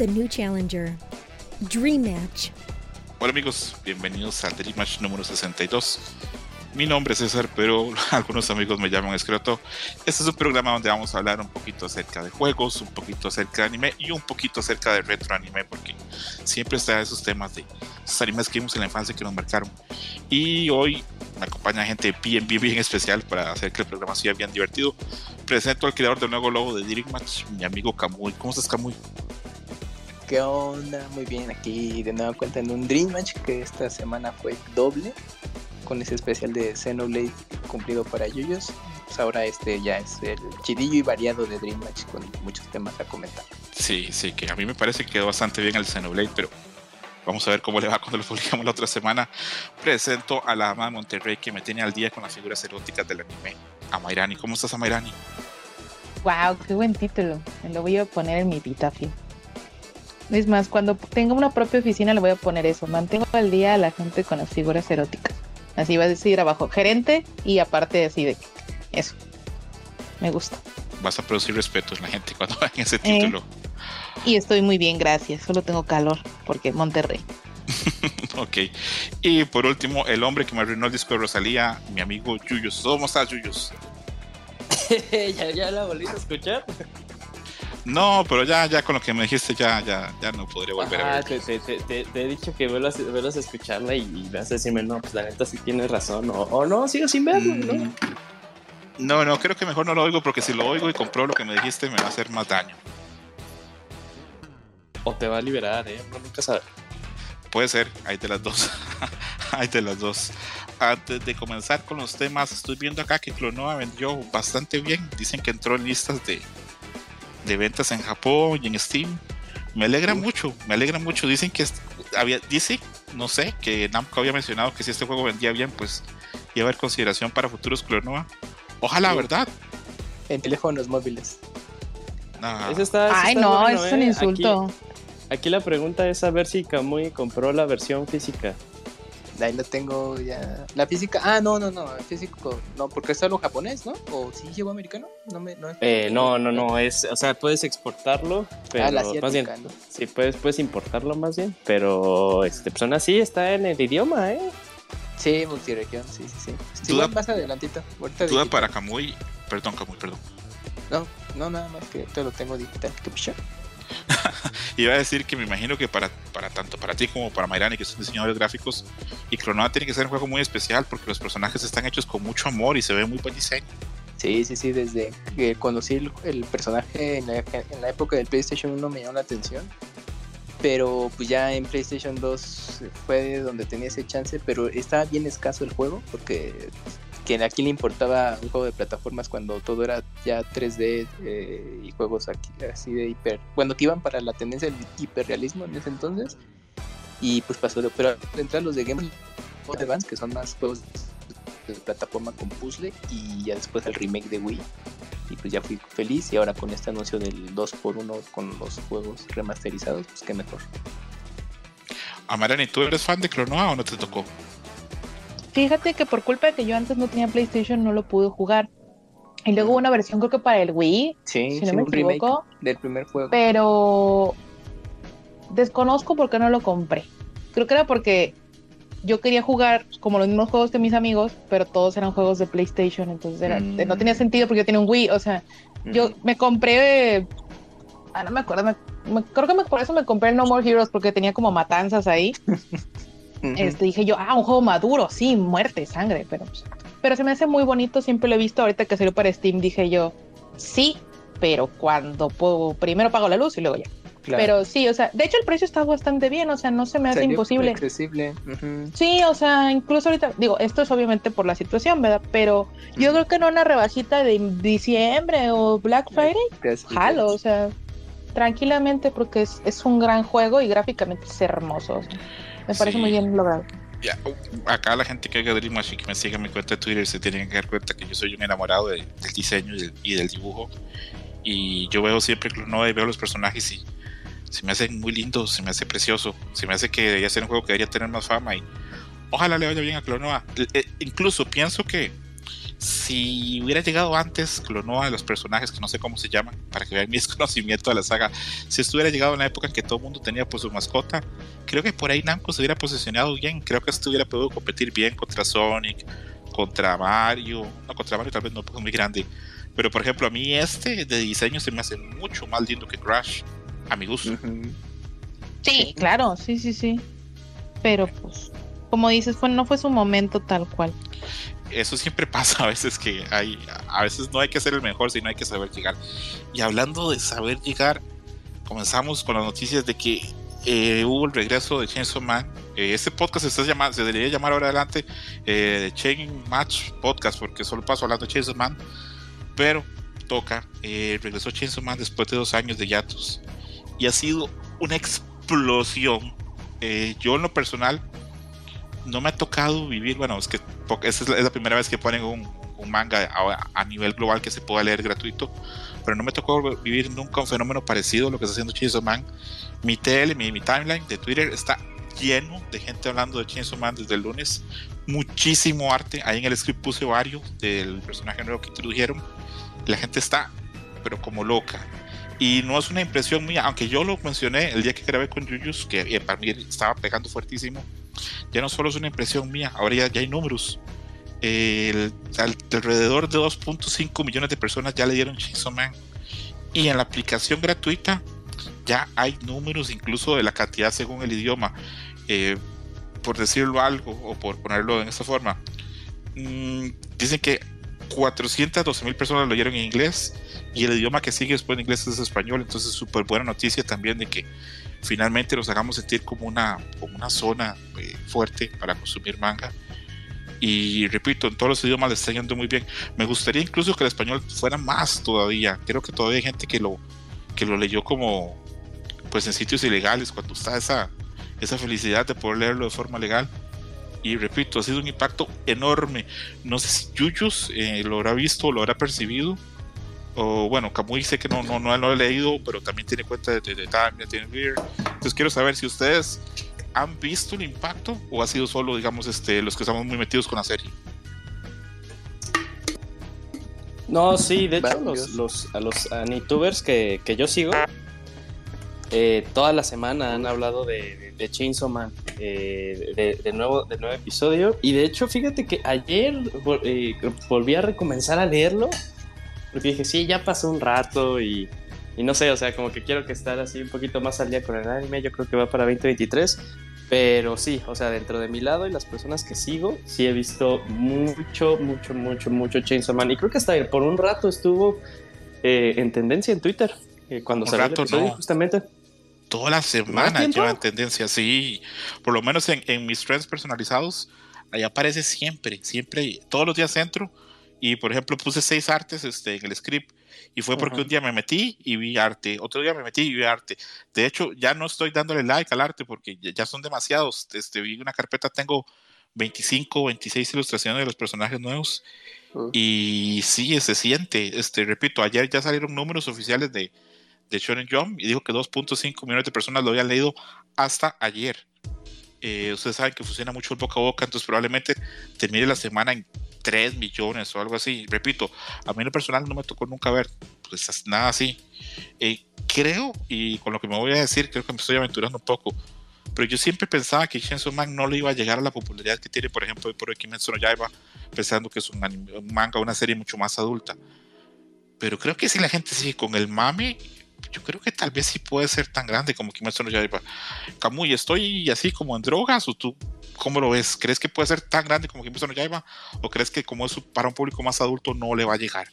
A new challenger. Dream Match. Hola amigos, bienvenidos a Dream Match número 62. Mi nombre es César, pero algunos amigos me llaman Escroto. Este es un programa donde vamos a hablar un poquito acerca de juegos, un poquito acerca de anime y un poquito acerca de retro anime, porque siempre está esos temas de esos animes que vimos en la infancia que nos marcaron. Y hoy me acompaña gente bien, bien, bien especial para hacer que el programa sea bien divertido. Presento al creador del nuevo logo de Dream Match, mi amigo Camuy. ¿Cómo estás, Camuy? ¿Qué onda? Muy bien, aquí de nueva cuenta en un Dream Match que esta semana fue doble con ese especial de Xenoblade cumplido para Yuyos. Pues ahora este ya es el chidillo y variado de Dream Match con muchos temas a comentar. Sí, sí, que a mí me parece que quedó bastante bien el Xenoblade, pero vamos a ver cómo le va cuando lo publicamos la otra semana. Presento a la dama de Monterrey que me tiene al día con las figuras eróticas del anime, a Mayrani. ¿Cómo estás, Amairani? Wow, qué buen título. Me lo voy a poner en mi epitafio. Es más, cuando tenga una propia oficina le voy a poner eso. Mantengo al día a la gente con las figuras eróticas. Así va a decir abajo, gerente y aparte así de eso. Me gusta. Vas a producir respeto en la gente cuando vean ese título. Y estoy muy bien, gracias. Solo tengo calor porque Monterrey. ok. Y por último, el hombre que me arruinó el disco de Rosalía, mi amigo Yuyos. ¿Cómo estás, Yuyos? ¿Ya, ¿Ya la volviste a escuchar? No, pero ya, ya con lo que me dijiste, ya, ya, ya no podría volver Ajá, a ver. te, te, te, te- te he dicho que vuelvas, vuelvas a escucharla y, y vas a decirme, no, pues la neta sí tienes razón. O, o no, sigo sin verlo, ¿no? Mm, No, no, creo que mejor no lo oigo porque si lo oigo y compro lo que me dijiste me va a hacer más daño. O te va a liberar, ¿eh? Uno nunca sabe. Puede ser, hay de las dos. hay de las dos. Antes de comenzar con los temas, estoy viendo acá que Clonoa vendió bastante bien. Dicen que entró en listas de, de ventas en Japón y en Steam. Me alegra mucho, me alegra mucho. Dicen que había, dice, no sé, que Namco había mencionado que si este juego vendía bien, pues iba a haber consideración para futuros Clonoa. Ojalá, Sí. ¿verdad? En teléfonos móviles. No. Eso está, eso Ay, está no, bueno, es un ¿eh? insulto. Aquí, aquí la pregunta es saber si Kamui compró la versión física. Ahí lo tengo ya. La física. Ah, no, no, no. El físico. No, porque es solo japonés, ¿no? ¿O sí llegó americano? No me. No, Eh, no, no, no, es, o sea, puedes exportarlo, pero Ah, la más bien, asiática, ¿no? sí, puedes, puedes importarlo más bien, pero este, pues aún así está en el idioma, ¿eh? Sí, multiregión, sí, sí, sí. Sí, Duda- más adelantito. Ahorita Duda para Kamui. Perdón, Kamui, perdón. No, no, nada más que te lo tengo digital. ¿Qué picha? Iba a decir que me imagino que para, para tanto para ti como para Mayrani, que son diseñadores gráficos, y Clonoa tiene que ser un juego muy especial porque los personajes están hechos con mucho amor y se ve muy buen diseño. Sí, sí, sí, desde que conocí el, el personaje en la, en la época del PlayStation 1 me llamó la atención. Pero pues ya en PlayStation 2 fue donde tenía ese chance, pero estaba bien escaso el juego porque que a quién le importaba un juego de plataformas cuando todo era ya 3D eh, y juegos aquí, así de hiper, bueno, que iban para la tendencia del hiperrealismo en ese entonces. Y pues pasó, pero entrar los de Game Boy Advance, que son más juegos de plataforma con puzzle y ya después el remake de Wii y pues ya fui feliz y ahora con este anuncio del 2x1 con los juegos remasterizados pues qué mejor A Mayrani, ¿tú eres fan de Clonoa o no te tocó? Fíjate que por culpa de que yo antes no tenía PlayStation no lo pude jugar. Y luego hubo una versión creo que para el Wii, sí, si no sí, me equivoco, del primer juego pero desconozco por qué no lo compré. Creo que era porque yo quería jugar como los mismos juegos que mis amigos, pero todos eran juegos de PlayStation, entonces era- Mm. no tenía sentido porque yo tenía un Wii, o sea, yo me compré, eh, ah, no me acuerdo, me- me- creo que me- por eso me compré el No More Heroes porque tenía como matanzas ahí. Ujú. Este, dije yo, ah, un juego maduro, sí, muerte, sangre, pero, pues, pero se me hace muy bonito, siempre lo he visto, ahorita que salió para Steam dije yo, sí, pero cuando puedo, primero pago la luz y luego ya. Claro. Pero sí, o sea, de hecho el precio está bastante bien, o sea, no se me hace Salió imposible. accesible. Sí, o sea, incluso ahorita, digo, esto es obviamente por la situación, ¿verdad? Pero yo creo que en una rebajita de diciembre o Black Friday, Gracias. jalo, o sea, tranquilamente porque es, es un gran juego y gráficamente es hermoso. o sea, me parece Sí. muy bien logrado. Ya, uh, acá la gente que haga Dream y que me siga en mi cuenta de Twitter se tienen que dar cuenta que yo soy un enamorado de- del diseño y del, y del dibujo. Y yo veo siempre Clonoa y veo los personajes y se me hacen muy lindos, se me hace precioso, se me hace que debería ser un juego que debería tener más fama y ojalá le vaya bien a Clonoa. Eh, incluso pienso que si hubiera llegado antes Clonoa de los personajes que no sé cómo se llaman, para que vean mi desconocimiento de la saga, si esto hubiera llegado en la época en que todo el mundo tenía pues su mascota, creo que por ahí Namco se hubiera posicionado bien, creo que esto hubiera podido competir bien contra Sonic, contra Mario, no contra Mario tal vez no porque es muy grande, pero por ejemplo a mí este de diseño se me hace mucho más lindo que Crash, a mi gusto. Sí, claro, sí, sí, sí. Pero pues, como dices, fue, no fue su momento tal cual. Eso siempre pasa a veces que hay, a veces no hay que ser el mejor, sino hay que saber llegar. Y hablando de saber llegar, comenzamos con las noticias de que eh, hubo el regreso de Chainsaw Man. Eh, este podcast se, está llamando, se debería llamar ahora adelante eh, Chain Match Podcast, porque solo paso hablando de Chainsaw Man. Pero toca, eh, regresó Chainsaw Man después de dos años de hiatus. Y ha sido una explosión. Eh, yo en lo personal no me ha tocado vivir, bueno, es que esa es la, es la primera vez que ponen un, un manga a, a, nivel global que se pueda leer gratuito, pero no me tocó vivir nunca un fenómeno parecido a lo que está haciendo Chainsaw Man. Mi tele, mi, mi timeline de Twitter está lleno de gente hablando de Chainsaw Man desde el lunes. Muchísimo arte. Ahí en el script puse varios del personaje nuevo que introdujeron. La gente está, pero como loca. Y no es una impresión mía, aunque yo lo mencioné el día que grabé con Yuyus, que eh, para mí estaba pegando fuertísimo. Ya no solo es una impresión mía, ahora ya, hay números. Alrededor de 2.5 millones de personas ya le dieron Chainsaw Man. Y en la aplicación gratuita ya hay números incluso de la cantidad según el idioma. Eh, por decirlo algo, o por ponerlo en esta forma, mmm, dicen que 412 mil personas lo oyeron en inglés y el idioma que sigue después de inglés es español. Entonces, súper buena noticia también de que finalmente nos hagamos sentir como una, como una zona eh, fuerte para consumir manga. Y repito, en todos los idiomas le está yendo muy bien. Me gustaría incluso que el español fuera más todavía. Creo que todavía hay gente que lo, que lo leyó como pues en sitios ilegales, cuando está esa, esa felicidad de poder leerlo de forma legal. Y repito, ha sido un impacto enorme. No sé si Yuyus eh, lo habrá visto lo habrá percibido. O bueno, Kamui sé que no, no, no lo he leído, pero también tiene cuenta de, de, de Time, tiene Beer. Entonces quiero saber si ustedes han visto el impacto o ha sido solo, digamos, este, los que estamos muy metidos con la serie. No, sí, de hecho, los, los, a los Anitubers que, que yo sigo, eh, toda la semana han hablado de, de, de Chainsaw Man, eh, de, de, nuevo, de nuevo episodio. Y de hecho, fíjate que ayer eh, volví a recomenzar a leerlo, porque dije, sí, ya pasó un rato y, y, no sé, o sea, como que quiero que estar así un poquito más al día con el anime. Yo creo que va para 2023. Pero sí, o sea, dentro de mi lado y las personas que sigo, sí he visto mucho, mucho, mucho, mucho Chainsaw Man. Y creo que hasta por un rato estuvo eh, en tendencia en Twitter. Eh, cuando un salió rato, el episodio, no. justamente. Toda la semana lleva en tendencia, sí. Por lo menos en, en mis trends personalizados, ahí aparece siempre, siempre, todos los días entro. Y por ejemplo, puse seis artes este, en el script. Y fue porque uh -huh. un día me metí y vi arte, otro día me metí y vi arte. De hecho, ya no estoy dándole like al arte porque ya son demasiados. Este, vi una carpeta, tengo 25, 26 ilustraciones de los personajes nuevos. Uh -huh. Y sí, se siente. Este, repito, ayer ya salieron números oficiales de, de Shonen Jump y dijo que 2.5 millones de personas lo habían leído hasta ayer. Eh, ustedes saben que funciona mucho el boca a boca, entonces probablemente termine la semana en 3 millones o algo así. Repito, a mí en lo personal no me tocó nunca ver pues, nada así. Eh, creo, y con lo que me voy a decir, creo que me estoy aventurando un poco, pero yo siempre pensaba que Chainsaw Man no le iba a llegar a la popularidad que tiene, por ejemplo, por Kimetsu no Yaiba, pensando que es un, anime, un manga, una serie mucho más adulta. Pero creo que si la gente sigue con el mame, yo creo que tal vez sí puede ser tan grande como Kimetsu no Yaiba. Kamui, ¿estoy así como en drogas o tú cómo lo ves? ¿Crees que puede ser tan grande como Kimetsu no Yaiba o crees que como es para un público más adulto no le va a llegar?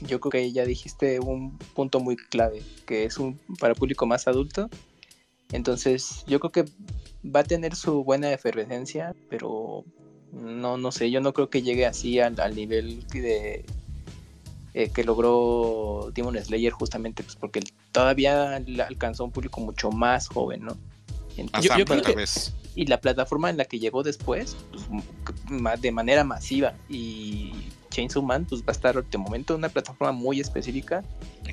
Yo creo que ya dijiste un punto muy clave, que es un para público más adulto. Entonces, yo creo que va a tener su buena efervescencia, pero no no sé, yo no creo que llegue así al, nivel de eh, que logró Demon Slayer justamente pues porque todavía alcanzó un público mucho más joven, ¿no? Entonces, yo, yo creo que, vez. y la plataforma en la que llegó después, pues, de manera masiva y Chainsaw Man pues va a estar de momento en una plataforma muy específica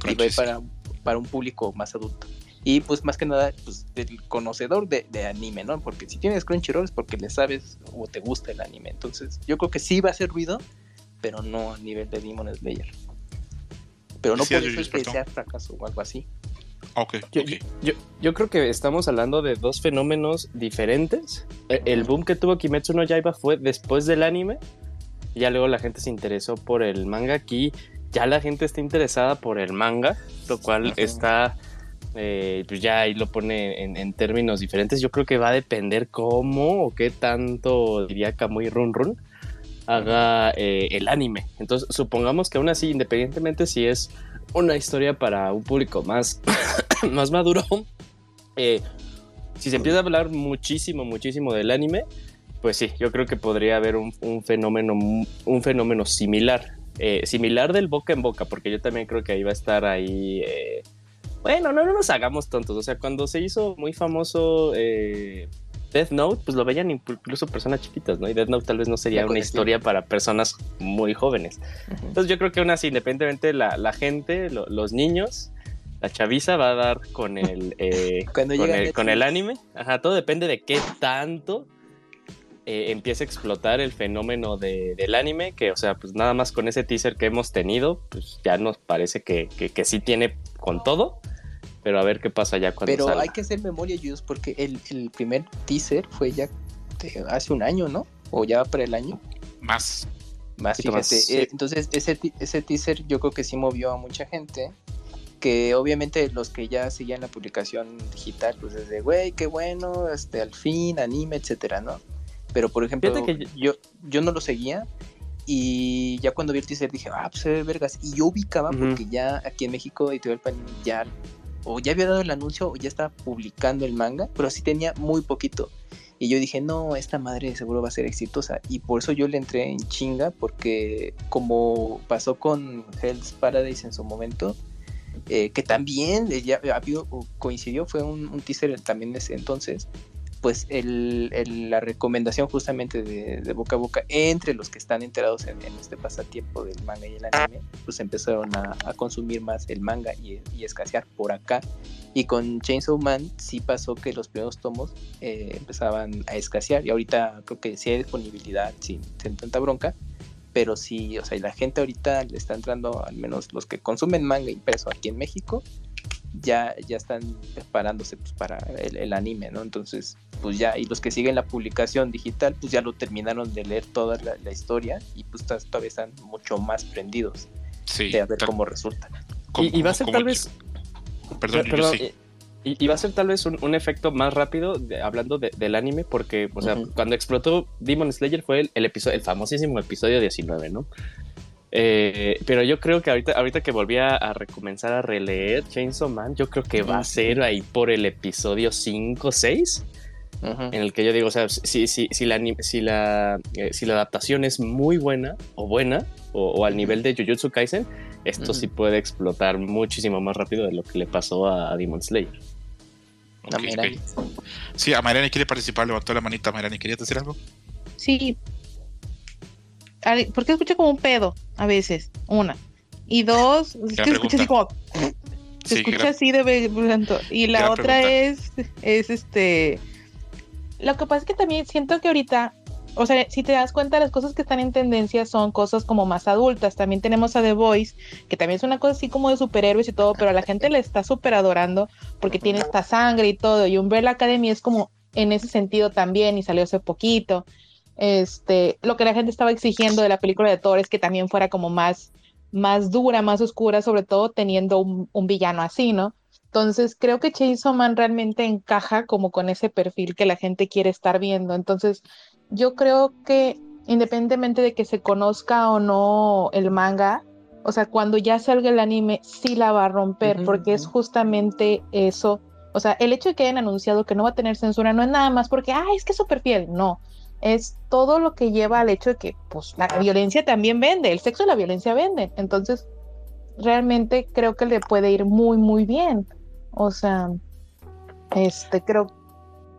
y va para, para un público más adulto. Y pues más que nada, pues del conocedor de, de, anime, ¿no? Porque si tienes Crunchyroll es porque le sabes o te gusta el anime. Entonces, yo creo que sí va a hacer ruido, pero no a nivel de Demon Slayer. Pero no por eso es que sea fracaso o algo así. Okay, yo, Yo, yo, creo que estamos hablando de dos fenómenos diferentes. E, el boom que tuvo Kimetsu no Yaiba fue después del anime. Ya luego la gente se interesó por el manga. Aquí ya la gente está interesada por el manga, lo cual está, eh, pues ya ahí lo pone en, términos diferentes. Yo creo que va a depender cómo o qué tanto, diría Kamui Run Run, haga eh, el anime. Entonces, supongamos que aún así, independientemente si es una historia para un público más, más maduro, eh, si se empieza a hablar muchísimo, muchísimo del anime, pues sí, yo creo que podría haber un, fenómeno, un fenómeno similar. Eh, similar del boca en boca, porque yo también creo que ahí va a estar ahí. Eh, bueno, no, no nos hagamos tontos. O sea, cuando se hizo muy famoso Death Note, pues lo veían incluso personas chiquitas, ¿no? Y Death Note tal vez no sería una historia para personas muy jóvenes. Entonces yo creo que aún así, independientemente la, la gente, los niños, la chaviza va a dar con el, eh, con, el con, el, anime. Ajá, todo depende de qué tanto eh, empiece a explotar el fenómeno de, del anime, que o sea, pues nada más con ese teaser que hemos tenido, pues ya nos parece que, que, que sí tiene con todo pero a ver qué pasa ya cuando Pero hay que hacer memoria, Jus, porque el, el, primer teaser fue ya hace un año, ¿no? O ya para el año. Más. Más, fíjate. Eh, entonces, ese, ese teaser yo creo que sí movió a mucha gente. Que obviamente los que ya seguían la publicación digital, pues desde, güey, qué bueno, este, al fin, anime, etcétera, ¿no? Pero por ejemplo, que yo, yo no lo seguía, y ya cuando vi el teaser dije, ah, pues se ve vergas. Y yo ubicaba, porque ya aquí en México, Editorial Panini ya o ya había dado el anuncio o ya estaba publicando el manga, pero sí tenía muy poquito. Y yo dije, no, esta madre seguro va a ser exitosa. Y por eso yo le entré en chinga, porque como pasó con Hell's Paradise en su momento, eh, que también ya coincidió, fue un, un teaser también ese entonces, pues el, la recomendación justamente de, boca a boca entre los que están enterados en, este pasatiempo del manga y el anime, pues empezaron a, consumir más el manga y, escasear por acá. Y con Chainsaw Man sí pasó que los primeros tomos eh, empezaban a escasear y ahorita creo que sí hay disponibilidad sin, sin tanta bronca, pero sí, o sea, la gente ahorita le está entrando, al menos los que consumen manga impreso aquí en México, ya, ya están preparándose pues, para el, anime, ¿no? Entonces, pues ya, y los que siguen la publicación digital, pues ya lo terminaron de leer toda la, historia y pues todavía están mucho más prendidos de a ver cómo resulta. y, va a ser tal vez... Perdón, y, va a ser tal vez un, efecto más rápido hablando del anime, porque, o sea, cuando explotó Demon Slayer fue el, el, episodio, el famosísimo episodio 19, ¿no? Eh, pero yo creo que ahorita, ahorita que volví a, recomenzar a releer Chainsaw Man, yo creo que va a ser ahí por el episodio 5 o 6. En el que yo digo, o sea, si, si, si, la, si, la, eh, si la adaptación es muy buena o buena, o, al nivel de Jujutsu Kaisen, esto sí puede explotar muchísimo más rápido de lo que le pasó a, Demon Slayer. Sí, a Mariani quiere participar, levantó la manita. Mariani, ¿querías decir algo? Sí, porque escucho como un pedo a veces, una. Y dos, es que escucha así como. Se escucha así de Y la otra es, es este. Lo que pasa es que también siento que ahorita, o sea, si te das cuenta, las cosas que están en tendencia son cosas como más adultas. También tenemos a The Voice, que también es una cosa así como de superhéroes y todo, pero a la gente le está súper adorando porque tiene esta sangre y todo. Y Umbrella Academy es como en ese sentido también y salió hace poquito. Este, lo que la gente estaba exigiendo de la película de Thor es que también fuera como más, más dura, más oscura, sobre todo teniendo un, villano así, ¿no? Entonces creo que Chainsaw Man realmente encaja como con ese perfil que la gente quiere estar viendo. Entonces yo creo que independientemente de que se conozca o no el manga, o sea, cuando ya salga el anime sí la va a romper porque es justamente eso. O sea, el hecho de que hayan anunciado que no va a tener censura no es nada más porque, ah, es que es súper fiel. No, es todo lo que lleva al hecho de que pues la violencia también vende, el sexo y la violencia venden. Entonces, realmente creo que le puede ir muy muy bien. O sea, este creo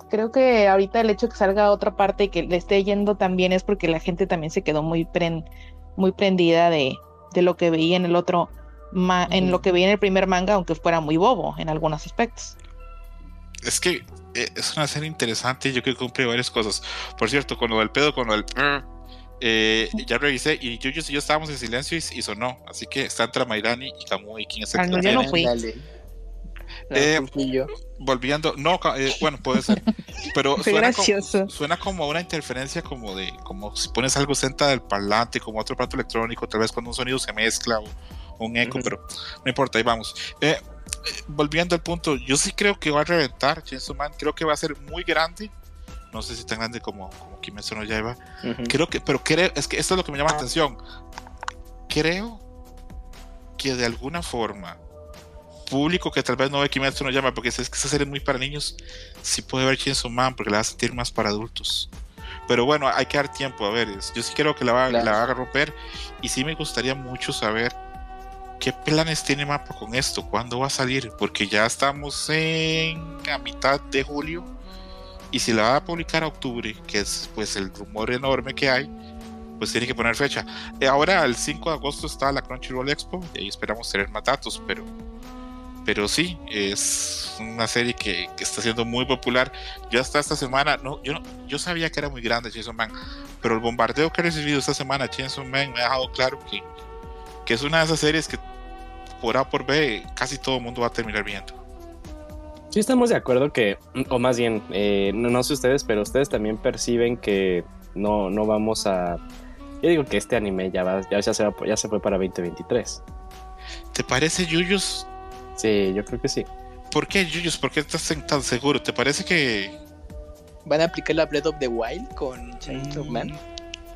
creo que ahorita el hecho de que salga otra parte y que le esté yendo también es porque la gente también se quedó muy muy prendida de, de, lo que veía en el otro en lo que veía en el primer manga, aunque fuera muy bobo en algunos aspectos. Es que eh, es una serie interesante y yo creo que cumple varias cosas. Por cierto, con lo del pedo, con lo del... Eh, ya revisé y Yuyos y yo estábamos en silencio y, sonó. Así que está entre Mairani y Kamui. ¿Quién es el Ah, no, yo no fui. Eh, y yo. Volviendo, no, eh, bueno, puede ser. Pero Fue suena gracioso. como, suena como una interferencia como de, como si pones algo cerca del parlante, como otro plato electrónico, tal vez cuando un sonido se mezcla o, o un eco, Ujú. pero no importa, ahí vamos. Eh, volviendo al punto, yo sí creo que va a reventar Chainsaw Man, creo que va a ser muy grande. No sé si tan grande como, como Kimetsu no Yaiba. Ujú. Creo que, pero creo, es que esto es lo que me llama la atención. Creo que de alguna forma, público que tal vez no ve Kimetsu no llama, porque es que esa serie es muy para niños, sí puede ver Chainsaw Man, porque la va a sentir más para adultos. Pero bueno, hay que dar tiempo a ver. Yo sí creo que la va, Claro. la va a romper. Y sí me gustaría mucho saber qué planes tiene Mapa con esto, cuándo va a salir, porque ya estamos en a mitad de julio. Y si la va a publicar a octubre, que es pues el rumor enorme que hay, pues tiene que poner fecha. Eh, Ahora el 5 de agosto está la Crunchyroll Expo y ahí esperamos tener más datos, pero pero sí, es una serie que, que está siendo muy popular. Yo hasta esta semana, no, yo no, yo sabía que era muy grande Chainsaw Man, pero el bombardeo que he recibido esta semana Chainsaw Man me ha dejado claro que, que es una de esas series que por A por B casi todo el mundo va a terminar viendo. Sí estamos de acuerdo que, o más bien, eh, no, no sé ustedes, pero ustedes también perciben que no, no vamos a... Yo digo que este anime ya, va, ya, ya se, va- ya se fue para 2023. ¿Te parece, Yuyos? Sí, yo creo que sí. ¿Por qué, Yuyos? ¿Por qué estás tan- tan seguro? ¿Te parece que Van a aplicar la Breath of the Wild con Chainsaw Mm. Man.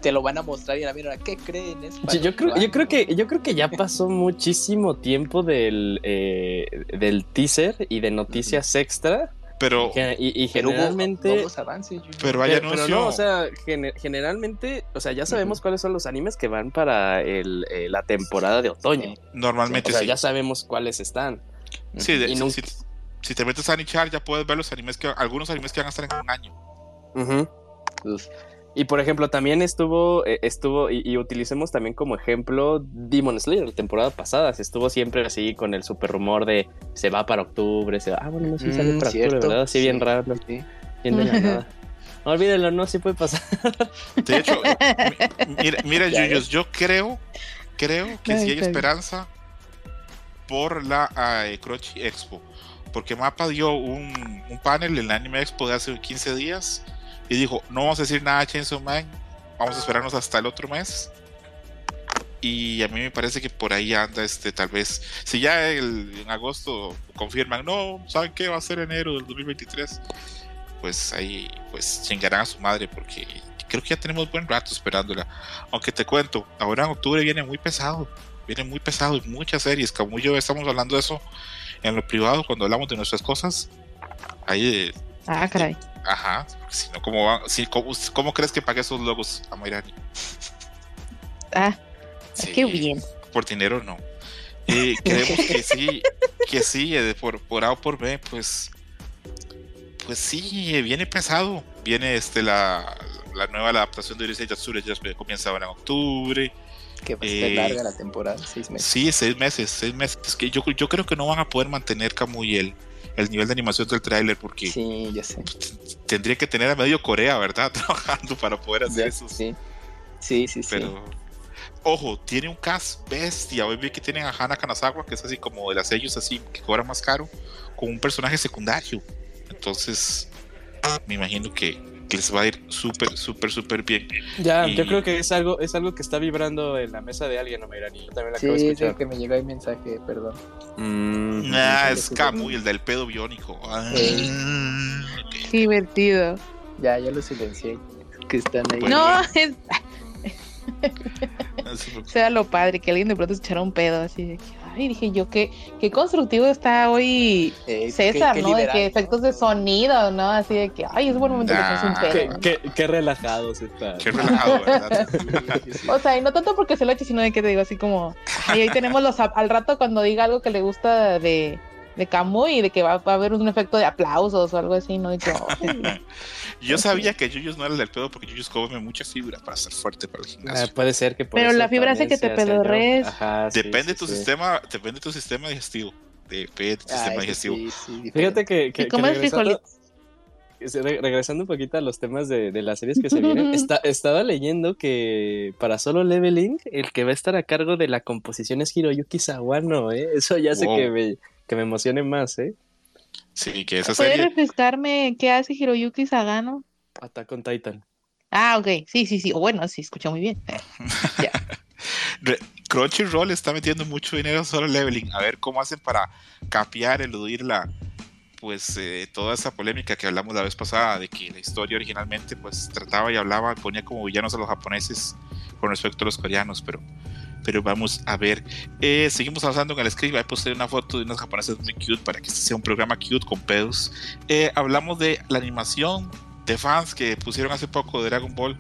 Te lo van a mostrar y a mira, ¿qué creen? Es Yo, yo creo, yo creo que yo creo que ya pasó muchísimo tiempo del, eh, del teaser y de noticias extra pero y, y Pero hubo generalmente avances. pero hay Pero, pero anuncio? no, o sea, gener- generalmente, o sea, ya sabemos cuáles son los animes que van para el, eh, la temporada de otoño. normalmente O sea, sí. ya sabemos cuáles están. Sí, de- y si- nunca- si, si te metes a Nichar ya puedes ver los animes que algunos animes que van a estar en un año. Ujú. Uf. Y por ejemplo, también estuvo, eh, estuvo, y, y utilicemos también como ejemplo Demon Slayer, la temporada pasada. Se estuvo siempre así con el super rumor de se va para octubre, se va. Ah, bueno, no, sí sale Mm, para cierto, octubre, ¿verdad? Sí, bien sí. raro, Sí. bien de la nada. No, olvídenlo, no, sí puede pasar. De hecho, mi- mira, mira Yuyos, yo creo, creo que Ay, sí hay bien. esperanza por la eh, Crunchy Expo. Porque Mapa dio un, un panel en la Anime Expo de hace 15 días y dijo, no vamos a decir nada de Chainsaw Man, vamos a esperarnos hasta el otro mes. Y a mí me parece que por ahí anda este, tal vez, si ya el- en agosto confirman, no, ¿saben qué? Va a ser enero del 2023. Pues ahí, pues chingarán a su madre porque creo que ya tenemos buen rato esperándola. Aunque te cuento, ahora en octubre viene muy pesado, viene muy pesado y muchas series. Como yo estamos hablando de eso en lo privado cuando hablamos de nuestras cosas. Ahí, eh, Ah, caray. Ajá, porque si no, ¿cómo, va- si, ¿cómo, cómo crees que pague esos logos a Mayrani? Ah, Sí, qué bien. Por dinero no. Eh, creemos que sí, que sí, eh, por, por A o por B, pues, pues sí, eh, viene pesado. Viene este la, la nueva adaptación de Urusei Yatsura, ya comienza ahora en octubre. Que va a ser Eh, larga la temporada, seis meses. Sí, seis meses, seis meses. Que yo, yo creo que no van a poder mantener Kamui el, el nivel de animación del tráiler porque Sí, ya sé. tendría que tener a medio Corea, ¿verdad? Trabajando para poder hacer eso. sí. Sí, sí, sí. Pero, ojo, tiene un cast bestia. Hoy vi que tienen a Hana Kanazawa, que es así como de las sellos así, que cobra más caro, con un personaje secundario. Entonces, me imagino que, que les va a ir súper, súper, súper bien. Ya, Y- yo creo que es algo, es algo que está vibrando en la mesa de alguien, ¿no, Mayrani? Yo también la Sí, acabo de sí, escuchar. que me llegó el mensaje, perdón. Mm. Ah, sí, es sí, Kamui, el del pedo biónico. Ah, Sí. divertido. Ya, ya lo silencié. Que están ahí. Bueno, no, es, Sea lo padre que alguien de pronto se echara un pedo así de que, ay, dije yo, qué, qué constructivo está hoy Eh, César, qué- qué ¿no? De liberal, que ¿no? efectos de sonido, ¿no? Así de que, ay, es buen momento de echarse un Ah. pedo. Qué, qué, qué relajados están. Qué relajado, ¿verdad? Sí, sí. O sea, y no tanto porque se lo eche, sino de que te digo así como, ay, ahí tenemos los, al rato cuando diga algo que le gusta de, de Camuy y de que va, va a haber un efecto de aplausos o algo así, ¿no? De que, ay, Yo sabía que Yuyos no era el del pedo porque Yuyos come mucha fibra para estar fuerte para el Ah, gimnasio. puede ser que por Pero la fibra hace que te sí, depende sí, tu sí. sistema, depende tu sistema digestivo. Depende tu Ah, sistema digestivo. sí, sí, diferente. Fíjate que, que, ¿Y comes que regresando, frijolitos? regresando un poquito a los temas de, las series que se vienen, estaba leyendo que para solo leveling, el que va a estar a cargo de la composición es Hiroyuki Sawano, ¿eh? Eso ya sé que me, que me emocione más, ¿eh? Sí, que esa ¿Puedes refrescarme qué hace Hiroyuki Sagano? Attack on Titan. Ah, ok. Sí, sí, sí. Bueno, sí, escucha muy bien. Crunchyroll está metiendo mucho dinero solo leveling. A ver cómo hacen para capear, eludir la, pues eh, toda esa polémica que hablamos la vez pasada de que la historia originalmente pues trataba y hablaba, ponía como villanos a los japoneses con respecto a los coreanos, pero, pero vamos a ver. Eh, seguimos avanzando en el script, ahí puse una foto de unos japoneses muy cute para que este sea un programa cute con pedos. Eh, hablamos de la animación de fans que pusieron hace poco de Dragon Ball,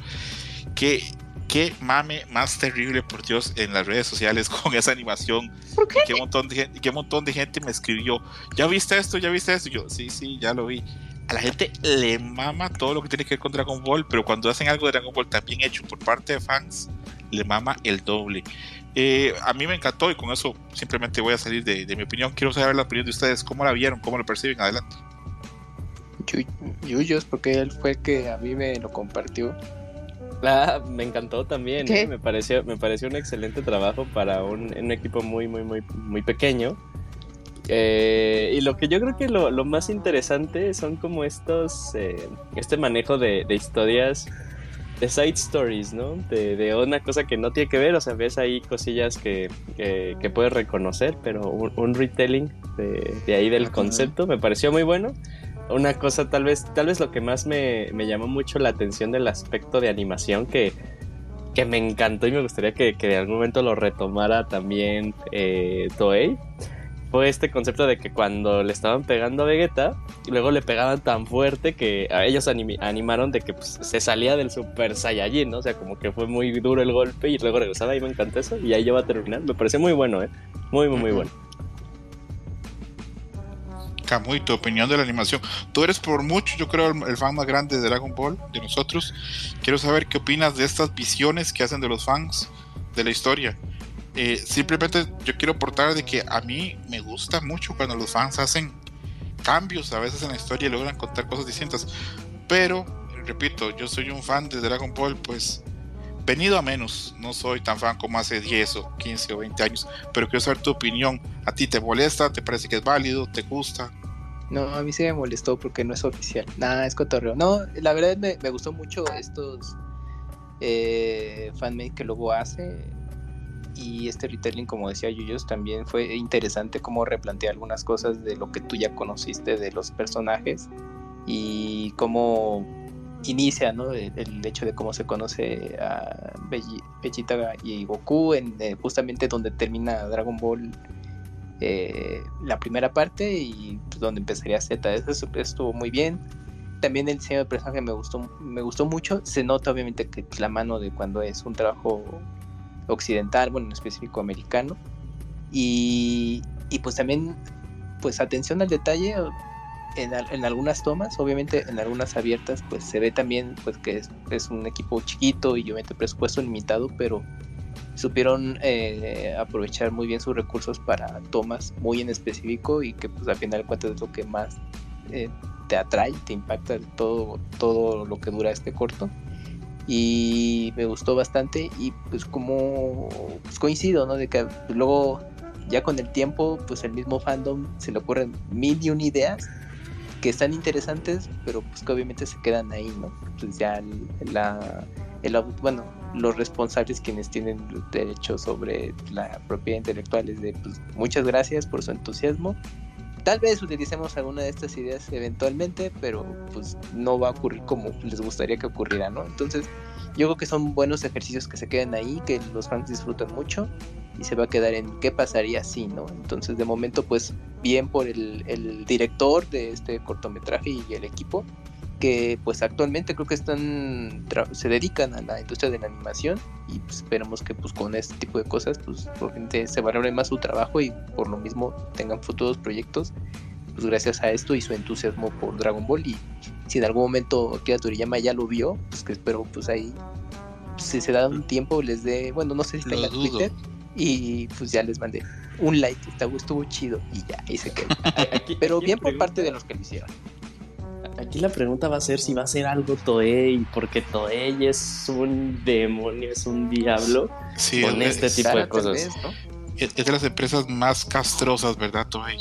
que qué mame más terrible, por Dios, en las redes sociales con esa animación. ¿Por qué? Qué montón de gente, qué montón de gente me escribió, ¿ya viste esto? ¿Ya viste esto? yo, sí, sí, ya lo vi. A la gente le mama todo lo que tiene que ver con Dragon Ball, pero cuando hacen algo de Dragon Ball también hecho por parte de fans, le mama el doble. Eh, a mí me encantó y con eso simplemente voy a salir de, mi opinión. Quiero saber la opinión de ustedes, cómo la vieron, cómo lo perciben. Adelante. Yuyos, porque él fue el que a mí me lo compartió. Ah, me encantó también, ¿eh? me pareció, me pareció un excelente trabajo para un, equipo muy, muy, muy, muy pequeño. Eh, y lo que yo creo que lo, lo más interesante son como estos, eh, este manejo de, de, historias, de side stories, ¿no? De, de, una cosa que no tiene que ver, o sea, ves ahí cosillas que, que, puedes reconocer, pero un, retelling de, de, ahí del concepto me pareció muy bueno una cosa tal vez, tal vez lo que más me, llamó mucho la atención del aspecto de animación que, que me encantó y me gustaría que, que de algún momento lo retomara también eh, Toei fue este concepto de que cuando le estaban pegando a Vegeta, luego le pegaban tan fuerte que a ellos animaron de que pues, se salía del Super Saiyajin, ¿no? O sea, como que fue muy duro el golpe y luego regresaba y me encantó eso y ahí ya va a terminar. Me pareció muy bueno, ¿eh? Muy, muy, muy bueno muy tu opinión de la animación. Tú eres por mucho, yo creo, el, fan más grande de Dragon Ball, de nosotros. Quiero saber qué opinas de estas visiones que hacen de los fans de la historia. Eh, simplemente yo quiero aportar de que a mí me gusta mucho cuando los fans hacen cambios a veces en la historia y logran contar cosas distintas. Pero, repito, yo soy un fan de Dragon Ball, pues venido a menos. No soy tan fan como hace 10 o 15 o 20 años, pero quiero saber tu opinión. ¿A ti te molesta? ¿Te parece que es válido? ¿Te gusta? No, a mí sí me molestó porque no es oficial. Nada, es cotorreo. No, la verdad me, me gustó mucho estos eh, fanmade que luego hace. Y este retelling, como decía Yuyos, también fue interesante como replantear algunas cosas de lo que tú ya conociste de los personajes y cómo inicia ¿no? el, hecho de cómo se conoce a Vegeta y Goku, en, eh, justamente donde termina Dragon Ball eh, la primera parte y pues, donde empezaría Z. Eso estuvo muy bien. También el diseño de personaje me gustó, me gustó mucho. Se nota obviamente que la mano de cuando es un trabajo occidental, bueno, en específico americano. Y, y pues también, pues atención al detalle en, en, algunas tomas, obviamente en algunas abiertas, pues se ve también pues que es, un equipo chiquito y obviamente presupuesto limitado, pero supieron eh, aprovechar muy bien sus recursos para tomas muy en específico y que pues al final es lo que más eh, te atrae, te impacta todo, todo lo que dura este corto y me gustó bastante y pues como pues coincido, ¿no? De que luego ya con el tiempo pues el mismo fandom se le ocurren mil y una ideas que están interesantes pero pues que obviamente se quedan ahí, ¿no? Pues ya la, el, bueno, los responsables quienes tienen derecho sobre la propiedad intelectual es de pues, muchas gracias por su entusiasmo. Tal vez utilicemos alguna de estas ideas eventualmente, pero pues no va a ocurrir como les gustaría que ocurriera, ¿no? Entonces, yo creo que son buenos ejercicios que se quedan ahí, que los fans disfrutan mucho y se va a quedar en qué pasaría si, ¿no? Entonces, de momento, pues bien por el director de este cortometraje y el equipo, que pues actualmente creo que están se dedican a la industria de la animación y pues, esperamos que pues con este tipo de cosas pues gente se valore más su trabajo y por lo mismo tengan futuros proyectos pues gracias a esto y su entusiasmo por Dragon Ball. Y si en algún momento Akira Toriyama ya lo vio pues que espero pues ahí si se da un tiempo les dé bueno no sé si en Twitter y pues ya les mandé un like estuvo chido y ya ahí se quedó. Pero bien por parte de los que lo hicieron Aquí la pregunta va a ser si va a ser algo Toei, porque Toei es un demonio, es un diablo con este tipo de cosas. Es de las empresas más castrosas, ¿verdad, Toei?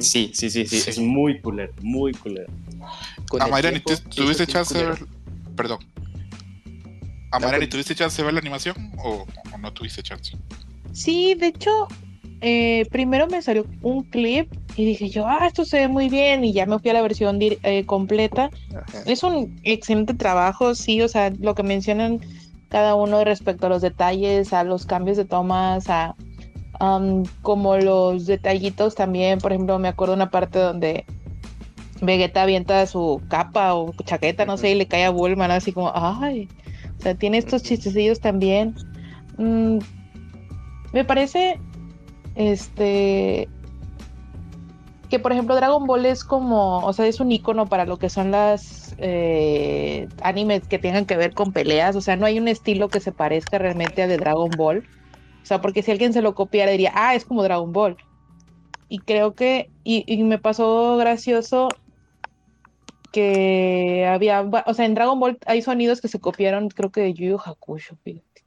sí, sí, sí, sí, es muy culero, muy culero. A Mayrani, ¿tuviste chance de ver? Perdón. A Mayrani, ¿tuviste chance de ver la animación o, no tuviste chance? Sí, de hecho, eh, primero me salió un clip y dije yo, ah, esto se ve muy bien y ya me fui a la versión eh, completa. Es un excelente trabajo, sí, o sea, lo que mencionan cada uno respecto a los detalles, a los cambios de tomas, a como los detallitos también, por ejemplo, me acuerdo una parte donde Vegeta avienta su capa o chaqueta, no sé, y le cae a Bulma, así como, ay, o sea, tiene estos chistecillos también. Mm, me parece, este, que por ejemplo Dragon Ball es como, o sea, es un icono para lo que son las eh, animes que tengan que ver con peleas, o sea, no hay un estilo que se parezca realmente al de Dragon Ball. O sea, porque si alguien se lo copiara diría, ah, es como Dragon Ball. Y creo que, y, me pasó gracioso que había, o sea, en Dragon Ball hay sonidos que se copiaron, creo que de Yu Yu Hakusho, fíjate.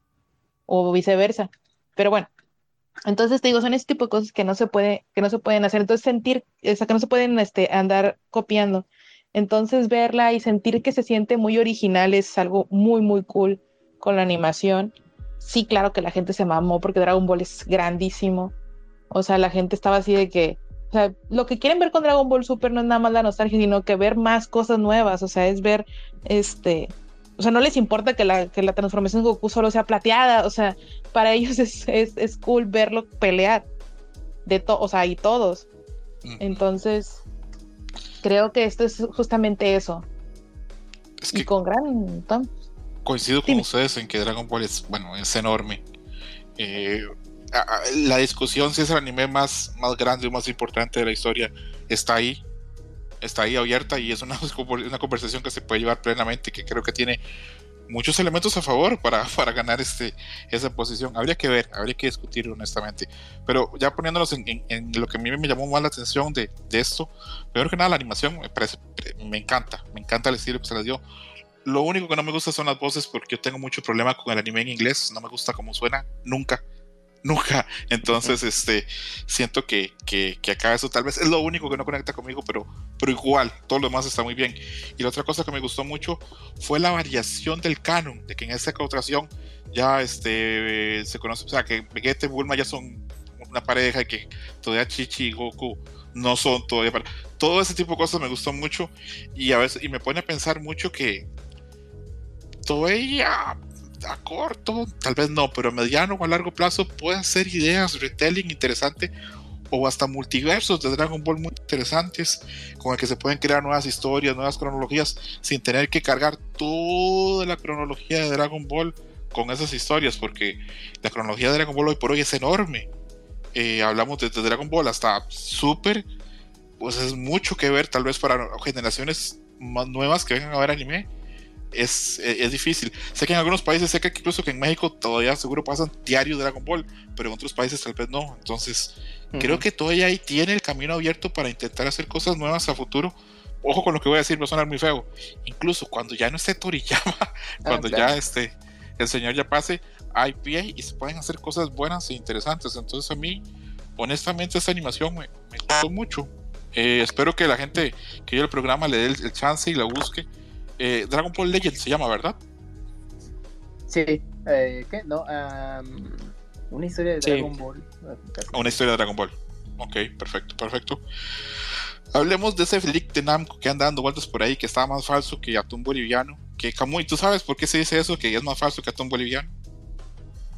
O viceversa. Pero bueno, entonces te digo, son ese tipo de cosas que no se puede, que no se pueden hacer. Entonces sentir, o sea, que no se pueden este, andar copiando. Entonces verla y sentir que se siente muy original es algo muy, muy cool con la animación sí, claro que la gente se mamó porque Dragon Ball es grandísimo. O sea, la gente estaba así de que, o sea, lo que quieren ver con Dragon Ball Super no es nada más la nostalgia, sino que ver más cosas nuevas, o sea, es ver, este, o sea, no les importa que la, que la transformación de Goku solo sea plateada, o sea, para ellos es, es, cool verlo pelear, de todo, o sea, y todos. Entonces, creo que esto es justamente eso. y con gran coincido con ustedes en que Dragon Ball es, bueno, es enorme. Eh, la discusión si es el anime más, más grande o más importante de la historia está ahí, está ahí abierta y es una, una conversación que se puede llevar plenamente, que creo que tiene muchos elementos a favor para, para ganar este, esa posición. Habría que ver, habría que discutir honestamente. Pero ya poniéndonos en, lo que a mí me llamó más la atención de, de, esto, primero que nada la animación me, parece, me encanta, me encanta el estilo que se les dio. Lo único que no me gusta son las voces porque yo tengo mucho problema con el anime en inglés. No me gusta cómo suena, nunca, nunca. Entonces, este, siento que, que, acá eso tal vez es lo único que no conecta conmigo, pero, pero igual, todo lo demás está muy bien. Y la otra cosa que me gustó mucho fue la variación del canon, de que en esta ocasión ya este, se conoce, o sea, que Vegeta y Bulma ya son una pareja y que todavía Chichi y Goku no son todavía para... Todo ese tipo de cosas me gustó mucho y a veces y me pone a pensar mucho que Toei a, corto, tal vez no, pero a mediano o a largo plazo pueden ser ideas, retelling interesante o hasta multiversos de Dragon Ball muy interesantes con el que se pueden crear nuevas historias, nuevas cronologías sin tener que cargar toda la cronología de Dragon Ball con esas historias porque la cronología de Dragon Ball hoy por hoy es enorme. Eh, hablamos desde Dragon Ball hasta Super, pues es mucho que ver tal vez para generaciones más nuevas que vengan a ver anime es, es, difícil. Sé que en algunos países, sé que incluso que en México todavía seguro pasan diario Dragon Ball, pero en otros países tal vez no. Entonces, creo que todavía ahí tiene el camino abierto para intentar hacer cosas nuevas a futuro. Ojo con lo que voy a decir, va a sonar muy feo. Incluso cuando ya no esté Toriyama, ah, cuando ya esté el señor ya pase, hay pie y se pueden hacer cosas buenas e interesantes. Entonces, a mí, honestamente, esta animación me, gustó mucho. Eh, espero que la gente que vio el programa le dé el chance y la busque eh, Dragon Ball Legend se llama, ¿verdad? Sí, eh, ¿qué? No, una historia de Dragon Ball. Una historia de Dragon Ball. Ok, perfecto, perfecto. Hablemos de ese leak de Namco que anda dando vueltas por ahí, que estaba más falso que Atún Boliviano. Que Kamui, ¿tú sabes por qué se dice eso? Que es más falso que Atún Boliviano.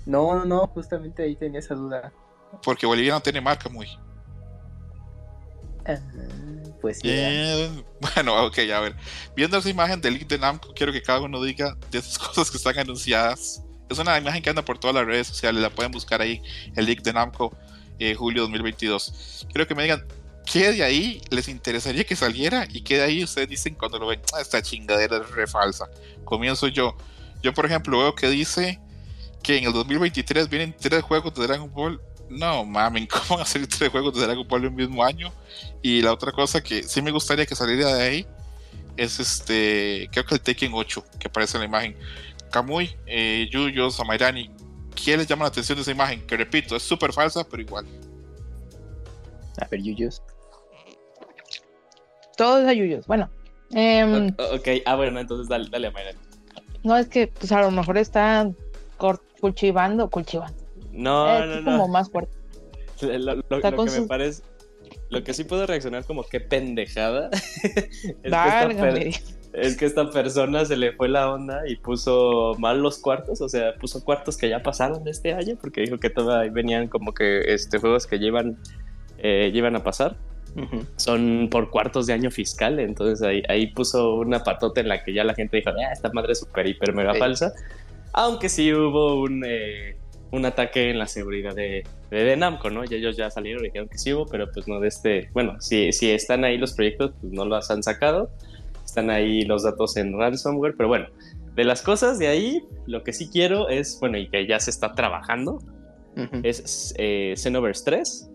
No, no, no, justamente ahí tenía esa duda. Porque Boliviano tiene marca, muy. Ah, pues bueno, ok, a ver. Viendo esa imagen del leak de Namco, quiero que cada uno diga de esas cosas que están anunciadas. Es una imagen que anda por todas las redes sociales, la pueden buscar ahí, el leak de Namco, eh, julio 2022. Quiero que me digan qué de ahí les interesaría que saliera y qué de ahí ustedes dicen cuando lo ven, ah, esta chingadera es re falsa. Comienzo yo. Yo, por ejemplo, veo que dice que en el 2023 vienen tres juegos de Dragon Ball no mamen, ¿cómo van a salir tres juegos de Dragon Ball en el mismo año? Y la otra cosa que sí me gustaría que saliera de ahí, es este, creo que el Tekken 8 que aparece en la imagen. Kamui, eh, Yuyo, Samairani, ¿quién les llama la atención de esa imagen? Que repito, es súper falsa, pero igual. A ver, Yuyos. Todos a Yuyos. Bueno. Eh, ok, ah, bueno, entonces dale, dale a Mayrani. No, es que pues a lo mejor está cultivando, cultivando. No, eh, no, no. como más fuerte. Lo, lo, lo que me parece, lo que sí puedo reaccionar como qué pendejada. es, Válgame. que esta es que esta persona se le fue la onda y puso mal los cuartos, o sea, puso cuartos que ya pasaron de este año, porque dijo que todavía venían como que este juegos que llevan, eh, llevan a pasar. Uh -huh. Son por cuartos de año fiscal, entonces ahí, ahí puso una patota en la que ya la gente dijo, ah, esta madre es super, hiper, mega sí. falsa. Aunque sí hubo un, eh, un ataque en la seguridad de, de, de, Namco, ¿no? Y ellos ya salieron y dijeron que sí hubo, pero pues no de este. Bueno, si, si están ahí los proyectos, pues no los han sacado. Están ahí los datos en ransomware, pero bueno, de las cosas de ahí, lo que sí quiero es, bueno, y que ya se está trabajando, uh -huh. es eh, Xenoverse 3.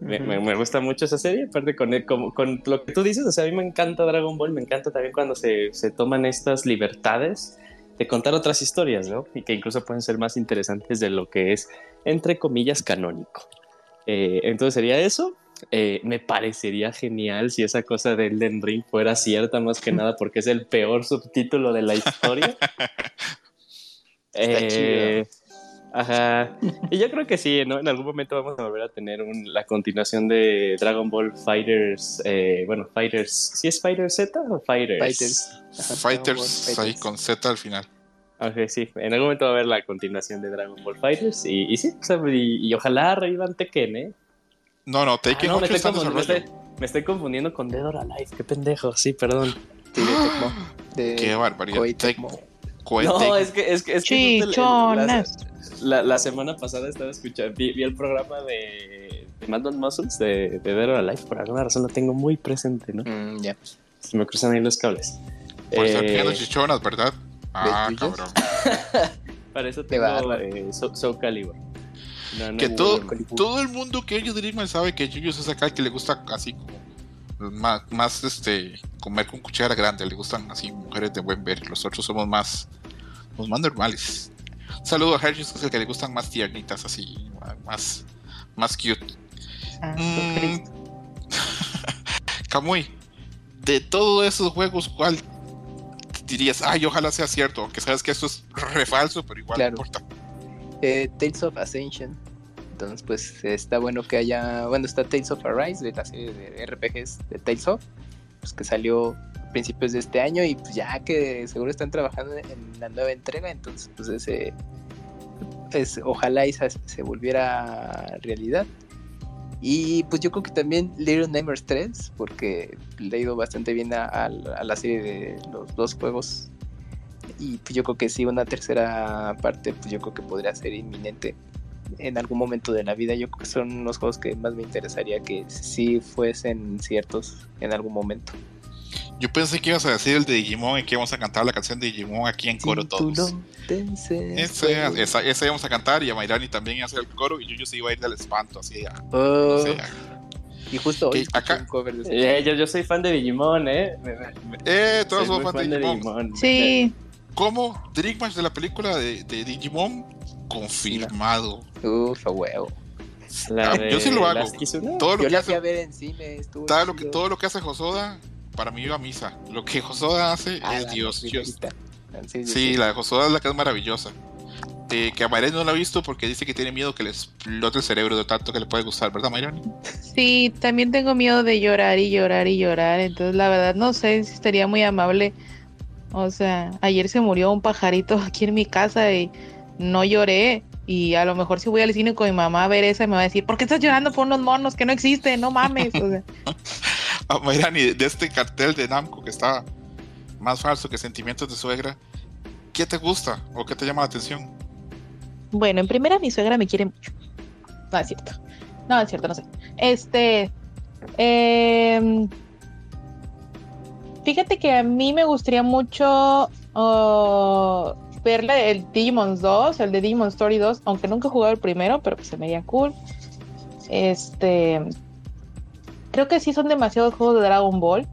Me, uh -huh. me, me, gusta mucho esa serie, aparte con, con, con, lo que tú dices, o sea, a mí me encanta Dragon Ball, me encanta también cuando se, se toman estas libertades de contar otras historias, ¿no? Y que incluso pueden ser más interesantes de lo que es, entre comillas, canónico. Eh, entonces sería eso. Eh, me parecería genial si esa cosa de Elden Ring fuera cierta, más que nada, porque es el peor subtítulo de la historia. eh, ajá. Y yo creo que sí, ¿no? En algún momento vamos a volver a tener un, la continuación de Dragon Ball Fighters. Eh, bueno, Fighters. ¿Sí es Fighters Z o Fighters? Fighters. Ajá, Fighters, ahí con Z al final. Ok, sí, en algún momento va a haber la continuación de Dragon Ball Fighters y, y sí, o sea, y, y, ojalá revivan Tekken, ¿eh? No, no, Tekken ah, no, me, estoy me, estoy, me estoy confundiendo con Dead or Alive, qué pendejo, sí, perdón. Sí, de Tecmo. De qué barbaridad. Koei Tecmo. No, es que es que es que. La, la, semana pasada estaba escuchando, vi, vi el programa de, de Mad Muscles de, de Dead or Alive, por alguna razón lo tengo muy presente, ¿no? Mm, ya. Yeah. Se me cruzan ahí los cables. Por estar eh, chichonas, ¿verdad? Ah, cabrón. Para eso tengo eh, Soul so Calibur. No, no, que todo, todo el mundo que ellos dirigen sabe que Yuyos es acá que le gusta así como más, más este comer con cuchara grande, le gustan así mujeres de buen ver, los otros somos más, los más normales. Saludo a Hershey, que es el que le gustan más tiernitas, así, más, más cute. Ah, mm. Kamui, de todos esos juegos, ¿cuál dirías, ay, ojalá sea cierto, aunque sabes que esto es re falso, pero igual claro. no importa. Eh, Tales of Ascension. Entonces, pues está bueno que haya. Bueno, está Tales of Arise de la serie de RPGs de Tales of, pues que salió principios de este año y pues ya que seguro están trabajando en la nueva entrega. Entonces, pues ese. Es, ojalá esa se volviera realidad. Y pues yo creo que también Little Nightmares 3, porque le ha ido bastante bien a, a, a, la serie de los dos juegos. Y pues yo creo que sí, una tercera parte, pues yo creo que podría ser inminente en algún momento de la vida. Yo creo que son los juegos que más me interesaría que sí fuesen ciertos en algún momento. Yo pensé que ibas a decir el de Digimon y que íbamos a cantar la canción de Digimon aquí en coro todos. Ese, esa, esa íbamos a cantar y a Mayrani también iba a hacer el coro y yo, yo se iba a ir del espanto, así a, oh. no sé, a, y justo hoy acá, un cover de eh, yo, yo, soy fan de Digimon, ¿eh? Eh, todos somos fan de Digimon. de Digimon. Sí. ¿Cómo? Dreammatch de la película de, de Digimon confirmado. Uf, a huevo. Ah, yo sí lo hago. Todo lo yo que la hace, fui a ver en cine. todo lo, que, todo lo que hace Josoda, para mí iba a misa. Lo que Josoda hace ah, es Dios. Dios. Sí, sí, sí, la de Josoda es la que es maravillosa. Eh, que a Mayrani no la ha visto porque dice que tiene miedo que le explote el cerebro de tanto que le puede gustar, ¿verdad, Mayrani? Sí, también tengo miedo de llorar y llorar y llorar. Entonces, la verdad, no sé si estaría muy amable. O sea, ayer se murió un pajarito aquí en mi casa y no lloré. Y a lo mejor si voy al cine con mi mamá a ver esa, me va a decir, ¿por qué estás llorando por unos monos que no existen? No mames. O sea. ah, Mayrani, de este cartel de Namco que está más falso que Sentimientos de Suegra, ¿qué te gusta o qué te llama la atención? Bueno, en primera mi suegra me quiere mucho. No, es cierto. No, es cierto, no sé. Este. Eh, fíjate que a mí me gustaría mucho uh, verle el Digimon 2, el de Digimon Story 2, aunque nunca he jugado el primero, pero pues se me veía cool. Este. Creo que sí son demasiados juegos de Dragon Ball.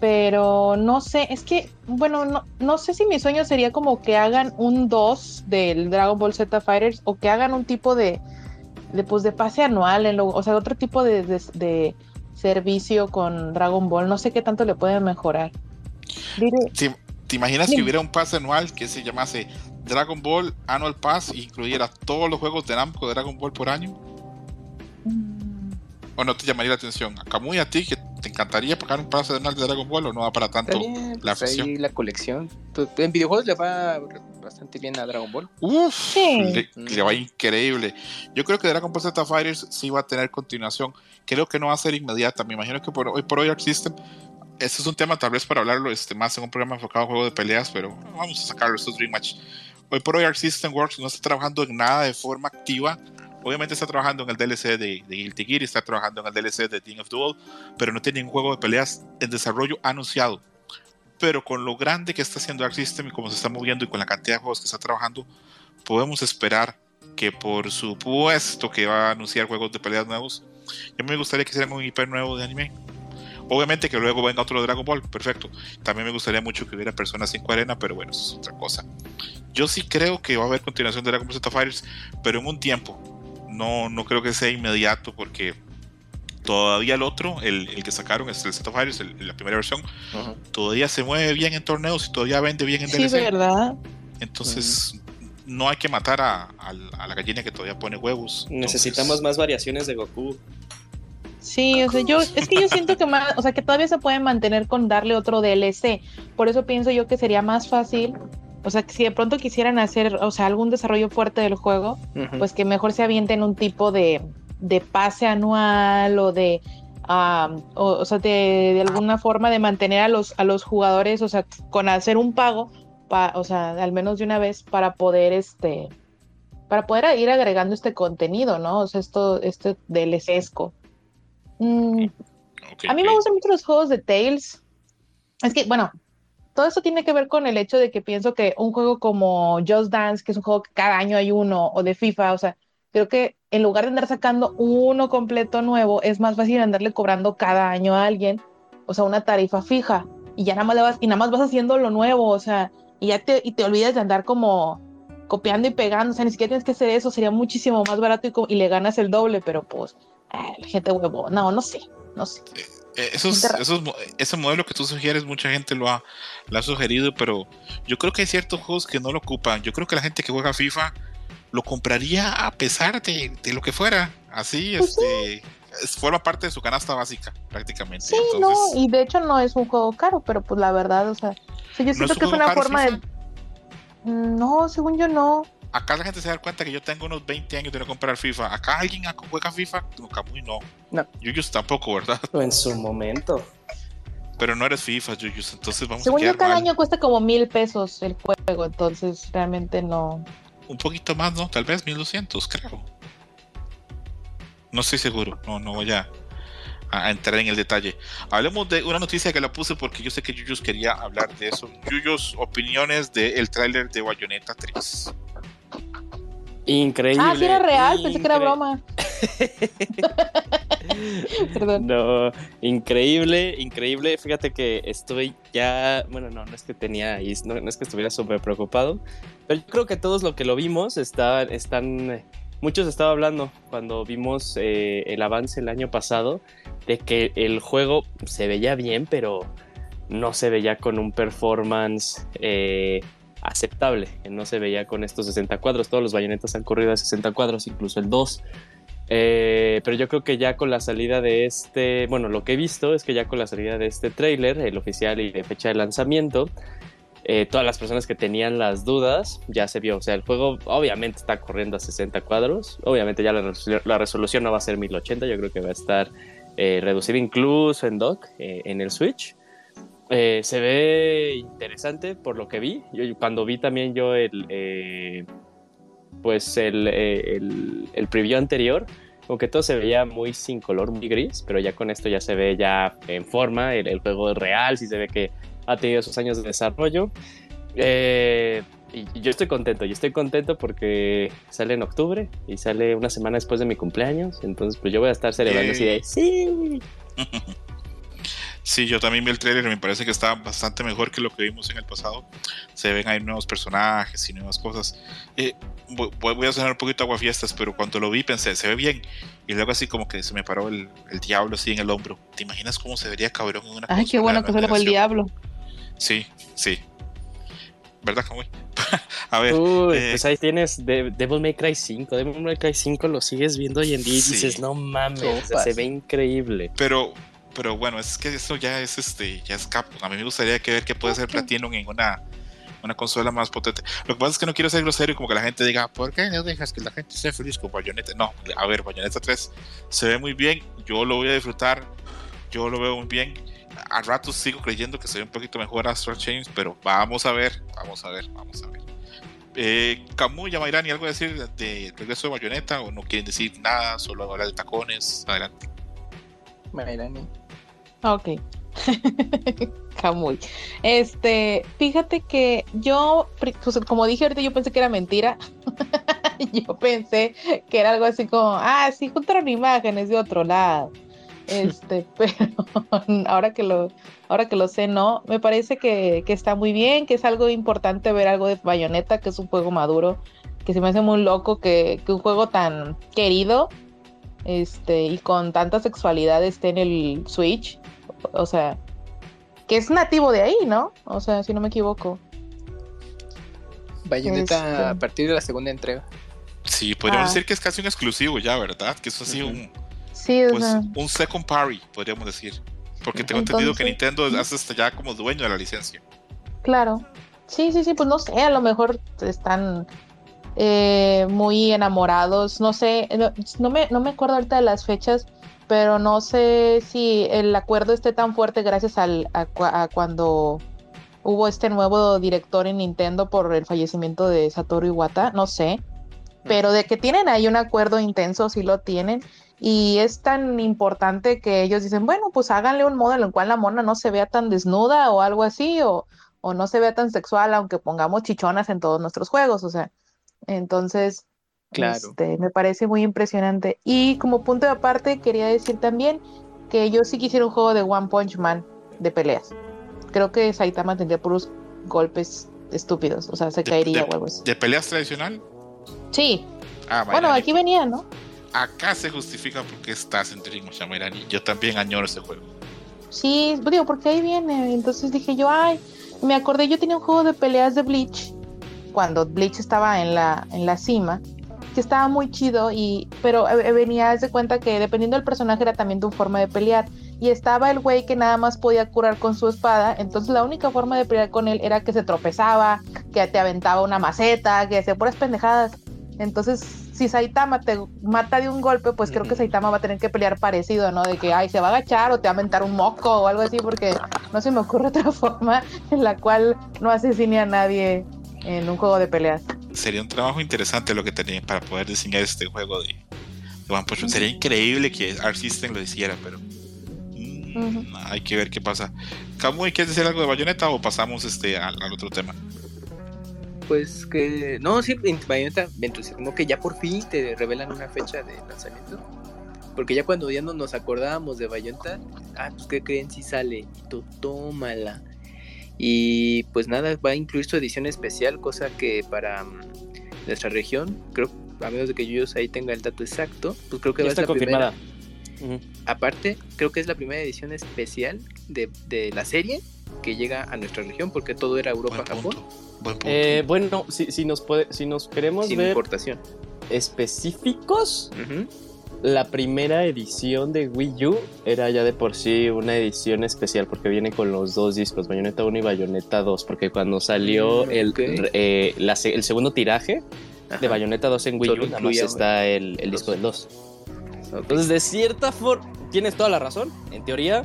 pero no sé, es que, bueno, no, no sé si mi sueño sería como que hagan un 2 del Dragon Ball Z Fighters o que hagan un tipo de, de pues de pase anual, en lo, o sea, otro tipo de, de, servicio con Dragon Ball, no sé qué tanto le pueden mejorar. ¿Te, imaginas que hubiera un pase anual que se llamase Dragon Ball Annual Pass y incluyera todos los juegos de Namco de Dragon Ball por año? Mm. ¿O no te llamaría la atención? Acá muy a ti que ¿Te encantaría pagar un pase de Dragon Ball o no va para tanto la pues ahí la colección. En videojuegos le va bastante bien a Dragon Ball. Uf, le, va increíble. Yo creo que Dragon Ball Z Fighters sí va a tener continuación. Creo que no va a ser inmediata. Me imagino que por hoy por hoy Arc System. Este es un tema tal vez para hablarlo este, más en un programa enfocado a juego de peleas, pero vamos a sacarlo estos Dream Match. Hoy por hoy Arc System Works no está trabajando en nada de forma activa obviamente está trabajando en el DLC de, de Guilty Gear, está trabajando en el DLC de Team of Duel, pero no tiene ningún juego de peleas en desarrollo anunciado. Pero con lo grande que está haciendo Arc System y cómo se está moviendo y con la cantidad de juegos que está trabajando, podemos esperar que por supuesto que va a anunciar juegos de peleas nuevos. Yo me gustaría que hicieran un IP nuevo de anime. Obviamente que luego venga otro Dragon Ball, perfecto. También me gustaría mucho que hubiera Personas 5 Arena, pero bueno, eso es otra cosa. Yo sí creo que va a haber continuación de Dragon Ball Z Fighters, pero en un tiempo no, no creo que sea inmediato porque todavía el otro, el, el que sacaron, es el Set of Fires, la primera versión, todavía se mueve bien en torneos y todavía vende bien en DLC. Sí, verdad. Entonces, no hay que matar a, la gallina que todavía pone huevos. Necesitamos más variaciones de Goku. Sí, o sea, yo, es que yo siento que más, o sea, que todavía se puede mantener con darle otro DLC. Por eso pienso yo que sería más fácil o sea, si de pronto quisieran hacer, o sea, algún desarrollo fuerte del juego, pues que mejor se avienten un tipo de, de pase anual o de, o, sea, de, de, alguna forma de mantener a los, a los jugadores, o sea, con hacer un pago, o sea, al menos de una vez para poder, este, para poder ir agregando este contenido, ¿no? O sea, esto, este DLCesco. Mm, a mí me gustan mucho los juegos de Tales. Es que, bueno, todo eso tiene que ver con el hecho de que pienso que un juego como Just Dance, que es un juego que cada año hay uno, o de FIFA, o sea, creo que en lugar de andar sacando uno completo nuevo, es más fácil andarle cobrando cada año a alguien, o sea, una tarifa fija, y ya nada más le vas, y nada más vas haciendo lo nuevo, o sea, y ya te, y te olvidas de andar como copiando y pegando, o sea, ni siquiera tienes que hacer eso, sería muchísimo más barato y, le ganas el doble, pero pues, la gente huevo, no, no sé, no sé. Eh, esos, esos, ese modelo que tú sugieres, mucha gente lo ha, lo ha sugerido, pero yo creo que hay ciertos juegos que no lo ocupan. Yo creo que la gente que juega FIFA lo compraría a pesar de, de lo que fuera. Así, pues este, forma parte de su canasta básica, prácticamente. Sí, no, y de hecho no es un juego caro, pero pues la verdad, o sea, yo siento que es una forma de. No, según yo no acá la gente se da cuenta que yo tengo unos 20 años de no comprar FIFA. Acá alguien juega FIFA, no, Camuy no. No. Yuyus tampoco, ¿verdad? En su momento. Pero no eres FIFA, Yuyus, entonces vamos Según a yo, cada año cuesta como mil pesos el juego, entonces realmente no. Un poquito más, ¿no? Tal vez 1200, creo. No estoy seguro, no, no voy a, a entrar en el detalle. Hablemos de una noticia que la puse porque yo sé que Yuyus quería hablar de eso. Yuyus, opiniones del tráiler de Bayonetta 3. Increíble. Ah, sí era real, pensé que era broma. Perdón. No, increíble, increíble. Fíjate que estoy ya, bueno, no, no es que tenía, no, no es que estuviera súper preocupado, pero yo creo que todos lo que lo vimos está, están, muchos estaba hablando cuando vimos eh, el avance el año pasado de que el juego se veía bien, pero no se veía con un performance eh, aceptable, no se veía con estos 60 cuadros, todos los bayonetas han corrido a 60 cuadros, incluso el 2. Eh, pero yo creo que ya con la salida de este, bueno, lo que he visto es que ya con la salida de este trailer, el oficial y de fecha de lanzamiento, eh, todas las personas que tenían las dudas ya se vio. O sea, el juego obviamente está corriendo a 60 cuadros. Obviamente ya la, resolución no va a ser 1080, yo creo que va a estar eh, reducida incluso en dock, en el Switch. Eh, se ve interesante por lo que vi. Yo, cuando vi también yo el, eh, pues el, el, el, preview anterior, como que todo se veía muy sin color, muy gris, pero ya con esto ya se ve ya en forma, el, juego es real, sí se ve que ha tenido sus años de desarrollo. Eh, y, yo estoy contento, yo estoy contento porque sale en octubre y sale una semana después de mi cumpleaños, entonces pues yo voy a estar celebrando así de sí. Sí, yo también vi el trailer y me parece que está bastante mejor que lo que vimos en el pasado. Se ven ahí nuevos personajes y nuevas cosas. Eh, voy a sonar un poquito aguafiestas, pero cuando lo vi pensé, se ve bien. Y luego así como que se me paró el, diablo así en el hombro. ¿Te imaginas cómo se vería cabrón en una Ay, qué bueno que se fue el diablo. Sí, sí. ¿Verdad, Kamui? a ver. Uy, eh, pues ahí tienes Devil May Cry 5. Devil May Cry 5 lo sigues viendo hoy en día y dices, no mames, se ve increíble. Pero pero bueno, es que eso ya es este, ya es A mí me gustaría que ver qué puede ser Platinum en una, una consola más potente. Lo que pasa es que no quiero ser grosero y como que la gente diga, ¿por qué no dejas que la gente sea feliz con Bayonetta? No, a ver, Bayonetta 3 se ve muy bien, yo lo voy a disfrutar, yo lo veo muy bien. A ratos sigo creyendo que ve un poquito mejor Astral Chains, pero vamos a ver, vamos a ver, vamos a ver. Eh, Camus y Amairani, ¿algo decir de regreso de Bayonetta o no quieren decir nada, solo hablar de tacones? Adelante. Mayrani. Ok. Camuy. Este, fíjate que yo, pues, como dije ahorita, yo pensé que era mentira. yo pensé que era algo así como, ah, sí, juntaron imágenes de otro lado. Este, pero ahora que lo, ahora que lo sé, no. Me parece que, que, está muy bien, que es algo importante ver algo de Bayonetta, que es un juego maduro, que se me hace muy loco que, que un juego tan querido este, y con tanta sexualidad esté en el Switch o sea, que es nativo de ahí, ¿no? O sea, si no me equivoco. Bayonetta este, a partir de la segunda entrega. Sí, podríamos ah. decir que es casi un exclusivo ya, ¿verdad? Que eso ha sido un, sí, pues, un second party, podríamos decir. Porque tengo entendido que Nintendo es hasta ya como dueño de la licencia. Claro. Sí, sí, sí, pues no sé, a lo mejor están eh, muy enamorados, no sé, no, me, no me acuerdo ahorita de las fechas, pero no sé si el acuerdo esté tan fuerte gracias al, a, cuando hubo este nuevo director en Nintendo por el fallecimiento de Satoru Iwata, no sé, pero de que tienen ahí un acuerdo intenso, sí lo tienen, y es tan importante que ellos dicen, bueno, pues háganle un modo en el cual la mona no se vea tan desnuda o algo así, o, o no se vea tan sexual, aunque pongamos chichonas en todos nuestros juegos, o sea, entonces Claro. Este, me parece muy impresionante. Y como punto de aparte, quería decir también que yo sí quisiera un juego de One Punch Man de peleas. Creo que Saitama tendría puros golpes estúpidos, o sea, se caería o algo así. ¿De peleas tradicional? Sí. Ah, bueno, aquí venía, ¿no? Acá se justifica porque estás en Dream Shamirani. Yo también añoro ese juego. Sí, digo, porque ahí viene. Entonces dije yo, ay, me acordé, yo tenía un juego de peleas de Bleach cuando Bleach estaba en la, en la cima que estaba muy chido, y, pero eh, eh, venía de cuenta que dependiendo del personaje era también tu forma de pelear. Y estaba el güey que nada más podía curar con su espada, entonces la única forma de pelear con él era que se tropezaba, que te aventaba una maceta, que hacía puras pendejadas. Entonces, si Saitama te mata de un golpe, pues creo que Saitama va a tener que pelear parecido, ¿no? De que, ay, se va a agachar o te va a aventar un moco o algo así, porque no se me ocurre otra forma en la cual no asesine a nadie en un juego de peleas sería un trabajo interesante lo que tenía para poder diseñar este juego de, One Punch Sería increíble que Art System lo hiciera, pero mm, hay que ver qué pasa. Kamui, ¿quieres decir algo de Bayonetta o pasamos este al, otro tema? Pues que no, sí, Bayonetta me entusiasmó que ya por fin te revelan una fecha de lanzamiento. Porque ya cuando ya no nos acordábamos de Bayonetta, ah, pues que creen si sale, y tú tómala. Y pues nada, va a incluir su edición especial, cosa que para mm, nuestra región, creo, a menos de que yo ahí tenga el dato exacto, pues creo que va a ser la confirmada. primera. Aparte, creo que es la primera edición especial de, de, la serie que llega a nuestra región, porque todo era Europa, Japón. Eh, bueno, si, si, nos puede, si nos queremos Sin ver importación. específicos, la primera edición de Wii U era ya de por sí una edición especial porque viene con los dos discos, Bayonetta 1 y Bayonetta 2, porque cuando salió mm, el, eh, el segundo tiraje de Bayonetta 2 en Wii U, nada más está el, disco del 2. Entonces, de cierta forma, tienes toda la razón, en teoría,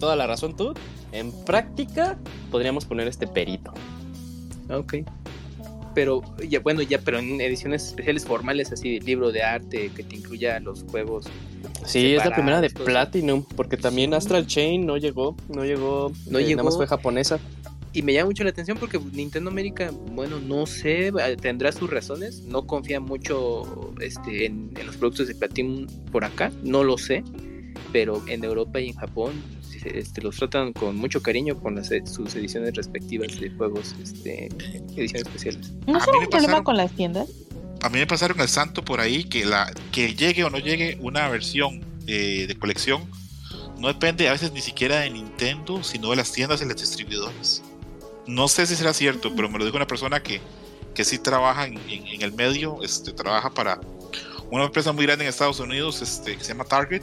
toda la razón tú, en práctica, podríamos poner este perito. Ok pero ya bueno, ya pero en ediciones especiales formales así, libro de arte que te incluya los juegos. Sí, es la primera de Platinum, porque también Astral Chain no llegó, no llegó, no eh, llegó, nada más fue japonesa. Y me llama mucho la atención porque Nintendo América, bueno, no sé, tendrá sus razones, no confía mucho este, en, los productos de Platinum por acá, no lo sé, pero en Europa y en Japón este, los tratan con mucho cariño con las, sus ediciones respectivas de juegos, este, ediciones especiales. ¿No es un problema con las tiendas? A mí me pasaron el santo por ahí que la que llegue o no llegue una versión eh, de colección no depende a veces ni siquiera de Nintendo, sino de las tiendas y los distribuidores. No sé si será cierto, pero me lo dijo una persona que, que sí trabaja en, el medio, este, trabaja para una empresa muy grande en Estados Unidos este, que se llama Target,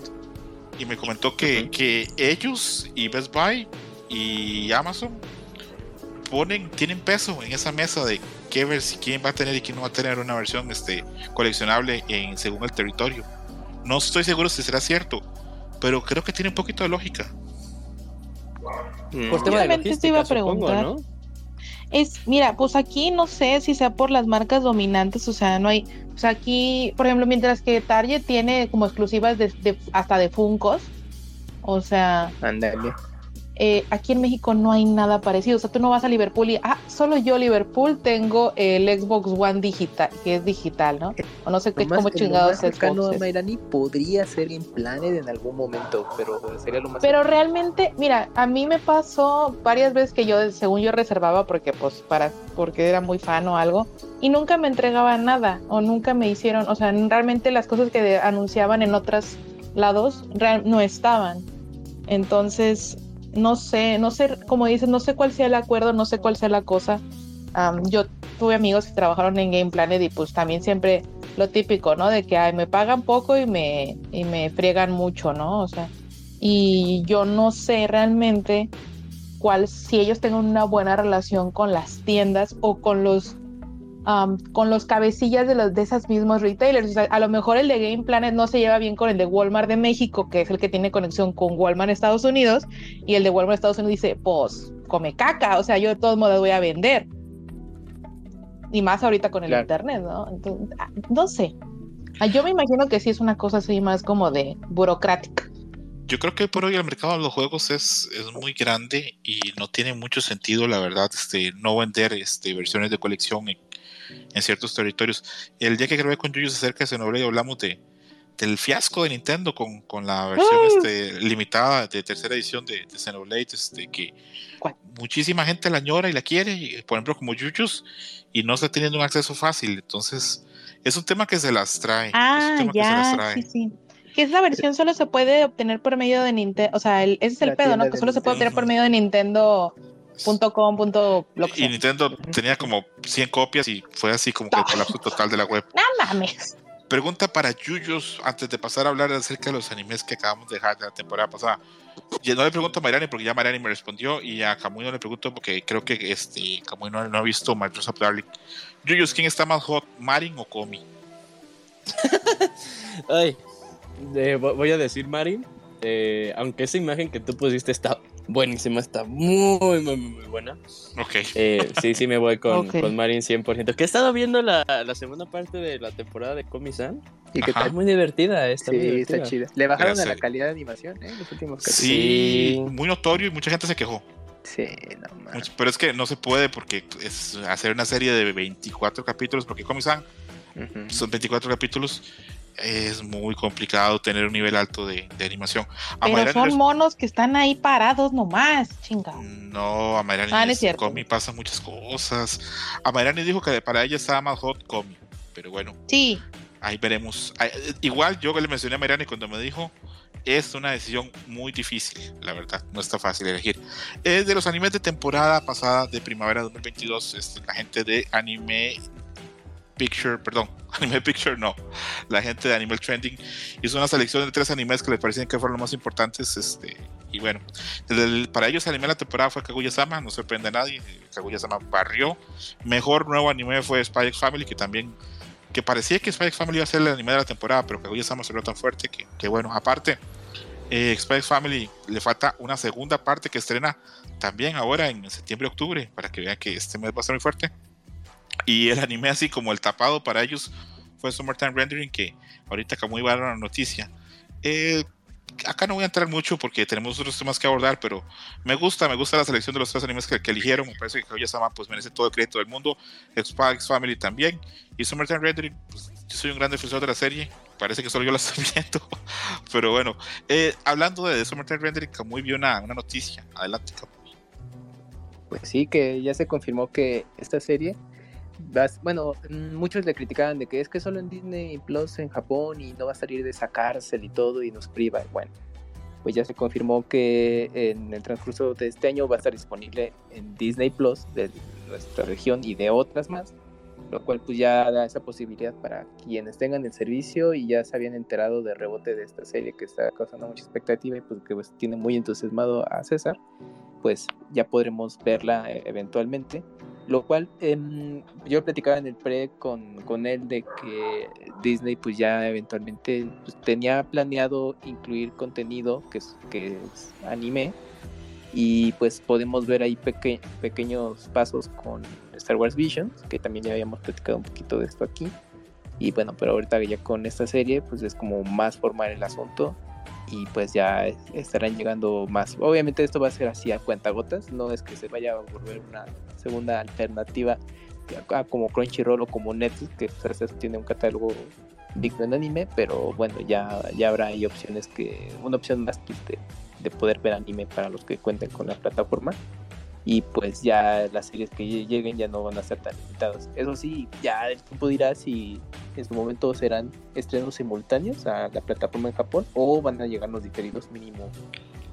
y me comentó que, que ellos y Best Buy y Amazon ponen, tienen peso en esa mesa de qué ver si quién va a tener y quién no va a tener una versión este, coleccionable en, según el territorio. No estoy seguro si será cierto, pero creo que tiene un poquito de lógica. Mm. Por tema de te iba a preguntar. ¿no? Es, mira, pues aquí no sé si sea por las marcas dominantes, o sea, no hay, o sea, aquí, por ejemplo, mientras que Target tiene como exclusivas de, hasta de Funcos, o sea, Andale. Eh, aquí en México no hay nada parecido. O sea, tú no vas a Liverpool y, ah, solo yo Liverpool tengo el Xbox One digital, que es digital, ¿no? O no sé qué, cómo chingados es. Mayrani podría ser en planes en algún momento, pero sería lo más. Pero realmente, mira, a mí me pasó varias veces que yo, según yo reservaba, porque pues para, porque era muy fan o algo, y nunca me entregaban nada, o nunca me hicieron, o sea, realmente las cosas que anunciaban en otros lados no estaban. Entonces, no sé, no sé, como dices, no sé cuál sea el acuerdo, no sé cuál sea la cosa. yo tuve amigos que trabajaron en Game Planet y pues también siempre lo típico, ¿no? De que ay, me pagan poco y me, y me friegan mucho, ¿no? O sea, y yo no sé realmente cuál, si ellos tengan una buena relación con las tiendas o con los con los cabecillas de, los, de esas mismos retailers. a lo mejor el de Game Planet no se lleva bien con el de Walmart de México, que es el que tiene conexión con Walmart Estados Unidos, y el de Walmart de Estados Unidos dice, pues, come caca, o sea, yo de todos modos voy a vender. Y más ahorita con el internet, ¿no? Ah, no sé. Ah, yo me imagino que sí es una cosa así más como de burocrática. Yo creo que por hoy el mercado de los juegos es, es muy grande y no tiene mucho sentido, la verdad, este, no vender este, versiones de colección en, en ciertos territorios. El día que grabé con Yuyu acerca de Xenoblade hablamos de, del fiasco de Nintendo con, con la versión este, limitada de tercera edición de, de Xenoblade, este, que muchísima gente la añora y la quiere, por ejemplo como Yuyus, y no está teniendo un acceso fácil. Entonces, es un tema que se las trae. Ah, ya, sí, sí. Que esa versión solo se puede obtener por medio de Nintendo, o sea, ese es el pedo, ¿no? Que solo se puede obtener por medio de Nintendo .com, y Nintendo tenía como 100 copias y fue así como que el colapso total de la web. Nada Pregunta para Yuyos antes de pasar a hablar acerca de los animes que acabamos de dejar de la temporada pasada. no le pregunto a Mayrani porque ya Mayrani me respondió y a Kamui no le pregunto porque creo que este Kamui no, ha visto Dress Up Darling. Yuyos, ¿quién está más hot, Marin o Komi? Ay, voy a decir Marin, eh, aunque esa imagen que tú pusiste está buenísima, está muy, muy, muy buena. Ok. Eh, sí, sí, me voy con, con Marin 100%. Que he estado viendo la, la segunda parte de la temporada de Comisan y que está muy divertida. Está sí, muy está chida. Le bajaron a la calidad de animación, ¿eh? Los últimos capítulos. Sí, muy notorio y mucha gente se quejó. Sí, no. Pero es que no se puede porque es hacer una serie de 24 capítulos, porque Comisan son 24 capítulos es muy complicado tener un nivel alto de, animación. Pero son monos que están ahí parados nomás, chinga. No, a Mayrani ah, Comi pasa muchas cosas. A Mayrani dijo que para ella estaba más hot Comi, pero bueno. Sí. Ahí veremos. Igual yo que le mencioné a Mayrani cuando me dijo, es una decisión muy difícil, la verdad, no está fácil elegir. Es de los animes de temporada pasada de primavera 2022, este, la gente de anime Picture, perdón, Anime Picture no, la gente de Animal Trending hizo una selección de tres animes que les parecían que fueron los más importantes, este, y bueno, para ellos el anime de la temporada fue Kaguya-sama, no sorprende a nadie, Kaguya-sama barrió, mejor nuevo anime fue Spy X Family, que también, que parecía que Spy X Family iba a ser el anime de la temporada, pero Kaguya-sama se tan fuerte que, que bueno, aparte, eh, Spy X Family le falta una segunda parte que estrena también ahora en septiembre-octubre, para que vean que este mes va a ser muy fuerte. Y el anime así como el tapado para ellos fue Summertime Rendering, que ahorita acá muy a la noticia. Eh, acá no voy a entrar mucho porque tenemos otros temas que abordar, pero me gusta, me gusta la selección de los tres animes que, eligieron. Me parece que Kaguya-sama pues merece todo el crédito del mundo. X Family también. Y Summertime Rendering, pues, yo soy un gran defensor de la serie. parece que solo yo la estoy viendo. Pero bueno, eh, hablando de Summertime Rendering, Kamui vio una, una noticia. Adelante, Kamui. Pues sí, que ya se confirmó que esta serie bueno, muchos le criticaban de que es que solo en Disney Plus en Japón y no va a salir de esa cárcel y todo y nos priva. Bueno, pues ya se confirmó que en el transcurso de este año va a estar disponible en Disney Plus de nuestra región y de otras más, lo cual pues ya da esa posibilidad para quienes tengan el servicio y ya se habían enterado del rebote de esta serie que está causando mucha expectativa y pues que pues, tiene muy entusiasmado a César, pues ya podremos verla eh, eventualmente lo cual eh, yo platicaba en el pre con, con, él de que Disney pues ya eventualmente pues, tenía planeado incluir contenido que es, que es anime y pues podemos ver ahí pequeños pasos con Star Wars Visions, que también ya habíamos platicado un poquito de esto aquí. Y bueno, pero ahorita ya con esta serie pues es como más formal el asunto y pues ya estarán llegando más. Obviamente esto va a ser así a cuentagotas, no es que se vaya a volver una segunda alternativa como Crunchyroll o como Netflix, que pues, tiene un catálogo digno en anime, pero bueno, ya, ya habrá ahí opciones que, una opción más de, de poder ver anime para los que cuenten con la plataforma y pues ya las series que lleguen ya no van a ser tan limitadas. Eso sí, ya el tiempo dirá si en su momento serán estrenos simultáneos a la plataforma en Japón o van a llegar los diferidos mínimo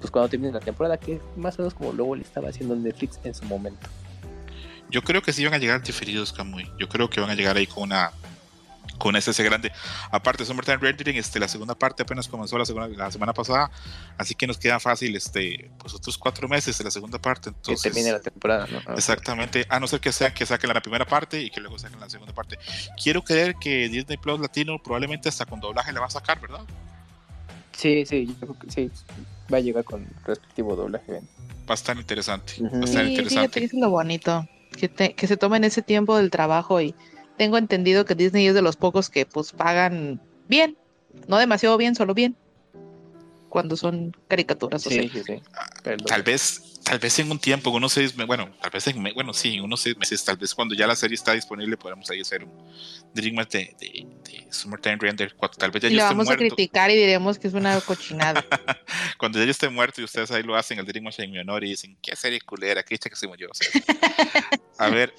pues cuando termine la temporada, que más o menos como luego le estaba haciendo Netflix en su momento. Yo creo que sí van a llegar diferidos, Kamui. Yo creo que van a llegar ahí con una con ese grande. Aparte, Summertime Rendering, este, la segunda parte apenas comenzó la, segunda, la semana pasada, así que nos queda fácil este, pues otros cuatro meses de la segunda parte. Entonces, que termine la temporada, ¿no? Ah, exactamente, a no ser que sea que saquen la primera parte y que luego saquen la segunda parte. Quiero creer que Disney Plus Latino probablemente hasta con doblaje le va a sacar, ¿verdad? Sí, sí, yo creo que sí, va a llegar con respectivo doblaje. Va a estar interesante. Va a estar interesante. es lo bonito, que, que se tomen ese tiempo del trabajo y tengo entendido que Disney es de los pocos que pues pagan bien, no demasiado bien, solo bien, cuando son caricaturas. Sí, sí, sí. Tal vez, tal vez en un tiempo, unos seis meses, bueno, tal vez en, bueno, sí, unos seis meses, tal vez cuando ya la serie está disponible podremos ahí hacer un Dream de, de, de Summertime Render, cuando tal vez ya y yo vamos a criticar y diremos que es una cochinada. cuando ya yo esté muerto y ustedes ahí lo hacen, el Dream en mi honor y dicen, qué serie culera, qué dicha que se yo. a ver,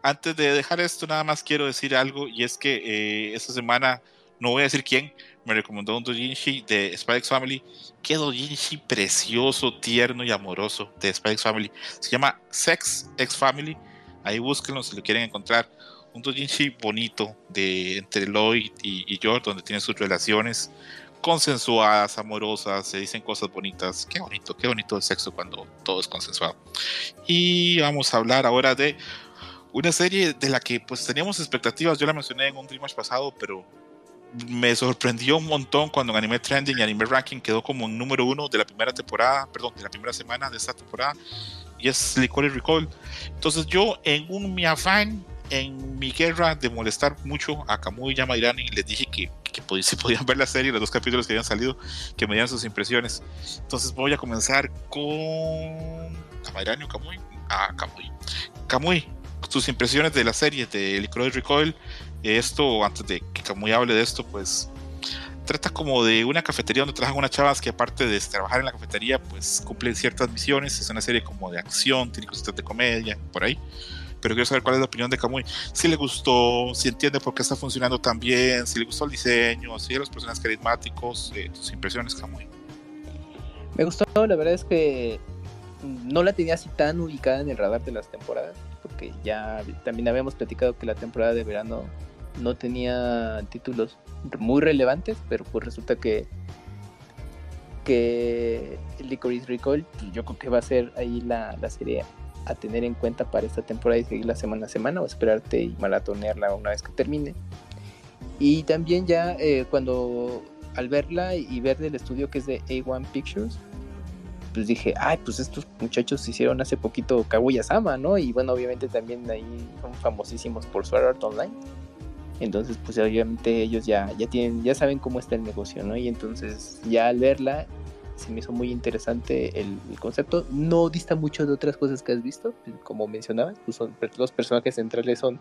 antes de dejar esto, nada más quiero decir algo, y es que eh, esta semana, no voy a decir quién, me recomendó un doujinshi de X Family. Qué doujinshi precioso, tierno y amoroso de X Family. Se llama Sex X Family. Ahí búsquenlo si lo quieren encontrar. Un doujinshi bonito de entre Lloyd y, y George, donde tienen sus relaciones consensuadas, amorosas, se dicen cosas bonitas. Qué bonito, qué bonito el sexo cuando todo es consensuado. Y vamos a hablar ahora de una serie de la que pues teníamos expectativas, yo la mencioné en un Dreamers pasado, pero me sorprendió un montón cuando en Anime Trending y Anime Ranking quedó como un número uno de la primera temporada, perdón, de la primera semana de esta temporada, y es Licorice Recall. Entonces yo en un mi afán, en mi guerra de molestar mucho a Kamui y Yamairani, les dije que, que si podían ver la serie, los dos capítulos que habían salido, que me dieran sus impresiones. Entonces voy a comenzar con Yamairani o Kamui. Ah, Kamui. Kamui, tus impresiones de la serie de Licorice Recoil. Esto, antes de que Camuy hable de esto, pues trata como de una cafetería donde trabajan unas chavas que aparte de trabajar en la cafetería, pues cumplen ciertas misiones. Es una serie como de acción, tiene cositas de comedia, por ahí. Pero quiero saber cuál es la opinión de Camuy. Si le gustó, si entiende por qué está funcionando tan bien, si le gustó el diseño, si los personajes carismáticos, eh, tus impresiones, Camuy. Me gustó, la verdad es que no la tenía así tan ubicada en el radar de las temporadas porque ya también habíamos platicado que la temporada de verano no tenía títulos muy relevantes, pero pues resulta que que Licorice Recall yo creo que va a ser ahí la, serie a tener en cuenta para esta temporada y seguirla semana a semana o esperarte y maratonearla una vez que termine. Y también ya eh, cuando al verla y ver del estudio que es de A1 Pictures, pues dije, ay, pues estos muchachos hicieron hace poquito Kaguya-sama, ¿no? Y bueno, obviamente también ahí son famosísimos por Sword Art Online. Entonces, pues obviamente ellos ya, ya tienen, ya saben cómo está el negocio, ¿no? Y entonces ya al verla se me hizo muy interesante el, concepto. No dista mucho de otras cosas que has visto, como mencionaba, pues los personajes centrales son,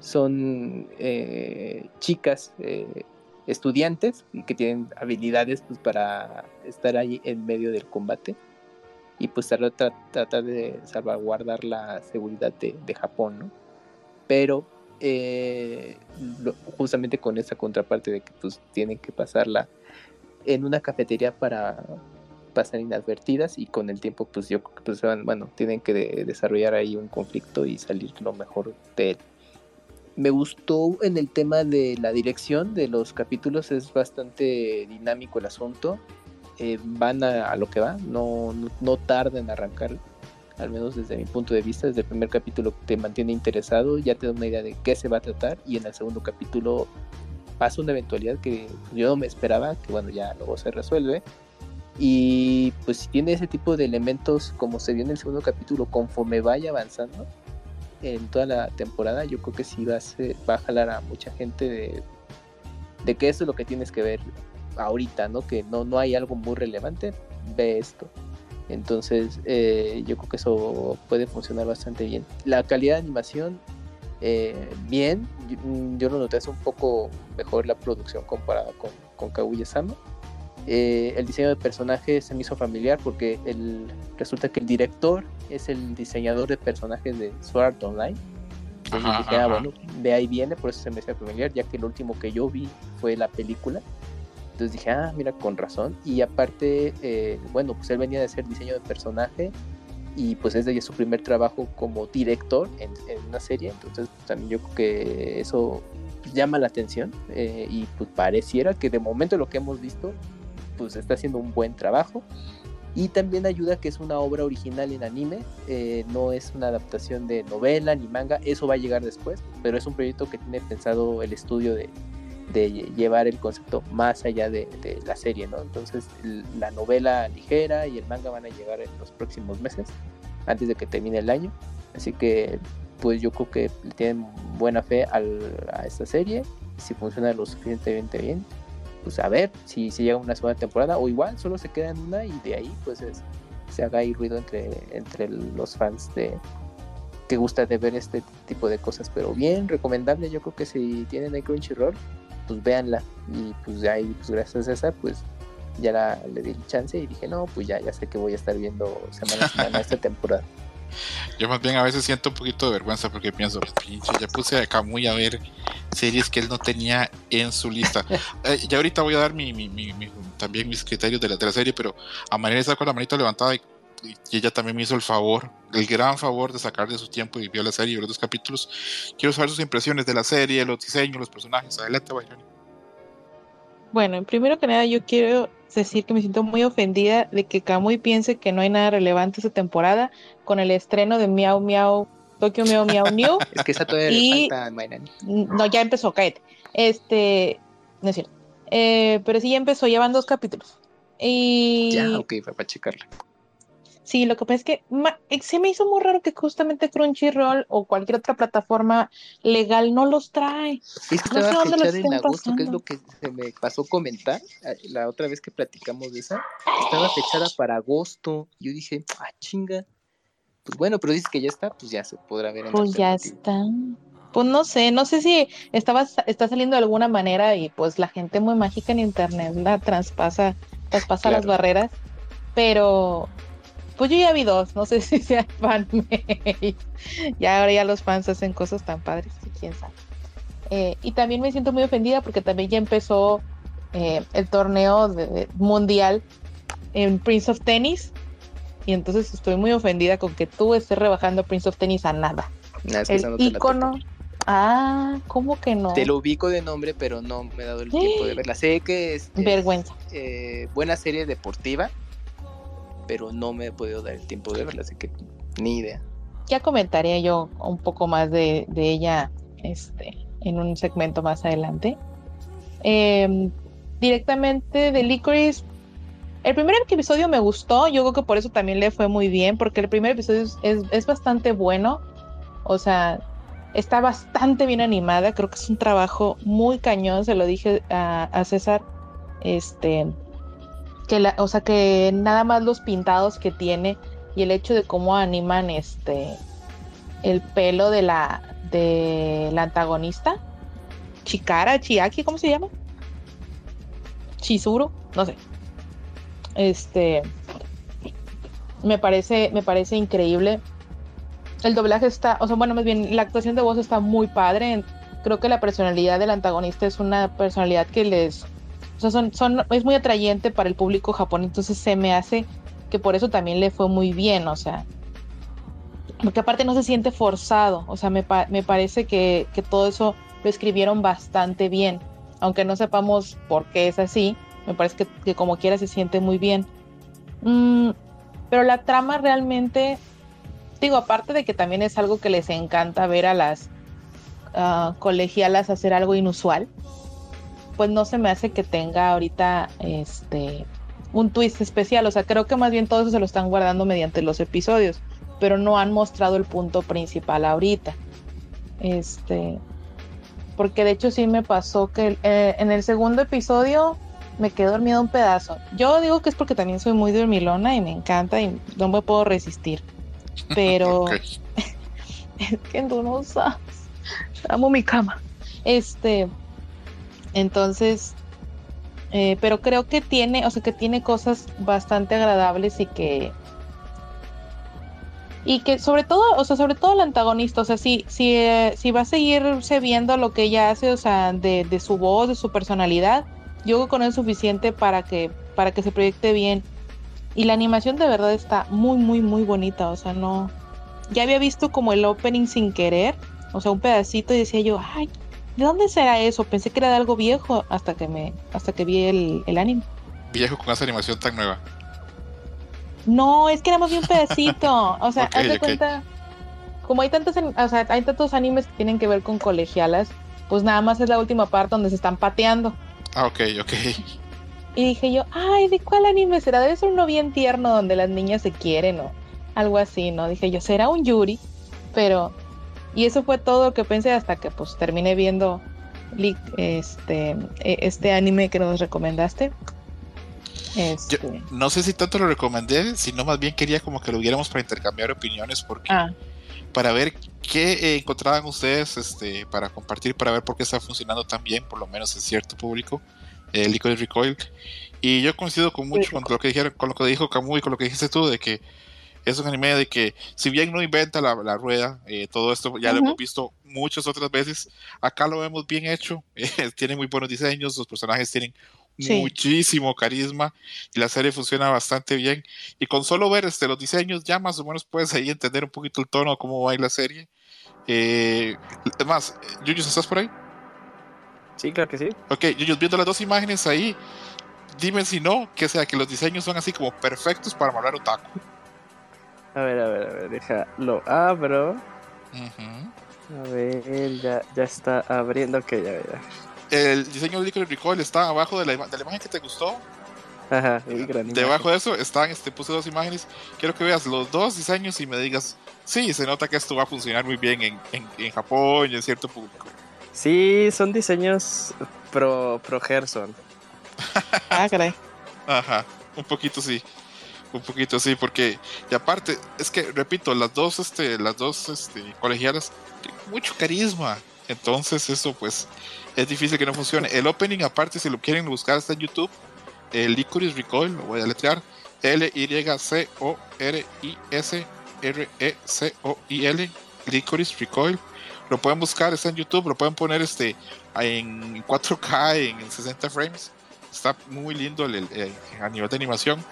son eh, chicas eh, estudiantes que tienen habilidades pues, para estar ahí en medio del combate y pues tratar de salvaguardar la seguridad de, Japón, ¿no? Pero eh, justamente con esa contraparte de que pues tienen que pasarla en una cafetería para pasar inadvertidas y con el tiempo pues yo pues, bueno, tienen que desarrollar ahí un conflicto y salir lo mejor de él. Me gustó en el tema de la dirección de los capítulos, es bastante dinámico el asunto. Eh, van a, lo que va, no, no, tarda en arrancar, al menos desde mi punto de vista, desde el primer capítulo te mantiene interesado, ya te da una idea de qué se va a tratar y en el segundo capítulo pasa una eventualidad que yo no me esperaba, que bueno, ya luego se resuelve. Y pues si tiene ese tipo de elementos como se vio en el segundo capítulo, conforme vaya avanzando en toda la temporada, yo creo que sí va a, va a jalar a mucha gente de, de que eso es lo que tienes que ver ahorita, ¿no? Que no, no hay algo muy relevante, ve esto. Entonces, eh, yo creo que eso puede funcionar bastante bien. La calidad de animación, eh, bien. Yo, lo noté hace un poco mejor la producción comparada con, con Kaguya-sama. Eh, el diseño de personajes se me hizo familiar porque el, resulta que el director es el diseñador de personajes de Sword Art Online. Entonces dije, ah, bueno, de ahí viene, por eso se me hizo familiar, ya que el último que yo vi fue la película. Entonces dije, ah, mira, con razón. Y aparte, eh, bueno, pues él venía de hacer diseño de personaje y pues es de su primer trabajo como director en, una serie. Entonces también yo creo que eso llama la atención eh, y pues pareciera que de momento lo que hemos visto pues está haciendo un buen trabajo. Y también ayuda que es una obra original en anime, eh, no es una adaptación de novela ni manga, eso va a llegar después, pero es un proyecto que tiene pensado el estudio de, de llevar el concepto más allá de, la serie, ¿no? Entonces la novela ligera y el manga van a llegar en los próximos meses, antes de que termine el año. Así que pues yo creo que tienen buena fe a esta serie. Si funciona lo suficientemente bien, pues a ver si, si llega una segunda temporada o igual solo se queda en una y de ahí pues se haga ahí ruido entre, entre los fans de que gusta de ver este tipo de cosas. Pero bien, recomendable. Yo creo que si tienen el Crunchyroll, pues véanla. Y pues de ahí, pues gracias a esa, pues ya la, le di el chance y dije, no, pues ya, ya sé que voy a estar viendo semana a semana esta temporada. Yo más bien a veces siento un poquito de vergüenza porque pienso, pinche, ya puse a muy a ver series que él no tenía en su lista. eh, ya ahorita voy a dar mi, mi, mi, también mis criterios de la, de la serie, pero a manera de estar con la manita levantada y, ella también me hizo el favor, el gran favor de sacar de su tiempo y vio la serie y los dos capítulos. Quiero saber sus impresiones de la serie, los diseños, los personajes. Adelante, Bailani. Bueno, primero que nada yo quiero decir que me siento muy ofendida de que Kamui piense que no hay nada relevante esta temporada con el estreno de Miau Miau, Tokyo Miau Miau New. es que esa todavía y... falta, No, ya empezó, cállate. Este, no es cierto. Eh, pero sí ya empezó, llevan dos capítulos. Y... Ya, ok, para checarla. Sí, lo que pasa es que eh, se me hizo muy raro que justamente Crunchyroll o cualquier otra plataforma legal no los trae. Es que estaba fechada en agosto, que es lo que se me pasó comentar eh, la otra vez que platicamos de esa. Estaba fechada para agosto. Yo dije, ah, chinga. Pues bueno, pero dices que ya está, pues ya se podrá ver. En pues ya está. Pues no sé, no sé si estaba, está saliendo de alguna manera y pues la gente muy mágica en internet la traspasa, traspasa las barreras, pero pues yo ya vi dos, no sé si sea fan. ya ahora ya los fans hacen cosas tan padres, quién sabe. Eh, y también me siento muy ofendida porque también ya empezó eh, el torneo mundial en Prince of Tennis. Y entonces estoy muy ofendida con que tú estés rebajando Prince of Tennis a nada. el icono. Ah, ¿cómo que no? Te lo ubico de nombre, pero no me he dado el tiempo de verla. Sé que es, Vergüenza. Eh, buena serie deportiva pero no me he podido dar el tiempo de verla, así que ni idea. Ya comentaré yo un poco más de, ella este, en un segmento más adelante. Em, directamente de Licorice, el primer episodio me gustó, yo creo que por eso también le fue muy bien, porque el primer episodio es, bastante bueno, o sea, está bastante bien animada, creo que es un trabajo muy cañón, se lo dije a, a César, este, que la, o sea que nada más los pintados que tiene y el hecho de cómo animan este el pelo de la de la antagonista Chikara Chiaki cómo se llama Chizuru, no sé. Este me parece, me parece increíble. El doblaje está, o sea, bueno, más bien la actuación de voz está muy padre. Creo que la personalidad del antagonista es una personalidad que les, o sea, son, son, es muy atrayente para el público japonés, entonces se me hace que por eso también le fue muy bien, o sea, porque aparte no se siente forzado, o sea, me, me parece que, que, todo eso lo escribieron bastante bien, aunque no sepamos por qué es así, me parece que, que como quiera se siente muy bien. Mm, pero la trama realmente, digo, aparte de que también es algo que les encanta ver a las uh, colegialas hacer algo inusual, pues no se me hace que tenga ahorita este un twist especial. O sea, creo que más bien todo eso se lo están guardando mediante los episodios, pero no han mostrado el punto principal ahorita. Este, porque de hecho sí me pasó que eh, en el segundo episodio me quedé dormida un pedazo. Yo digo que es porque también soy muy dormilona y me encanta y no me puedo resistir. Pero es que tú no sabes. Amo mi cama. Este, entonces, eh, pero creo que tiene, o sea, que tiene cosas bastante agradables y que y que sobre todo, o sea, sobre todo el antagonista, o sea, si, si, eh, si va a seguirse viendo lo que ella hace, o sea, de, su voz, de su personalidad, yo creo que con es suficiente para que, para que se proyecte bien. Y la animación de verdad está muy, muy, muy bonita. O sea, no. Ya había visto como el opening sin querer. O sea, un pedacito y decía yo, ay, ¿de dónde será eso? Pensé que era de algo viejo hasta que me, hasta que vi el, el anime. Viejo con esa animación tan nueva. No, es que era más bien un pedacito. O sea, haz de cuenta. Como hay tantos, o sea, hay tantos animes que tienen que ver con colegialas, pues nada más es la última parte donde se están pateando. Ah, ok, ok. Y dije yo, ay, ¿de cuál anime será? Debe ser uno bien tierno donde las niñas se quieren o algo así, ¿no? Dije yo, será un Yuri, pero... Y eso fue todo lo que pensé hasta que pues terminé viendo este, e, este anime que nos recomendaste. Este... no sé si tanto lo recomendé, sino más bien quería como que lo viéramos para intercambiar opiniones porque ah. para ver qué eh, encontraban ustedes este, para compartir, para ver por qué está funcionando tan bien, por lo menos en cierto público, el Liquid Recoil. Y yo coincido con mucho con lo que dijeron, con lo que dijo Camu y con lo que dijiste tú, de que es un anime de que si bien no inventa la, la rueda, eh, todo esto ya lo hemos visto muchas otras veces, acá lo vemos bien hecho, tiene muy buenos diseños, los personajes tienen muchísimo carisma y la serie funciona bastante bien. Y con solo ver este, los diseños ya más o menos puedes ahí entender un poquito el tono, cómo va la serie. Eh, es más, Yuyus, ¿estás por ahí? Sí, claro que sí. Ok, Yuyus, viendo las dos imágenes ahí, dime si no, que sea que los diseños son así como perfectos para hablar otaku. A ver, a ver, a ver, déjalo abro. A ver, ya, ya está abriendo, ok, ya, ya el diseño de Liquid Recoil está abajo de la, de la imagen que te gustó. Ajá, Debajo de eso están, este, puse dos imágenes. Quiero que veas los dos diseños y me digas, sí, se nota que esto va a funcionar muy bien en, en, Japón y en cierto público. Sí, son diseños pro, pro Gerson. ah, caray. Ajá, un poquito sí. Un poquito sí, porque, y aparte, es que, repito, las dos, este, las dos, este, colegialas, mucho carisma. Entonces, eso, pues, es difícil que no funcione. El opening, aparte, si lo quieren buscar, está en YouTube. El Licorice Recoil, lo voy a letrear. L-Y-C-O-R-I-S-R-E-C-O-I-L. Licorice Recoil. Lo pueden buscar, está en YouTube. Lo pueden poner este en 4K, en 60 frames. Está muy lindo el, a nivel de animación.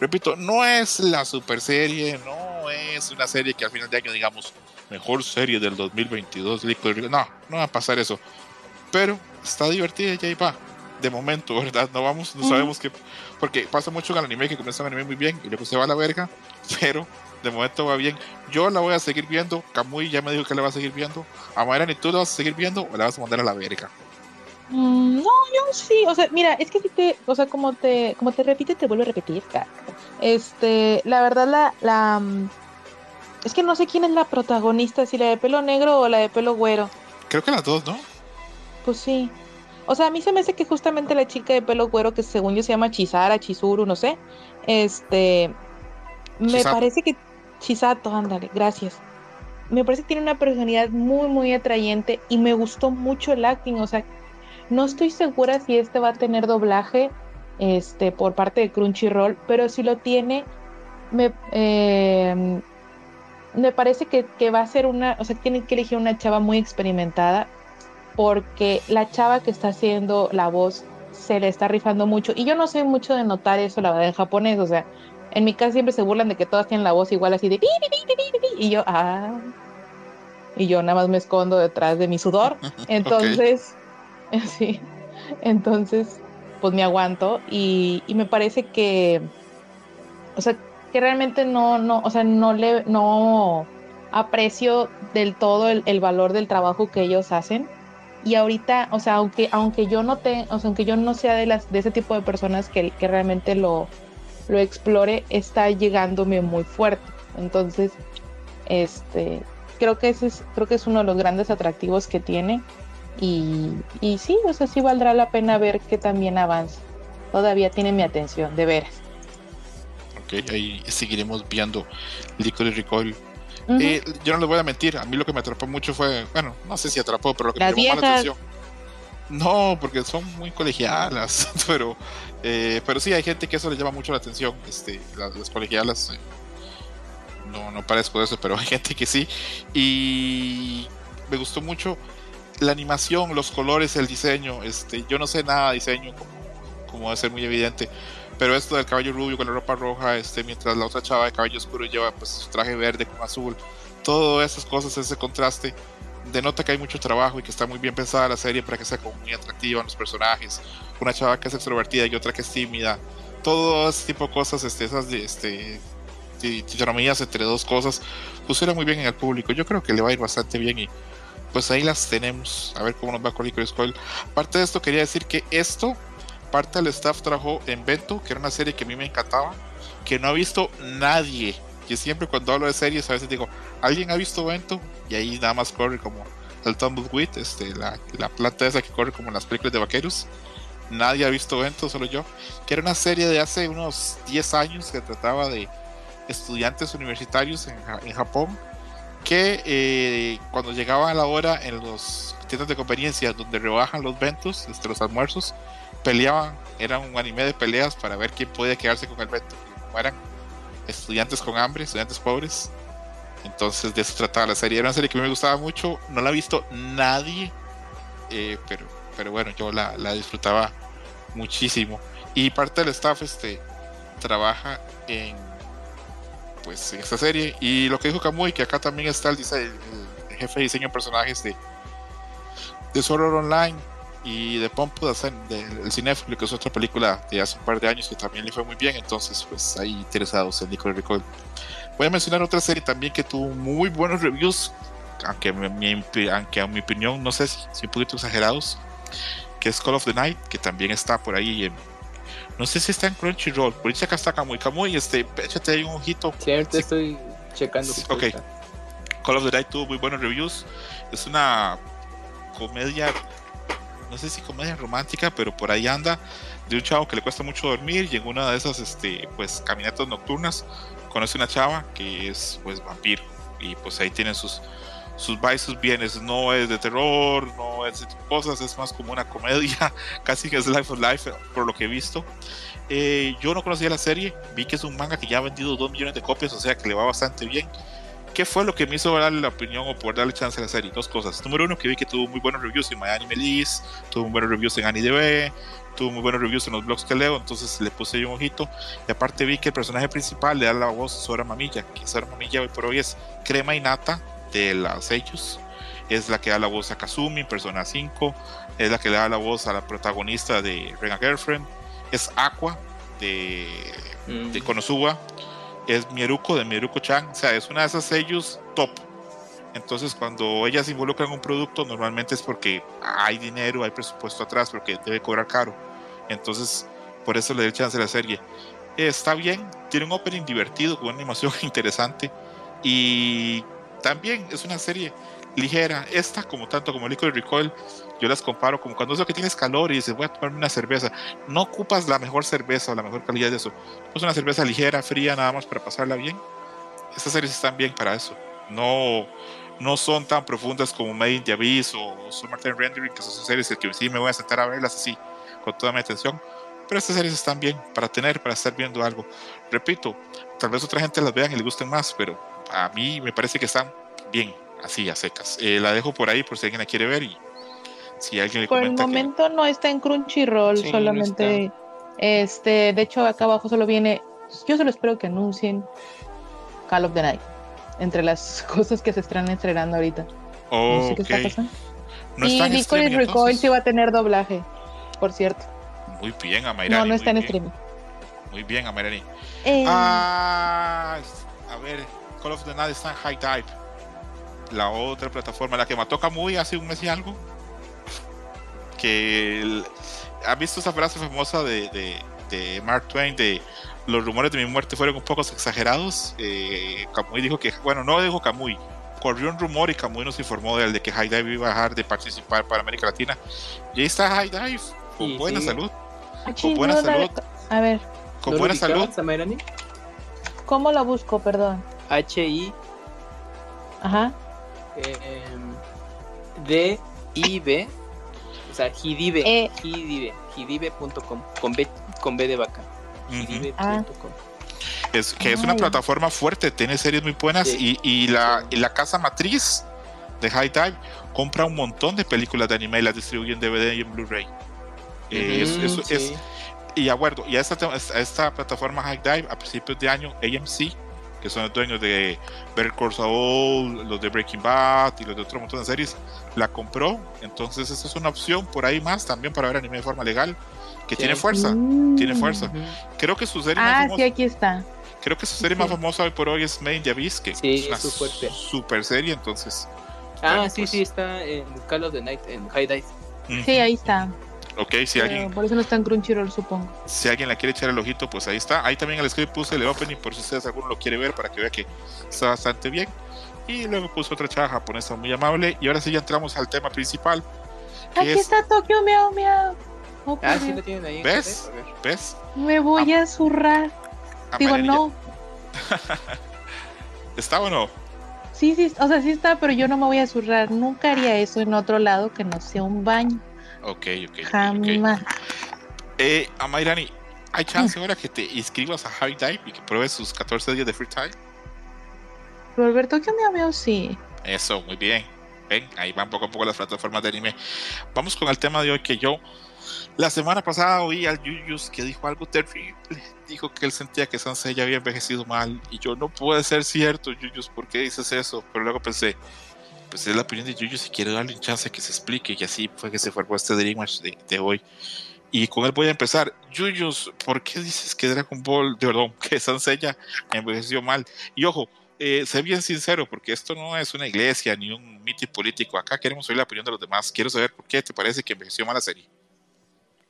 Repito, no es la super serie, no es una serie que al final de año digamos mejor serie del 2022. No, no va a pasar eso pero está divertida y ahí va. De momento, ¿verdad? No vamos, no sabemos qué. Porque pasa mucho en el anime que comienza el anime muy bien y luego se va a la verga, pero de momento va bien. Yo la voy a seguir viendo. Kamui ya me dijo que la va a seguir viendo. Amaira, ¿ni tú la vas a seguir viendo o la vas a mandar a la verga? Mm, no, yo sí. O sea, mira, es que si te. O sea, como te, como te repite, te vuelvo a repetir. Este, la verdad, la. la mm, es que no sé quién es la protagonista, si la de pelo negro o la de pelo güero. Creo que las dos, ¿no? Pues sí. O sea, a mí se me hace que justamente la chica de pelo güero, que según yo se llama Chizara, Chizuru, no sé. Este. Me parece que. Chisato, ándale, gracias. Me parece que tiene una personalidad muy, muy atrayente y me gustó mucho el acting. O sea, no estoy segura si este va a tener doblaje este, por parte de Crunchyroll, pero si lo tiene, me, em, me parece que, que, va a ser una, o sea, tienen que elegir una chava muy experimentada, porque la chava que está haciendo la voz se le está rifando mucho, y yo no sé mucho de notar eso, la verdad, en japonés, o sea, en mi casa siempre se burlan de que todas tienen la voz igual así de y yo, ah, y yo nada más me escondo detrás de mi sudor, entonces, sí, entonces, pues me aguanto y, y me parece que, o sea, que realmente no, no, o sea, no le, no aprecio del todo el, valor del trabajo que ellos hacen. Y ahorita, o sea, aunque, aunque yo no te, o sea, aunque yo no sea de las, de ese tipo de personas que, que realmente lo, lo explore, está llegándome muy fuerte. Entonces, este, creo que ese es, creo que es uno de los grandes atractivos que tiene. Y, y sí, o sea, sí valdrá la pena ver que también avanza. Todavía tiene mi atención, de veras ahí seguiremos viendo Liquid Recoil. Eh, yo no les voy a mentir, a mí lo que me atrapó mucho fue, bueno, no sé si atrapó, pero lo que me llamó la atención. No, porque son muy colegialas, pero, eh, pero sí hay gente que eso le llama mucho la atención, este, las, colegialas. Eh, no, no parezco de eso, pero hay gente que sí. Y me gustó mucho la animación, los colores, el diseño. Este, yo no sé nada de diseño, como, como debe ser muy evidente, pero esto del caballo rubio con la ropa roja, este, mientras la otra chava de cabello oscuro lleva pues su traje verde con azul, todas esas cosas, ese contraste, denota que hay mucho trabajo y que está muy bien pensada la serie para que sea como muy atractiva en los personajes. Una chava que es extrovertida y otra que es tímida. Todo ese tipo de cosas, este, esas este, entre dos cosas, pusieron muy bien en el público. Yo creo que le va a ir bastante bien y pues ahí las tenemos. A ver cómo nos va con Licorice Coil. Aparte de esto, quería decir que esto parte del staff trajo en Vento, que era una serie que a mí me encantaba, que no ha visto nadie. Que siempre cuando hablo de series a veces digo, ¿alguien ha visto Vento? Y ahí nada más corre como el Tumbleweed, este, la, la planta esa que corre como en las películas de vaqueros. Nadie ha visto Vento, solo yo. Que era una serie de hace unos 10 años que trataba de estudiantes universitarios en, en Japón que eh, cuando llegaba la hora en los tiendas de conveniencia donde rebajan los ventos, este, los almuerzos, peleaban, era un anime de peleas para ver quién podía quedarse con el veto. eran estudiantes con hambre, estudiantes pobres. Entonces de eso trataba la serie. Era una serie que me gustaba mucho, no la ha visto nadie, eh, pero, pero bueno, yo la, disfrutaba muchísimo. Y parte del staff este, trabaja en, pues, en esta serie. Y lo que dijo Kamui, que acá también está el, el jefe de diseño de personajes de, de Sword Online, y de Pompo del Cinéfilo, que es otra película de hace un par de años que también le fue muy bien, entonces pues ahí interesados en Nicole Recoil. Voy a mencionar otra serie también que tuvo muy buenos reviews, aunque, mi, aunque a mi opinión no sé si, si, un poquito exagerados, que es Call of the Night, que también está por ahí no sé si está en Crunchyroll, por ahí acá está Kamui, Kamui, este, échate ahí un ojito. Cierto, estoy checando. ok. Call of the Night tuvo muy buenos reviews, es una comedia no sé si comedia romántica, pero por ahí anda, de un chavo que le cuesta mucho dormir y en una de esas este, pues, caminatas nocturnas conoce una chava que es pues vampiro y pues ahí tienen sus sus sus bienes, no es de terror, no es de cosas, es más como una comedia, casi que es Life of Life por lo que he visto. Eh, yo no conocía la serie, vi que es un manga que ya ha vendido 2 millones de copias, o sea que le va bastante bien ¿Qué fue lo que me hizo darle la opinión o poder darle chance a la serie? Dos cosas. Número uno, que vi que tuvo muy buenos reviews en MyAnimeList, tuvo muy buenos reviews en AniDB, tuvo muy buenos reviews en los blogs que leo, entonces le puse yo un ojito. Y aparte vi que el personaje principal le da la voz a Sora Mamilla, que Sora Mamilla hoy por hoy es crema y nata de las hechos. Es la que da la voz a Kazumi, Persona 5, es la que le da la voz a la protagonista de Rena Girlfriend, es Aqua de, de mm. Konosuba es Mieruko de Mieruko-chan, o sea, es una de esas sellos top. Entonces, cuando ella se involucra en un producto, normalmente es porque hay dinero, hay presupuesto atrás, porque debe cobrar caro. Entonces, por eso le doy chance a la serie. está bien, tiene un opening divertido, con una animación interesante. Y también es una serie ligera. Esta, como tanto como Liquid Recoil, yo las comparo como cuando es lo que tienes calor y dices, voy a tomarme una cerveza. No ocupas la mejor cerveza o la mejor calidad de eso. Es una cerveza ligera, fría, nada más para pasarla bien. Estas series están bien para eso. No, no son tan profundas como Made in the Abyss o Summertime Rendering, que son series que sí me voy a sentar a verlas así, con toda mi atención. pero estas series están bien para tener, para estar viendo algo. Repito, tal vez otra gente las vean y les gusten más, pero a mí me parece que están bien, así a secas. Eh, la dejo por ahí por si alguien la quiere ver y si alguien le Por el momento no está en Crunchyroll, solamente este, de hecho acá abajo solo viene, yo solo espero que anuncien Call of the Night entre las cosas que se están estrenando ahorita. no sé qué está pasando. ¿No y Licorice Recoil sí va a tener doblaje, por cierto. Muy bien, Amairani. No, no está en streaming. Muy bien, Amairani. Eh... Ah, a ver, Call of the Night está en High Dive. La otra plataforma, la que mató Kamui hace un mes y algo. Que. ¿Ha visto esa frase famosa de, de, de, Mark Twain de los rumores de mi muerte fueron un poco exagerados? Eh, Kamui dijo que. Bueno, no dijo Kamui. Corrió un rumor y Kamui nos informó de, de que High Dive iba a dejar de participar para América Latina. Y ahí está High Dive, con buena salud. Ah, con buena salud. A ver. Con buena salud. ¿Cómo la busco? Perdón. H-I. Ajá. Eh, D-I-B. O sea, Hidibe. Eh. Hidibe. Hidibe.com. Con B, con B de vaca. Hidibe.com. Es que es una plataforma fuerte, tiene series muy buenas y, y, la, y la casa matriz de High Dive compra un montón de películas de anime y las distribuye en DVD y en Blu-ray. Eh, es, y acuerdo, y a esta, a esta plataforma High Dive a principios de año, AMC, que son los dueños de Better Call Saul, los de Breaking Bad y los de otro montón de series, la compró. Entonces, esta es una opción por ahí más también para ver anime de forma legal, que tiene fuerza, tiene fuerza. Creo que su serie ah, más famosa, sí, aquí está. Creo que su serie más famosa hoy por hoy es Main the Abyss, que es una super serie, entonces. Ah, sí, pues sí, está en Call of the Night, en High Dive. Sí, ahí está. Ok, si alguien. Por eso no está en Crunchyroll, supongo. Si alguien la quiere echar el ojito, pues ahí está. Ahí también el script puse el opening por si ustedes alguno lo quiere ver para que vea que está bastante bien. Y luego puse otra chava japonesa muy amable. Y ahora sí ya entramos al tema principal. Aquí está Tokyo Miau Miau. Oh, ah, sí lo tienen ahí. ¿Ves? ¿Ves? Me voy a zurrar. Digo, no. ¿Está o no? Sí, sí, o sea, sí está, pero yo no me voy a zurrar. Nunca haría eso en otro lado que no sea un baño. Ok, ok. Jamás. Okay. Eh, Amairani, ¿hay chance ahora que te inscribas a High Dive y que pruebes sus 14 días de free time? Roberto, que me veo, sí. Eso, muy bien. Ven, ahí van poco a poco las plataformas de anime. Vamos con el tema de hoy que yo la semana pasada oí al Yuyus que dijo algo terrible. Dijo que él sentía que Sansei ya había envejecido mal. Y yo, no puede ser cierto, Yuyus, ¿por qué dices eso? Pero luego pensé, pues es la opinión de Yuyu si quiere darle un chance que se explique y así fue que se formó este Dream Match de, hoy. Y con él voy a empezar. Yuyus, ¿por qué dices que Dragon Ball de perdón, que Sansella envejeció mal? y ojo eh, sé bien sincero porque esto no es una iglesia ni un mito político. Acá queremos oír la opinión de los demás. Quiero saber por qué te parece que envejeció mal la serie.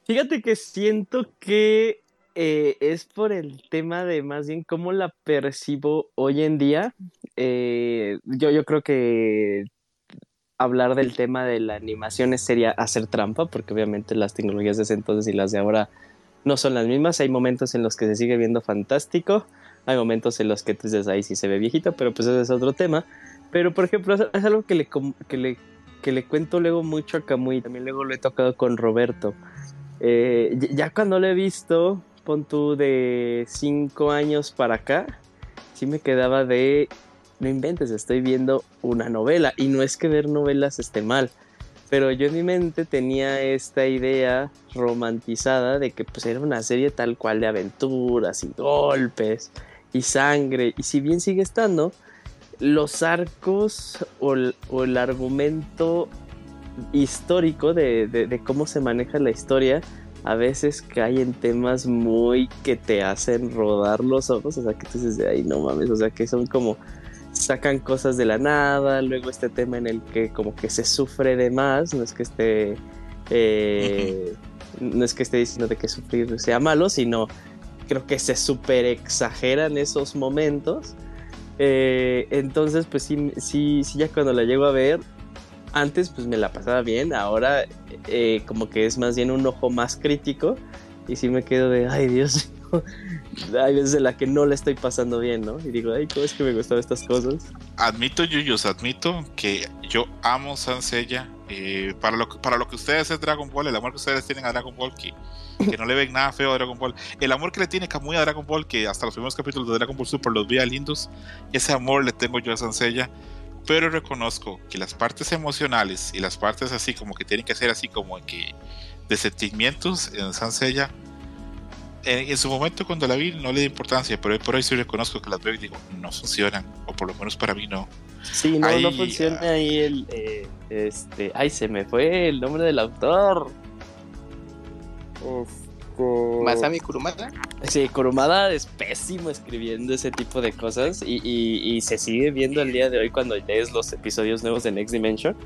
Fíjate que siento que eh, es por el tema de más bien cómo la percibo hoy en día. Eh, yo, yo creo que hablar del tema de la animación sería hacer trampa, porque obviamente las tecnologías de ese entonces y las de ahora no son las mismas. Hay momentos en los que se sigue viendo fantástico, hay momentos en los que tú dices ahí sí se ve viejito, pero pues ese es otro tema. Pero por ejemplo, es algo que le, que le, que le cuento luego mucho a Camuy, también luego lo he tocado con Roberto. Eh, ya cuando lo he visto, tú de 5 años para acá, sí me quedaba de, no inventes, estoy viendo una novela. Y no es que ver novelas esté mal, pero yo en mi mente tenía esta idea romantizada de que pues era una serie tal cual de aventuras y golpes y sangre. Y si bien sigue estando, los arcos o el, argumento histórico de cómo se maneja la historia a veces cae en temas muy que te hacen rodar los ojos, o sea, que tú dices, ay, no mames, o sea, que son como sacan cosas de la nada, luego este tema en el que como que se sufre de más, no es que esté eh, no es que esté diciendo de que sufrir sea malo, sino creo que se super exageran esos momentos. Eh, entonces, pues sí, sí, sí, ya cuando la llego a ver, antes pues me la pasaba bien, ahora eh, como que es más bien un ojo más crítico y sí me quedo de, ay Dios hay veces en la que no la estoy pasando bien, ¿no? Y digo, ay, ¿cómo es que me gustaban estas cosas? Admito, Yuyos, admito que yo amo Sansella Eh, para, lo, para lo que ustedes es Dragon Ball, el amor que ustedes tienen a Dragon Ball, que, que no le ven nada feo a Dragon Ball, el amor que le tiene Kamui a Dragon Ball, que hasta los primeros capítulos de Dragon Ball Super los veía lindos, ese amor le tengo yo a Sansella, pero reconozco que las partes emocionales y las partes así como que tienen que ser así como que de sentimientos en Sansella, en, en, su momento cuando la vi no le di importancia, pero por ahí sí reconozco que las veo y digo, no funcionan, o por lo menos para mí no. Sí, no, ahí, no funciona uh, ahí el. Eh, este. Ay, se me fue el nombre del autor. Masami Kurumada. Sí, Kurumada es pésimo escribiendo ese tipo de cosas y, y, y, se sigue viendo el día de hoy cuando lees los episodios nuevos de Next Dimension.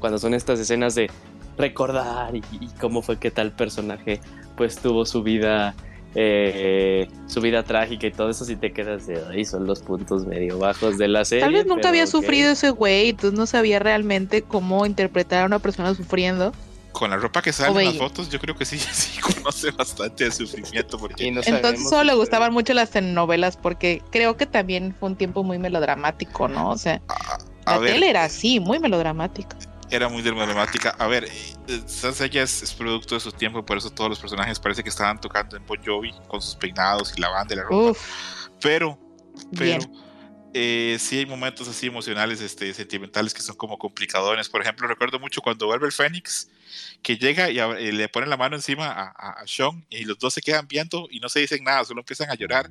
Cuando son estas escenas de recordar y, y cómo fue que tal personaje pues tuvo su vida eh, su vida trágica y todo eso, si te quedas de ahí, son los puntos medio bajos de la serie. Tal vez nunca había okay. sufrido ese güey, entonces no sabía realmente cómo interpretar a una persona sufriendo. Con la ropa que sale en las fotos, yo creo que sí, sí conoce bastante de sufrimiento. Porque no entonces solo le gustaban mucho las telenovelas, porque creo que también fue un tiempo muy melodramático, ¿no? O sea, a, a la ver, tele era así, muy melodramática era muy dramática. A ver, Sansella es, es, producto de su tiempo, por eso todos los personajes parece que estaban tocando en Bon Jovi con sus peinados y la banda y la ropa. Uf, pero, pero, eh, sí hay momentos así emocionales, este, sentimentales que son como complicadones. Por ejemplo, recuerdo mucho cuando vuelve el Fénix, que llega y, a, y le pone la mano encima a, a, Sean y los dos se quedan viendo y no se dicen nada, solo empiezan a llorar.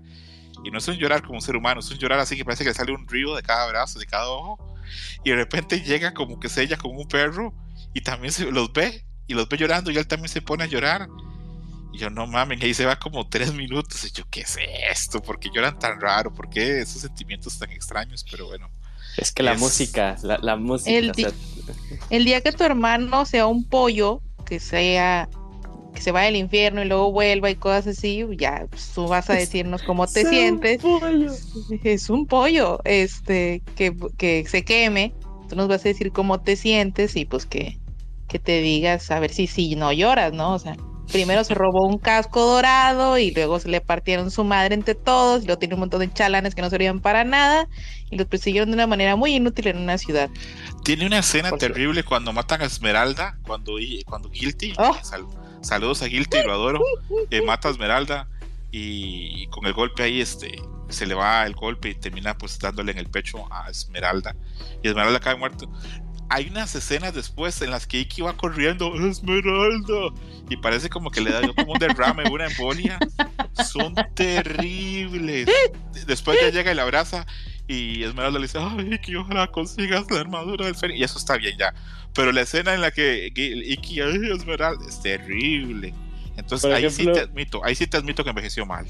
Y no es un llorar como un ser humano, es un llorar así que parece que le sale un río de cada brazo, de cada ojo y de repente llega como que se ella como un perro y también se los ve y los ve llorando y él también se pone a llorar y yo no mames y ahí se va como tres minutos y yo qué es esto ¿por qué lloran tan raro? ¿por qué esos sentimientos tan extraños? pero bueno es que la es... música la, la música el, di o sea... el día que tu hermano sea un pollo que sea que se vaya al infierno y luego vuelva y cosas así, ya pues, tú vas a decirnos cómo te sientes. Un pollo. Es un pollo, este, que, que, se queme, tú nos vas a decir cómo te sientes y pues que, que te digas a ver si, si no lloras, ¿no? O sea, primero se robó un casco dorado y luego se le partieron su madre entre todos y luego tiene un montón de chalanes que no servían para nada y los persiguieron de una manera muy inútil en una ciudad. Tiene una escena Por terrible sí. cuando matan a Esmeralda, cuando, cuando Guilty, oh. sal, saludos a Guilty, lo adoro, eh, mata a Esmeralda y, y, con el golpe ahí este se le va el golpe y termina pues dándole en el pecho a Esmeralda y Esmeralda cae muerto hay unas escenas después en las que Iki va corriendo Esmeralda y parece como que le da como un derrame una embolia. Son terribles. Después ya llega y la abraza y Esmeralda le dice ay Iki ojalá consigas la armadura del Fénix y eso está bien ya. Pero la escena en la que Iki ay Esmeralda es terrible. Entonces ahí sí te admito ahí sí te admito que envejeció mal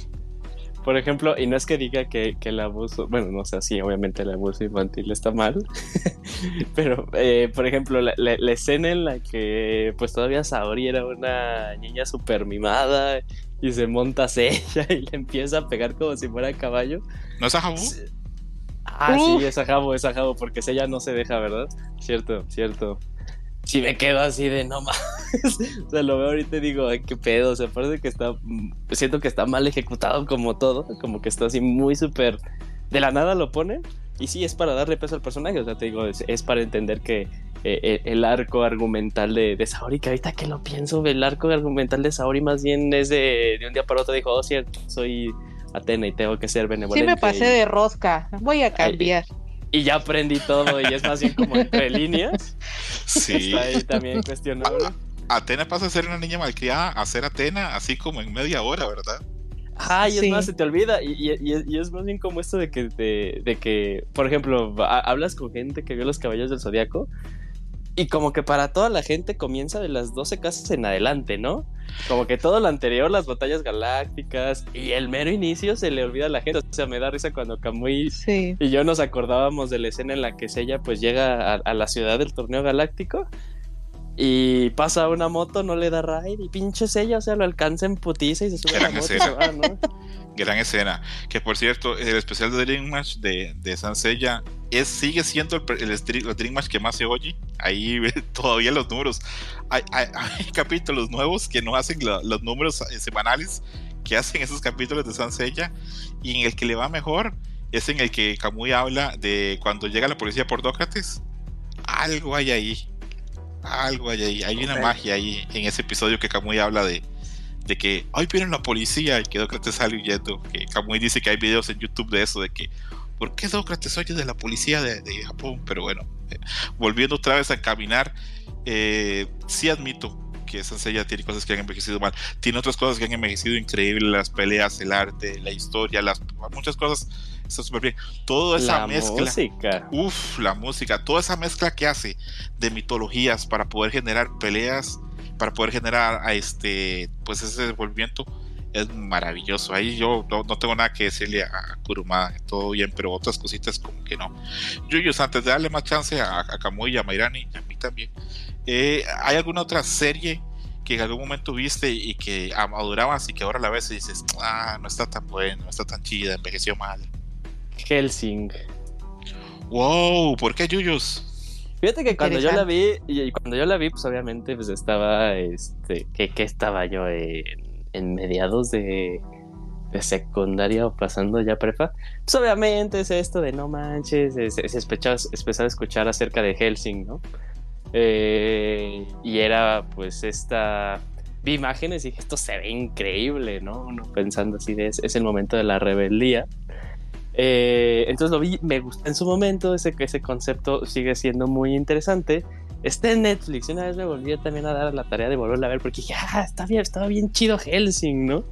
por ejemplo, y no es que diga que, que, el abuso, bueno, no sé, sí, obviamente el abuso infantil está mal, pero, eh, por ejemplo, la, la, la, escena en la que pues todavía Saori era una niña súper mimada y se monta hacia ella y le empieza a pegar como si fuera caballo. ¿No es a Jabu? Ah, uh. sí, es a Jabo, es a Jabo, porque ella no se deja, ¿verdad? Cierto, cierto si me quedo así de no más. o sea, lo veo ahorita y digo, ay, qué pedo. O sea, parece que está. Siento que está mal ejecutado como todo. Como que está así muy súper. De la nada lo pone. Y sí, es para darle peso al personaje. O sea, te digo, es, es para entender que eh, el arco argumental de, de, Saori, que ahorita que lo pienso, el arco argumental de Saori más bien es de, de un día para otro. Dijo, oh, cierto, soy Atena y tengo que ser benevolente. Sí, me pasé y... de rosca. Voy a cambiar. Ay, y ya aprendí todo y es más bien como entre líneas. Sí. Está ahí también cuestionable. Atena pasa a ser una niña malcriada a ser Atena así como en media hora, ¿verdad? Ah, y sí. es más, se te olvida. Y, y, y, es más bien como esto de que, de, de que por ejemplo, hablas con gente que vio los caballos del zodiaco y como que para toda la gente comienza de las 12 casas en adelante, ¿no? Como que todo lo anterior, las batallas galácticas y el mero inicio se le olvida a la gente. O sea, me da risa cuando Kamui sí. y yo nos acordábamos de la escena en la que Sella pues llega a, a, la ciudad del torneo galáctico y pasa una moto, no le da raid y pinche Sella, o sea, lo alcanza en putiza y se sube a la moto y se va, ¿no? Gran escena. Que por cierto, el especial de Dream Match de, de Sansella es, sigue siendo el, el, el, Dream Match que más se oye. Ahí todavía los números. Hay, hay, hay capítulos nuevos que no hacen la, los números eh, semanales que hacen esos capítulos de Sansella. Y en el que le va mejor es en el que Kamui habla de cuando llega la policía por Dócrates. Algo hay ahí. Algo hay ahí. Hay una magia ahí en ese episodio que Kamui habla de, de que hoy viene la policía y que Dócrates sale huyendo. Que Kamui dice que hay videos en YouTube de eso, de que ¿por qué Dócrates oye de la policía de, Japón? Pero bueno, eh, volviendo otra vez a caminar, eh, sí admito que Sensei ya tiene cosas que han envejecido mal. Tiene otras cosas que han envejecido increíble, las peleas, el arte, la historia, las muchas cosas está súper bien. Toda esa la mezcla. Música. Uf, la música. Toda esa mezcla que hace de mitologías para poder generar peleas, para poder generar a este, pues ese desenvolvimiento es maravilloso. Ahí yo no, tengo nada que decirle a Kuruma, todo bien, pero otras cositas como que no. Yuyos, antes de darle más chance a, a Kamui y a Mairani, a mí también, eh, ¿hay alguna otra serie que en algún momento viste y que madurabas y que ahora la ves y dices, ah, no está tan bueno, no está tan chida, envejeció mal? Helsing. Wow, ¿por qué Yuyos? Fíjate que cuando yo la vi, y cuando yo la vi, pues obviamente pues estaba, este, que, estaba yo en, mediados de, de, secundaria o pasando ya prepa. Pues obviamente es esto de no manches, es, es, empezar a escuchar acerca de Helsing, ¿no? Eh, y era pues esta... Vi imágenes y dije, esto se ve increíble, ¿no? pensando así de, es el momento de la rebeldía. Eh, entonces lo vi, me gustó en su momento, ese, ese concepto sigue siendo muy interesante. Está en Netflix, una vez me volví también a dar la tarea de volverla a ver porque dije, ah, está bien, estaba bien chido Helsing, ¿no?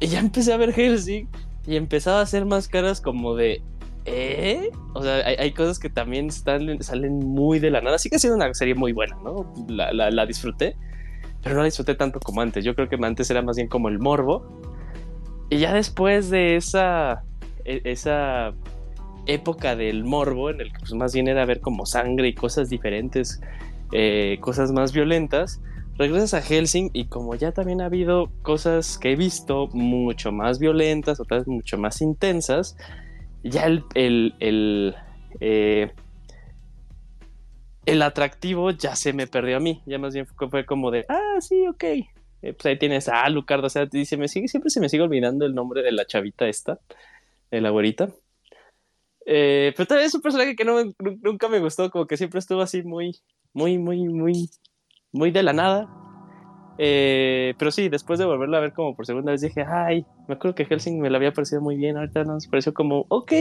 Y ya empecé a ver Helsing y empezaba a hacer más caras como de, ¿eh? O sea, hay, cosas que también están, salen muy de la nada. Sigue siendo una serie muy buena, ¿no? La, la, la disfruté, pero no la disfruté tanto como antes. Yo creo que antes era más bien como el morbo. Y ya después de esa esa época del morbo en el que pues, más bien era ver como sangre y cosas diferentes, eh, cosas más violentas, regresas a Helsing y como ya también ha habido cosas que he visto mucho más violentas, otras mucho más intensas, ya el, el, el, eh, el atractivo ya se me perdió a mí, ya más bien fue como de, ah, sí, ok. Eh, pues ahí tienes a Alucard, o sea, dice, me sigue, siempre se me sigue olvidando el nombre de la chavita esta el abuelita. Eh, pero también es un personaje que nunca me gustó, como que siempre estuvo así muy, muy, muy, muy, muy de la nada. Eh, pero sí, después de volverla a ver como por segunda vez dije, ay, me acuerdo que Helsing me la había parecido muy bien, ahorita nos pareció como, ok.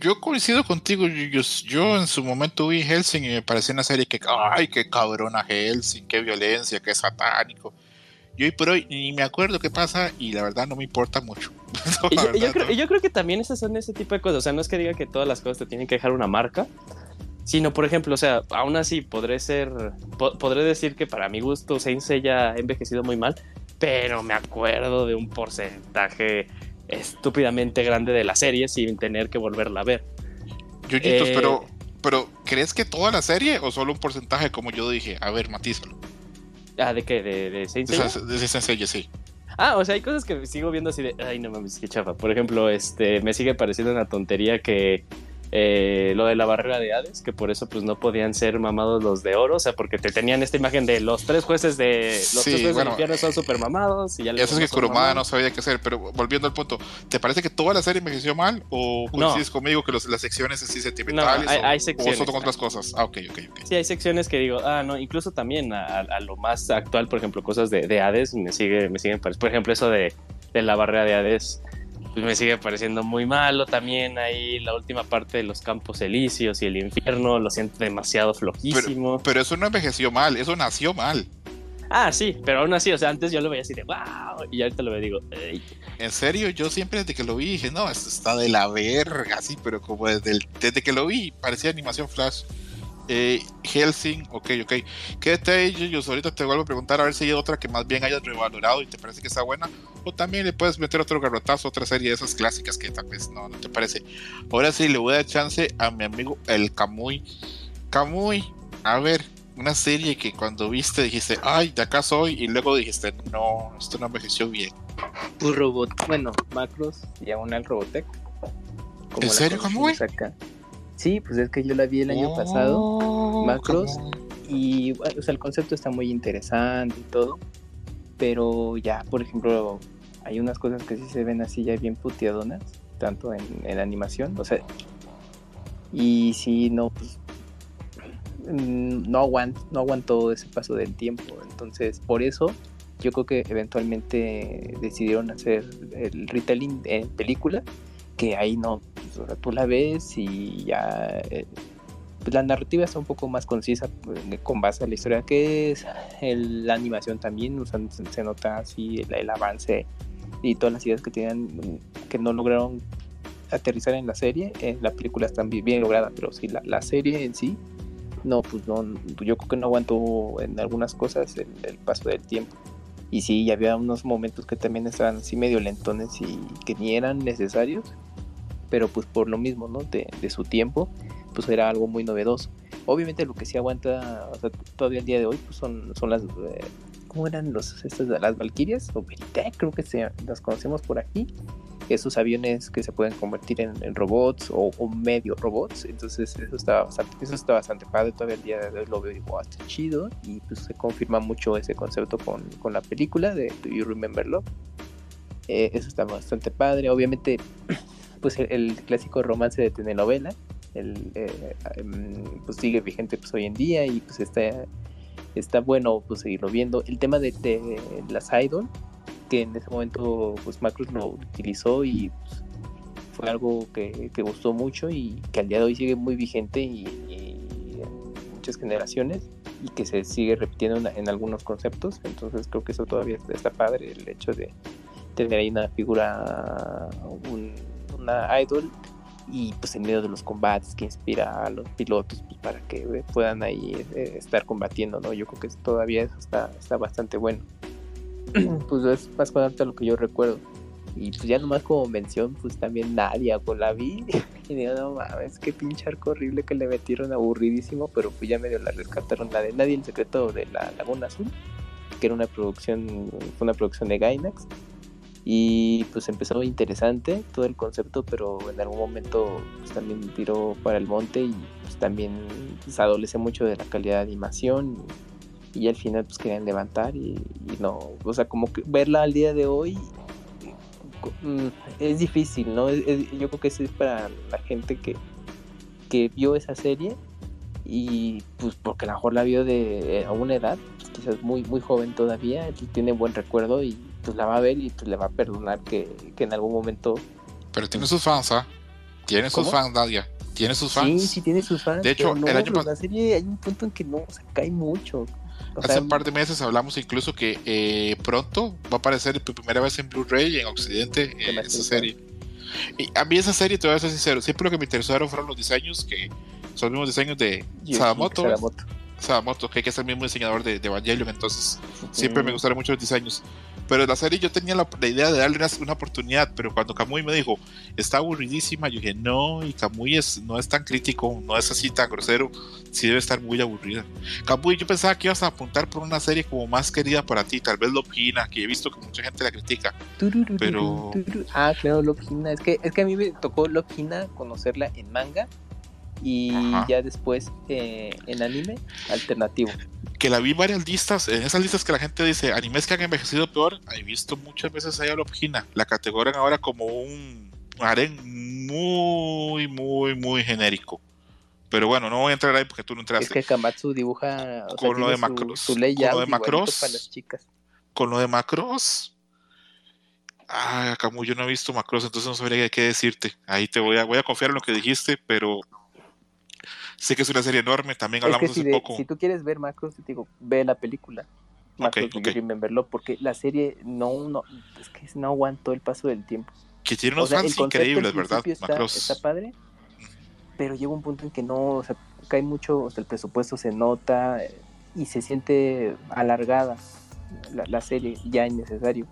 Yo coincido contigo, yo, yo, en su momento vi Helsing y me pareció una serie que, ay, qué cabrona Helsing, qué violencia, qué satánico. Yo hoy por hoy ni me acuerdo qué pasa y la verdad no me importa mucho. y, yo, creo, que también esas son ese tipo de cosas. O sea, no es que diga que todas las cosas te tienen que dejar una marca, sino, por ejemplo, o sea, aún así podré ser, podré decir que para mi gusto Saint ya ha envejecido muy mal, pero me acuerdo de un porcentaje estúpidamente grande de la serie sin tener que volverla a ver. Yuyitos, pero, eh, pero ¿crees que toda la serie o solo un porcentaje como yo dije? A ver, matízalo. Ah, ¿de qué? ¿De, de Saint De, de sí. Ah, o sea, hay cosas que sigo viendo así de, ay, no mames, qué chafa. Por ejemplo, este, me sigue pareciendo una tontería que eh, lo de la barrera de Hades, que por eso pues no podían ser mamados los de oro, o sea, porque te tenían esta imagen de los tres jueces de los tres jueces del infierno son super mamados y ya Eso es que Kurumada no sabía qué hacer, pero volviendo al punto, ¿te parece que toda la serie me envejeció mal o coincides conmigo que las secciones así sentimentales no, hay, hay secciones, o, son otras cosas? Ah, ok, ok, ok. Sí, hay secciones que digo, ah, no, incluso también a, lo más actual, por ejemplo, cosas de, de Hades me sigue me siguen por ejemplo, eso de, de la barrera de Hades pues me sigue pareciendo muy malo también ahí la última parte de los campos elíseos y el infierno lo siento demasiado flojísimo. Pero, eso no envejeció mal eso nació mal. Ah sí pero aún así o sea antes yo lo veía así de wow y ahorita lo veo digo en serio yo siempre desde que lo vi dije no esto está de la verga así pero como desde, desde que lo vi parecía animación flash eh, Helsing, ok, ok. Quédate ahí, yo ahorita te vuelvo a preguntar a ver si hay otra que más bien hayas revalorado y te parece que está buena. O también le puedes meter otro garrotazo, otra serie de esas clásicas que tal vez no, no te parece. Ahora sí, le voy a dar chance a mi amigo el Camuy. Camuy, a ver, una serie que cuando viste dijiste, ay, de acá soy, y luego dijiste, no, esto no me envejeció bien. Un robot, bueno, Macros y aún el Robotech. ¿En serio, Camuy? Sí, pues es que yo la vi el año pasado, oh, Macros, y o sea, el concepto está muy interesante y todo, pero ya, por ejemplo, hay unas cosas que sí se ven así ya bien puteadonas, tanto en, en animación, o sea, y sí, no, pues no, no aguantó ese paso del tiempo. Entonces, por eso yo creo que eventualmente decidieron hacer el retelling en película, que ahí no, pues, tú la ves y ya eh, pues, la narrativa está un poco más concisa pues, con base a la historia que es, la animación también, se, nota así el, avance y todas las ideas que tenían que no lograron aterrizar en la serie, en la película están bien, bien lograda, pero sí, la, serie en sí, no, pues no, yo creo que no aguantó en algunas cosas el paso del tiempo. Y sí, había unos momentos que también estaban así medio lentones y que ni eran necesarios, pero pues por lo mismo, ¿no? De, su tiempo, pues era algo muy novedoso. Obviamente lo que sí aguanta, o sea, todavía el día de hoy, pues son, son las, eh, ¿cómo eran los, estas, las Valkyrias? O Veritech, creo que se, las conocemos por aquí esos aviones que se pueden convertir en, robots o, medio robots. Entonces eso está bastante, eso está bastante padre. Todavía el día de hoy lo veo está chido. Y pues se confirma mucho ese concepto con, con la película de Do You Remember Love. Eh, eso está bastante padre. Obviamente, pues el, clásico romance de telenovela. El, eh, em, pues sigue vigente pues hoy en día y pues está, está bueno pues seguirlo viendo. El tema de, las idol que en ese momento pues Macros lo utilizó y pues, fue algo que, gustó mucho y que al día de hoy sigue muy vigente y, en muchas generaciones y que se sigue repitiendo en, algunos conceptos entonces creo que eso todavía está padre el hecho de tener ahí una figura una idol y pues en medio de los combates que inspira a los pilotos pues, para que puedan ahí eh, estar combatiendo no yo creo que todavía eso está, está bastante bueno pues es más a lo que yo recuerdo. Y pues ya nomás como mención, pues también Nadia, con la vi. Y digo, no mames, qué pinche arco horrible que le metieron aburridísimo, pero pues ya medio la rescataron. La de Nadia, el secreto de la Laguna Azul, que era una producción, fue una producción de Gainax. Y pues empezó interesante todo el concepto, pero en algún momento pues también tiró para el monte y pues también se pues, adolece mucho de la calidad de animación. Y, al final pues querían levantar y, no, o sea, como que verla al día de hoy mm, es difícil, ¿no? yo creo que eso es para la gente que, que vio esa serie y pues porque a lo mejor la vio de eh, a una edad, quizás muy, muy joven todavía, y tiene buen recuerdo y pues la va a ver y pues le va a perdonar que, en algún momento... Pero tiene sus fans, ¿ah? Tiene sus fans, Nadia. Tiene sus fans. Sí, sí tiene sus fans. De hecho, el año pasado... La serie hay un punto en que no, se cae mucho. Hace un par de meses hablamos incluso que eh, pronto va a aparecer por primera vez en Blu-ray en Occidente en esa serie. Y a mí esa serie, te voy a ser sincero, siempre lo que me interesaron fueron los diseños, que son los mismos diseños de Sadamoto. Sadamoto. Que es el mismo diseñador de, de Evangelion, entonces siempre me gustaron mucho los diseños. Pero la serie yo tenía la, idea de darle una, oportunidad, pero cuando Kamui me dijo, está aburridísima, yo dije, no, y Kamui es, no es tan crítico, no es así tan grosero, sí debe estar muy aburrida. Kamui, yo pensaba que ibas a apuntar por una serie como más querida para ti, tal vez Lopina, que he visto que mucha gente la critica. Pero... Ah, claro, Lopina, es que, es que a mí me tocó Lopina conocerla en manga y ya después eh, en anime alternativo. Que la vi varias listas, en esas listas que la gente dice animes que han envejecido peor, he visto muchas veces a Lopina, la categorían ahora como un harén muy, muy, muy genérico. Pero bueno, no voy a entrar ahí porque tú no entraste. Es que Kamatsu dibuja con, lo de Macross, con lo de Macross. Para las chicas. Con lo de Macross. Ah, como yo no he visto Macross, entonces no sabría qué decirte. Ahí te voy a, voy a confiar en lo que dijiste, pero Sé que es una serie enorme, también hablamos hace poco. Si tú quieres ver Macros, te digo, ve la película. Macros okay, Rememberlo, porque la serie no, no, es que no aguantó el paso del tiempo. Que tiene unos fans increíbles, ¿verdad? Está, está padre, pero llega un punto en que no, o sea, cae mucho, o sea, el presupuesto se nota eh, y se siente alargada la, la serie, ya innecesario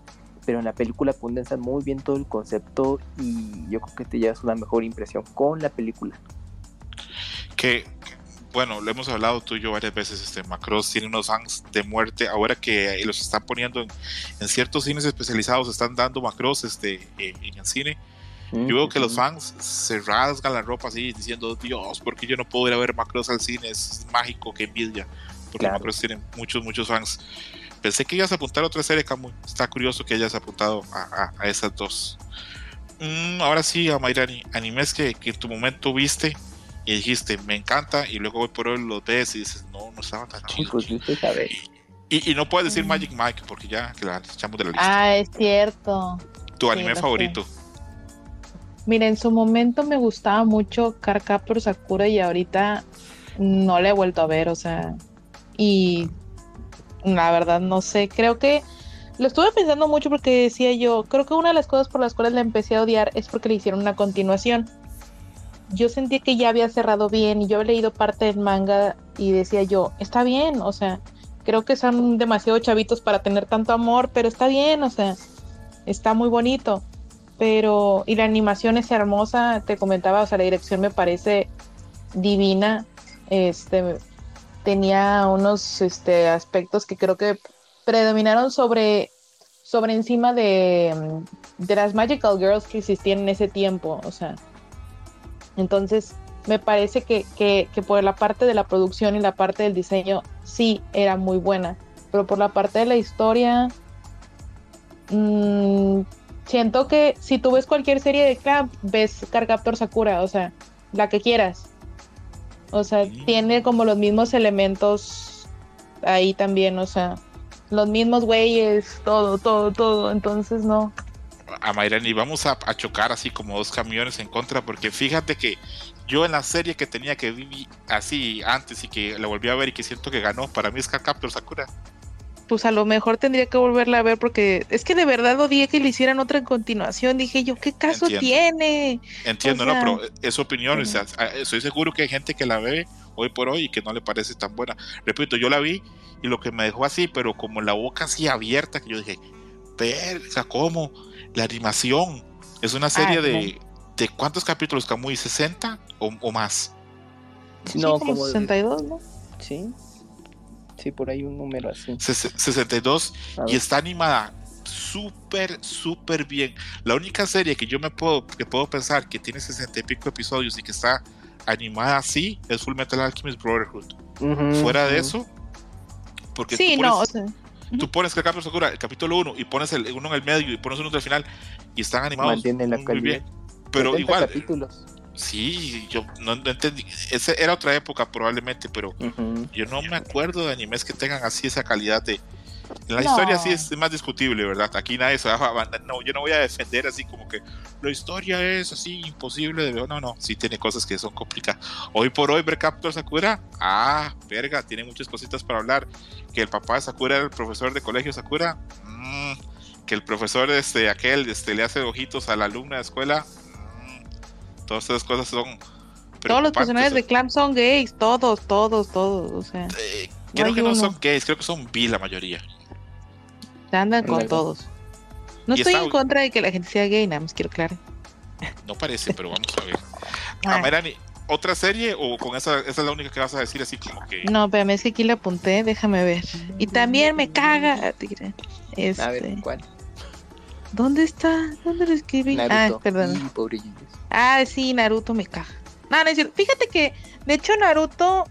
pero en la película condensan muy bien todo el concepto y yo creo que te llevas una mejor impresión con la película que, bueno, lo hemos hablado tú y yo varias veces, este Macross tiene unos fans de muerte, ahora que los están poniendo en, ciertos cines especializados, están dando Macross este, eh, en el cine. Yo veo que los fans se rasgan la ropa así diciendo, Dios, porque yo no puedo ir a ver Macross al cine? Es mágico, que envidia. Porque Macross tiene muchos, muchos fans. Pensé que ibas a apuntar a otra serie, Camus. Está curioso que hayas apuntado a, esas dos. Mm, ahora sí, Amairani, animes que, que en tu momento viste y dijiste, me encanta, y luego voy por hoy los ves y dices, no, no estaba tan chido. Pues y, y, no puedes decir Magic Mike porque ya que la echamos de la lista. Ah, es cierto. ¿Tu anime favorito? Mira, en su momento me gustaba mucho Cardcaptor Sakura y ahorita no le he vuelto a ver, o sea, y la verdad no sé, creo que lo estuve pensando mucho porque decía yo, creo que una de las cosas por las cuales la empecé a odiar es porque le hicieron una continuación. Yo sentí que ya había cerrado bien y yo había leído parte del manga y decía yo, está bien, o sea, creo que son demasiado chavitos para tener tanto amor, pero está bien, o sea, está muy bonito pero y la animación es hermosa, te comentaba, o sea, la dirección me parece divina. Este tenía unos este, aspectos que creo que predominaron sobre sobre encima de, de las Magical Girls que existían en ese tiempo, o sea. Entonces, me parece que, que, que, por la parte de la producción y la parte del diseño sí era muy buena, pero por la parte de la historia, mmm, siento que si tú ves cualquier serie de Clamp, ves Carcaptor Sakura, o sea, la que quieras. O sea, tiene como los mismos elementos ahí también, o sea, los mismos güeyes, todo, todo, todo. Entonces, no. A Mayrani, vamos a, chocar así como dos camiones en contra, porque fíjate que yo en la serie que tenía que vivir así antes y que la volví a ver y que siento que ganó, para mí es Carcaptor Sakura pues a lo mejor tendría que volverla a ver porque es que de verdad odié que le hicieran otra en continuación. Dije yo, ¿qué caso tiene? Entiendo, no, pero es opinión. O sea, estoy seguro que hay gente que la ve hoy por hoy y que no le parece tan buena. Repito, yo la vi y lo que me dejó así, pero como la boca así abierta, que yo dije, verga, ¿cómo? La animación. Es una serie de, de cuántos capítulos, Camuy, ¿60 o, o más? no, como 62, ¿no? Sí. Sí, por ahí un número así. 62 y está animada súper, súper bien. La única serie que yo me puedo, que puedo pensar que tiene 60 y pico episodios y que está animada así es Full Metal Alchemist Brotherhood. Fuera de eso, porque sí, tú pones, no, o sea, tú pones el, capítulo, el capítulo 1 y pones el uno en el medio y pones uno al final y están animados muy bien. Pero igual, capítulos. Sí, yo no, entendí. Esa era otra época probablemente, pero yo no me acuerdo de animes que tengan así esa calidad de... la historia sí es más discutible, ¿verdad? Aquí nadie se va a... No, yo no voy a defender así como que la historia es así imposible de ver. No, no, sí tiene cosas que son complicadas. Hoy por hoy, Captor Sakura, ah, verga, tiene muchas cositas para hablar. Que el papá de Sakura era el profesor de colegio Sakura. Mm, que el profesor, este, aquel, este, le hace ojitos a la alumna de escuela Todas esas cosas son. Todos los personajes de Clamp son gays, todos, todos, todos. O sea, eh, creo que no son gays, creo que son bi la mayoría. Andan con todos. No estoy en contra de que la gente sea gay, nada más quiero claro. No parece, pero vamos a ver. Ah. Amerani, ¿otra serie o con esa, esa es la única que vas a decir así como que.? No, pero es que aquí la apunté, déjame ver. Y también me caga. Este... A ver, ¿cuál? ¿Dónde está? ¿Dónde lo escribí? Ah, perdón. Ah, sí, Naruto me caga. No, no es cierto. Fíjate que, de hecho, Naruto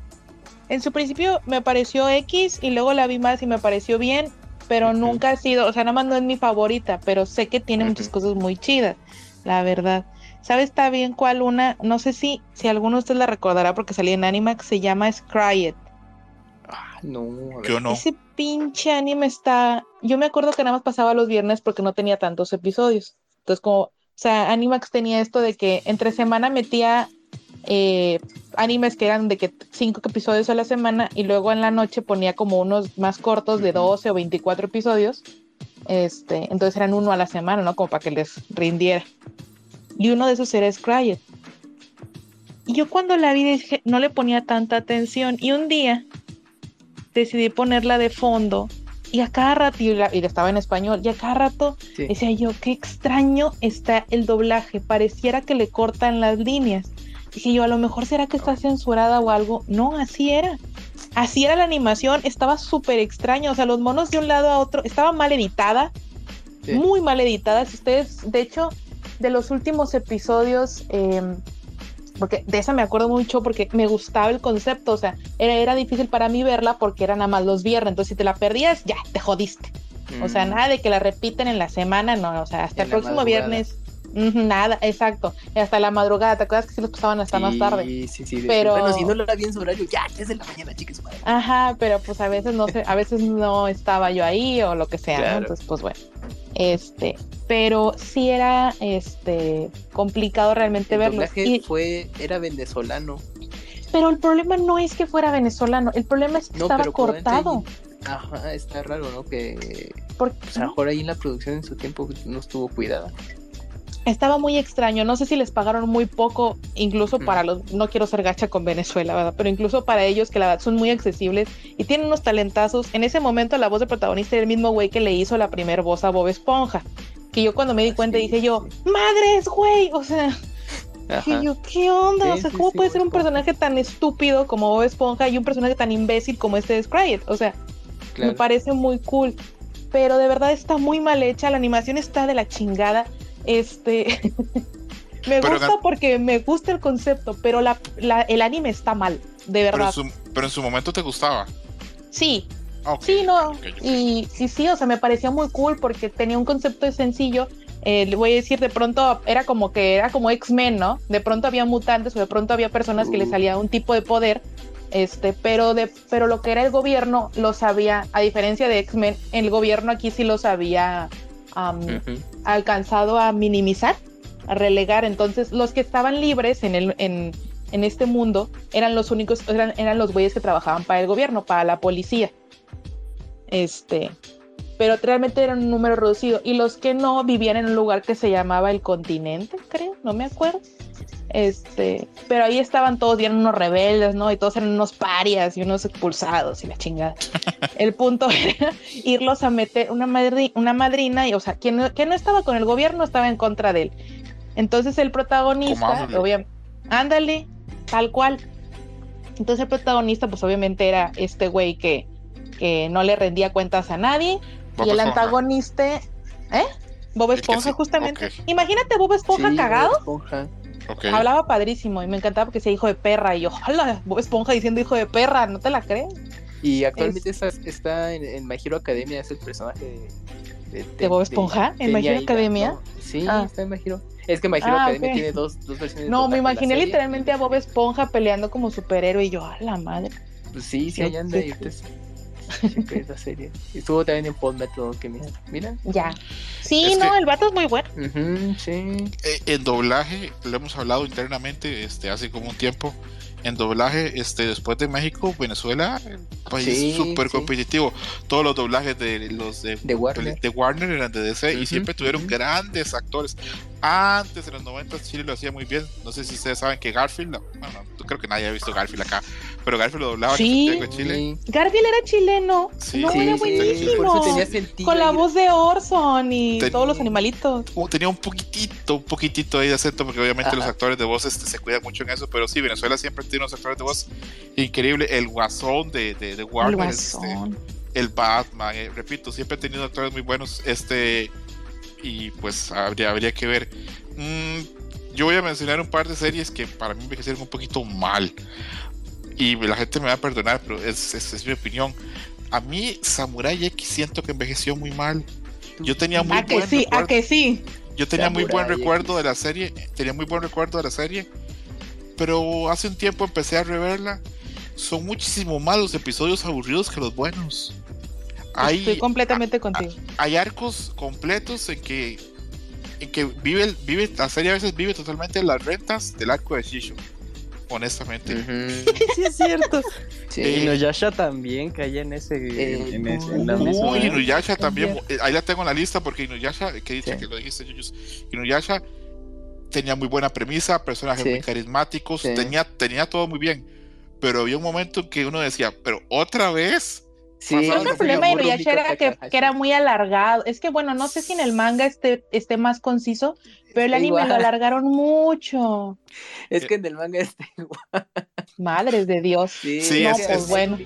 en su principio me pareció X y luego la vi más y me pareció bien, pero nunca ha sido, o sea, nada más no es mi favorita, pero sé que tiene muchas cosas muy chidas, la verdad. ¿Sabes está bien cuál una? No sé si, si alguno de ustedes la recordará porque salía en Animax, se llama Scry Ah, no, yo no. Ese pinche anime está. Yo me acuerdo que nada más pasaba los viernes porque no tenía tantos episodios. Entonces, como o sea, Animax tenía esto de que entre semana metía eh, animes que eran de que cinco episodios a la semana y luego en la noche ponía como unos más cortos de 12 o 24 episodios. Este, entonces eran uno a la semana, ¿no? Como para que les rindiera. Y uno de esos era Scryet. Y yo cuando la vi dije, no le ponía tanta atención. Y un día decidí ponerla de fondo y a cada rato, y, estaba en español, y a cada rato decía yo, qué extraño está el doblaje, pareciera que le cortan las líneas. Dije yo, a lo mejor será que está censurada o algo. No, así era. Así era la animación, estaba súper extraño. O sea, los monos de un lado a otro, estaba mal editada, muy mal editada. Si ustedes, de hecho, de los últimos episodios, eh, porque de esa me acuerdo mucho porque me gustaba el concepto, o sea, era, era difícil para mí verla porque era nada más los viernes, entonces si te la perdías, ya, te jodiste. O sea, mm. nada de que la repiten en la semana, no, o sea, hasta el próximo viernes, Nada, exacto. Hasta la madrugada, ¿te acuerdas que sí los pasaban hasta más tarde? Sí, sí, sí. Pero... Bueno, si no lo había en su horario, ya, es de la mañana, chicas. Ajá, pero pues a veces no sé, a veces no estaba yo ahí o lo que sea, ¿no? Entonces, pues bueno. Este, pero sí era este complicado realmente el verlo. Y... fue, era venezolano. Pero el problema no es que fuera venezolano, el problema es que estaba cortado. Ajá, está raro, ¿no? Que Porque, pues, a lo mejor ahí en la producción en su tiempo no estuvo cuidada. Estaba muy extraño, no sé si les pagaron muy poco, incluso para los, no quiero ser gacha con Venezuela, ¿verdad? Pero incluso para ellos que la verdad son muy accesibles y tienen unos talentazos. En ese momento la voz de protagonista era el mismo güey que le hizo la primera voz a Bob Esponja. Que yo cuando me di ah, cuenta dije yo, madres, güey, o sea, yo, ¿qué onda? o sea, ¿cómo puede ser un personaje tan estúpido como Bob Esponja y un personaje tan imbécil como este de Scryet? O sea, me parece muy cool. Pero de verdad está muy mal hecha, la animación está de la chingada. Este. me gusta porque me gusta el concepto, pero la, el anime está mal, de verdad. Pero en su, momento te gustaba. Sí. sí, no. y sí, sí, o sea, me parecía muy cool porque tenía un concepto sencillo. Eh, le voy a decir, de pronto era como que era como X-Men, ¿no? De pronto había mutantes o de pronto había personas que le uh. salía un tipo de poder este, pero de, pero lo que era el gobierno lo sabía, a diferencia de X-Men, el gobierno aquí sí había alcanzado a minimizar, a relegar. Entonces, los que estaban libres en el, en, en este mundo eran los únicos, eran, eran los güeyes que trabajaban para el gobierno, para la policía. Este, pero realmente era un número reducido. Y los que no vivían en un lugar que se llamaba el continente, creo, no me acuerdo. Este, pero ahí estaban todos, y eran unos rebeldes, ¿no? Y todos eran unos parias y unos expulsados y la chingada. el punto era irlos a meter una, una madrina, y, o sea, quien, que no estaba con el gobierno estaba en contra de él. Entonces el protagonista, obviamente, ándale, tal cual. Entonces el protagonista, pues obviamente era este güey que, que no le rendía cuentas a nadie. y el antagonista, ¿eh? Bob Esponja, justamente. Imagínate Bob Esponja cagado. Hablaba padrísimo y me encantaba porque decía hijo de perra. Y yo, hola, Bob Esponja diciendo hijo de perra, ¿no te la crees? Y actualmente está, en, en, My Hero Academia, es el personaje de, de, Bob Esponja en My Hero Academia. Sí, ah. está en My Hero. Es que My Hero ah, Academia tiene dos, dos versiones. No, me imaginé literalmente a Bob Esponja peleando como superhéroe y yo, a la madre. Pues sí, sí, allá anda. Y esa serie. Estuvo también en Paul Metro que mira. Ya. Sí, no, el vato es muy bueno. sí. Eh, en doblaje, lo hemos hablado internamente este, hace como un tiempo. En doblaje, este, después de México, Venezuela, país súper competitivo. Todos los doblajes de los de, Warner. de Warner eran de DC y siempre tuvieron grandes actores. Antes, en los 90, Chile lo hacía muy bien. No sé si ustedes saben que Garfield, bueno, creo que nadie ha visto Garfield acá, pero Garfield lo doblaba en Chile. Garfield era chileno. no, era buenísimo. Con la voz de Orson y todos los animalitos. Tenía un poquitito, un poquitito ahí de acento, porque obviamente los actores de voz este, se cuidan mucho en eso, pero sí, Venezuela siempre tiene unos actores de voz increíble. El guasón de, de, de Warner, el, este, el Batman, eh, repito, siempre ha tenido actores muy buenos. Este y pues habría, habría que ver. Mm, yo voy a mencionar un par de series que para mí envejecieron un poquito mal. Y la gente me va a perdonar, pero es, es, mi opinión. A mí, Samurai X siento que envejeció muy mal. Yo tenía muy ¿A que sí? ¿A que sí? Yo tenía muy buen recuerdo de la serie. Tenía muy buen recuerdo de la serie. Pero hace un tiempo empecé a reverla. Son muchísimo más los episodios aburridos que los buenos. Estoy completamente contigo. Hay arcos completos en que, en que vive, vive, la serie a veces vive totalmente las rentas del arco de Shisho. Honestamente. sí, es cierto. Sí. Y Inuyasha también caía en ese. Eh, en, ese, en la misma. Inuyasha también. Eh, ahí la tengo en la lista porque Inuyasha, que dice que lo dijiste, Inuyasha tenía muy buena premisa, personajes muy carismáticos, tenía, tenía todo muy bien. Pero había un momento en que uno decía, pero otra vez Sí, el problema de Inuyasha era que, que, era muy alargado. Es que, bueno, no sé si en el manga esté, esté más conciso, pero el anime lo alargaron mucho. Es que en el manga está igual. Madres de Dios. Sí, sí no, pues bueno.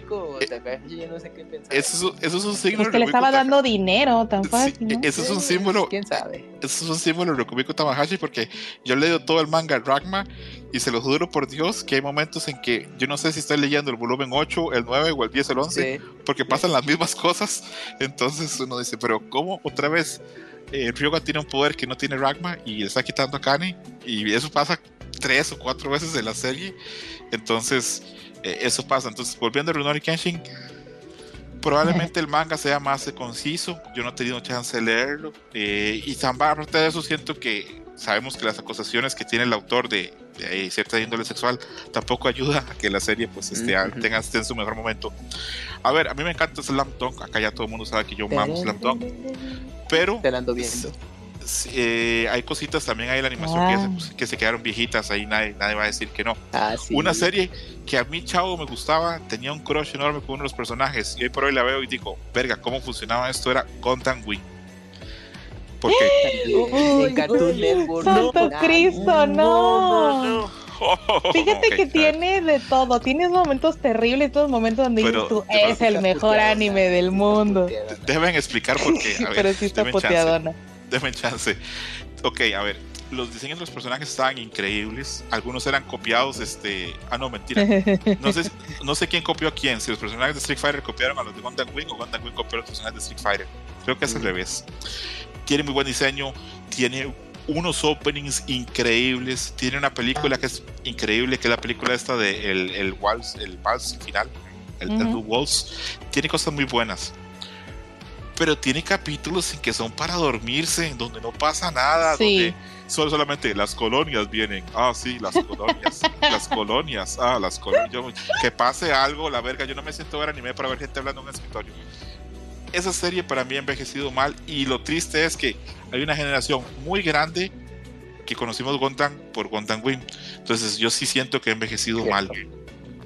Eso, eso, es un signo. Es que le estaba dando dinero tan fácil. Eso es un símbolo. ¿Quién sabe? Eso es un símbolo de Rokumiko Tamahashi porque yo he leído todo el manga Ragma y se lo juro por Dios que hay momentos en que yo no sé si estoy leyendo el volumen 8, el 9 o el 10, el 11, porque pasan las mismas cosas. Entonces uno dice, pero ¿cómo otra vez? Eh, Ryoga tiene un poder que no tiene Ragma y le está quitando a Kane. Y eso pasa tres o cuatro veces en la serie. Entonces, eh, eso pasa. Entonces, volviendo a Runori Kenshin, probablemente el manga sea más conciso. Yo no he tenido chance de leerlo. Eh, y Zamba, aparte de eso, siento que sabemos que las acusaciones que tiene el autor de, de cierta índole sexual tampoco ayuda a que la serie pues esté, tenga esté en su mejor momento. A ver, a mí me encanta Slam Dunk, acá ya todo el mundo sabe que yo mamo Slam Dunk, pero Te la ando viendo. eh, hay cositas también hay en la animación que, Ah. se, que se quedaron viejitas, ahí nadie, nadie va a decir que no. Ah, sí. Una serie que a mí, chavo, me gustaba, tenía un crush enorme con uno de los personajes, y hoy por hoy la veo y digo, verga, ¿cómo funcionaba esto? Era Gundam Wing. Porque En Cartoon Network. ¡Santo no, Cristo, no! Fíjate que tiene de todo, tienes momentos terribles, todos momentos donde Pero- dices tú, es el mejor anime del mundo. Deben explicar por qué. A ver, Pero sí está denme chance. poteadona. Denme chance. Ok, a ver. Los diseños de los personajes estaban increíbles. Algunos eran copiados, este. Ah, no, mentira. No sé, no sé quién copió a quién. Si los personajes de Street Fighter copiaron a los de Gundam Wing o Gundam Wing copió a los personajes de Street Fighter. Creo que es al revés. Tiene muy buen diseño. Tiene unos openings increíbles. Tiene una película que es increíble, que es la película esta de el, el Waltz, el Vals final. El, el Ujú. Waltz. Tiene cosas muy buenas. Pero tiene capítulos en que son para dormirse, en donde no pasa nada, Sí. donde solo solamente las colonias vienen. Ah, sí, las colonias. las colonias. Ah, las colonias. Yo- que pase algo, la verga. Yo no me siento a ver anime para ver gente hablando en un escritorio. Esa serie para mí ha envejecido mal y lo triste es que hay una generación muy grande que conocimos Gundam por Gundam Wing. Entonces yo sí siento que ha envejecido mal.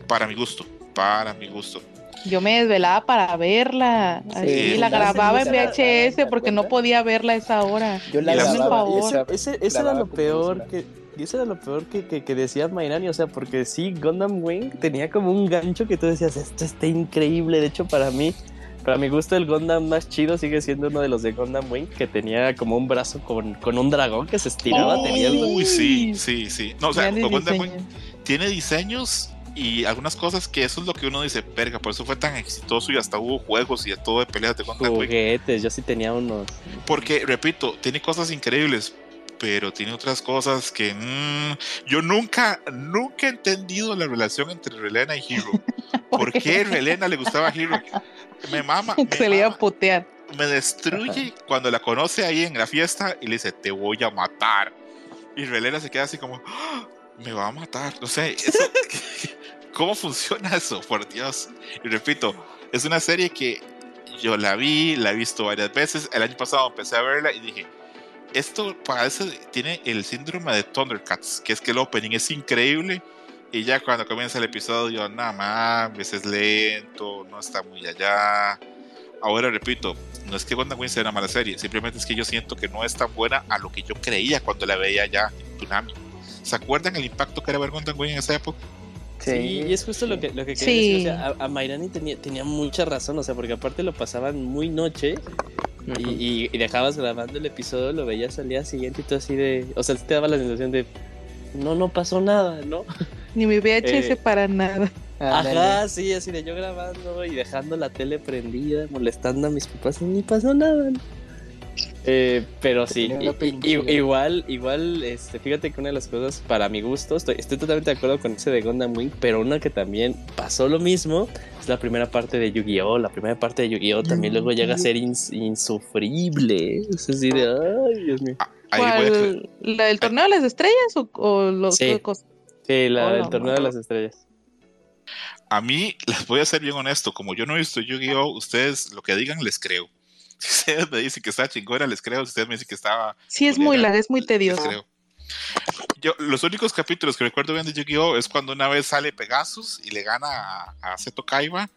Para mi gusto. Para mi gusto. Yo me desvelaba para verla, así Sí. la grababa en VHS porque no podía verla a esa hora. Yo la grababa, favor. esa- Ese, ese era grababa lo como peor que. y Eso era lo peor que, que, que decía Mairani, o sea, porque sí, Gundam Wing tenía como un gancho que tú decías, esto está increíble. De hecho, para mí, para mi gusto, el Gundam más chido sigue siendo uno de los de Gundam Wing, que tenía como un brazo con, con un dragón que se estiraba. Oh, tenía el- Uy, sí, sí, sí. No, o sea, Gundam Wing tiene diseños y algunas cosas que eso es lo que uno dice, verga, por eso fue tan exitoso y hasta hubo juegos y de todo de peleas de Gundam Wing. juguetes. Yo sí tenía unos. Porque, repito, tiene cosas increíbles, pero tiene otras cosas que mm, yo nunca, nunca he entendido la relación entre Relena y Hero. ¿Por qué Relena le gustaba a Hero? Me mama, me, Se le iba a putear. me destruye cuando la conoce ahí en la fiesta y le dice, te voy a matar. Y Relena se queda así como, "Ah, me va a matar. No sé, eso- ¿cómo funciona eso? Por Dios. Y repito, es una serie que yo la vi, la he visto varias veces. El año pasado empecé a verla y dije, esto parece, tiene el síndrome de Thundercats, que es que el opening es increíble. Y ya cuando comienza el episodio, nada más, es lento, no está muy allá. Ahora repito, no es que Gundam Wing sea una mala serie, simplemente es que yo siento que no es tan buena a lo que yo creía cuando la veía ya en Tsunami. ¿Se acuerdan el impacto que era ver Gundam Wing en esa época? Sí, y es justo lo que, lo que quería Sí. decir. O sea, a, a Mairani tenía, tenía mucha razón, o sea, porque aparte lo pasaban muy noche y, y- y dejabas grabando el episodio, lo veías al día siguiente y tú así de. O sea, te daba la sensación de. No, no pasó nada, ¿no? Ni mi VHS Eh, para nada. Ajá, sí, así de yo grabando y dejando la tele prendida, molestando a mis papás y ni pasó nada. ¿no? Eh, pero sí, igual, igual, este, fíjate que una de las cosas para mi gusto, estoy, estoy totalmente de acuerdo con ese de Gundam Wing, pero una que también pasó lo mismo es la primera parte de Yu-Gi-Oh! La primera parte de Yu-Gi-Oh! también luego llega a ser ins- insufrible. Es así de, ay, Dios mío. Ahí voy a cre- ¿Cuál? ¿La del torneo de las estrellas o, o los Sí. qué cosa? Sí, la del torneo de las estrellas. A mí, les voy a ser bien honesto, como yo no he visto Yu-Gi-Oh! Ustedes lo que digan les creo. Si ustedes me dicen que está chingona, les creo. Si ustedes me dicen que estaba Sí, es muy larga, es muy Les tediosa. creo. Yo, los únicos capítulos que recuerdo bien de Yu-Gi-Oh! es cuando una vez sale Pegasus y le gana a, a Seto Kaiba.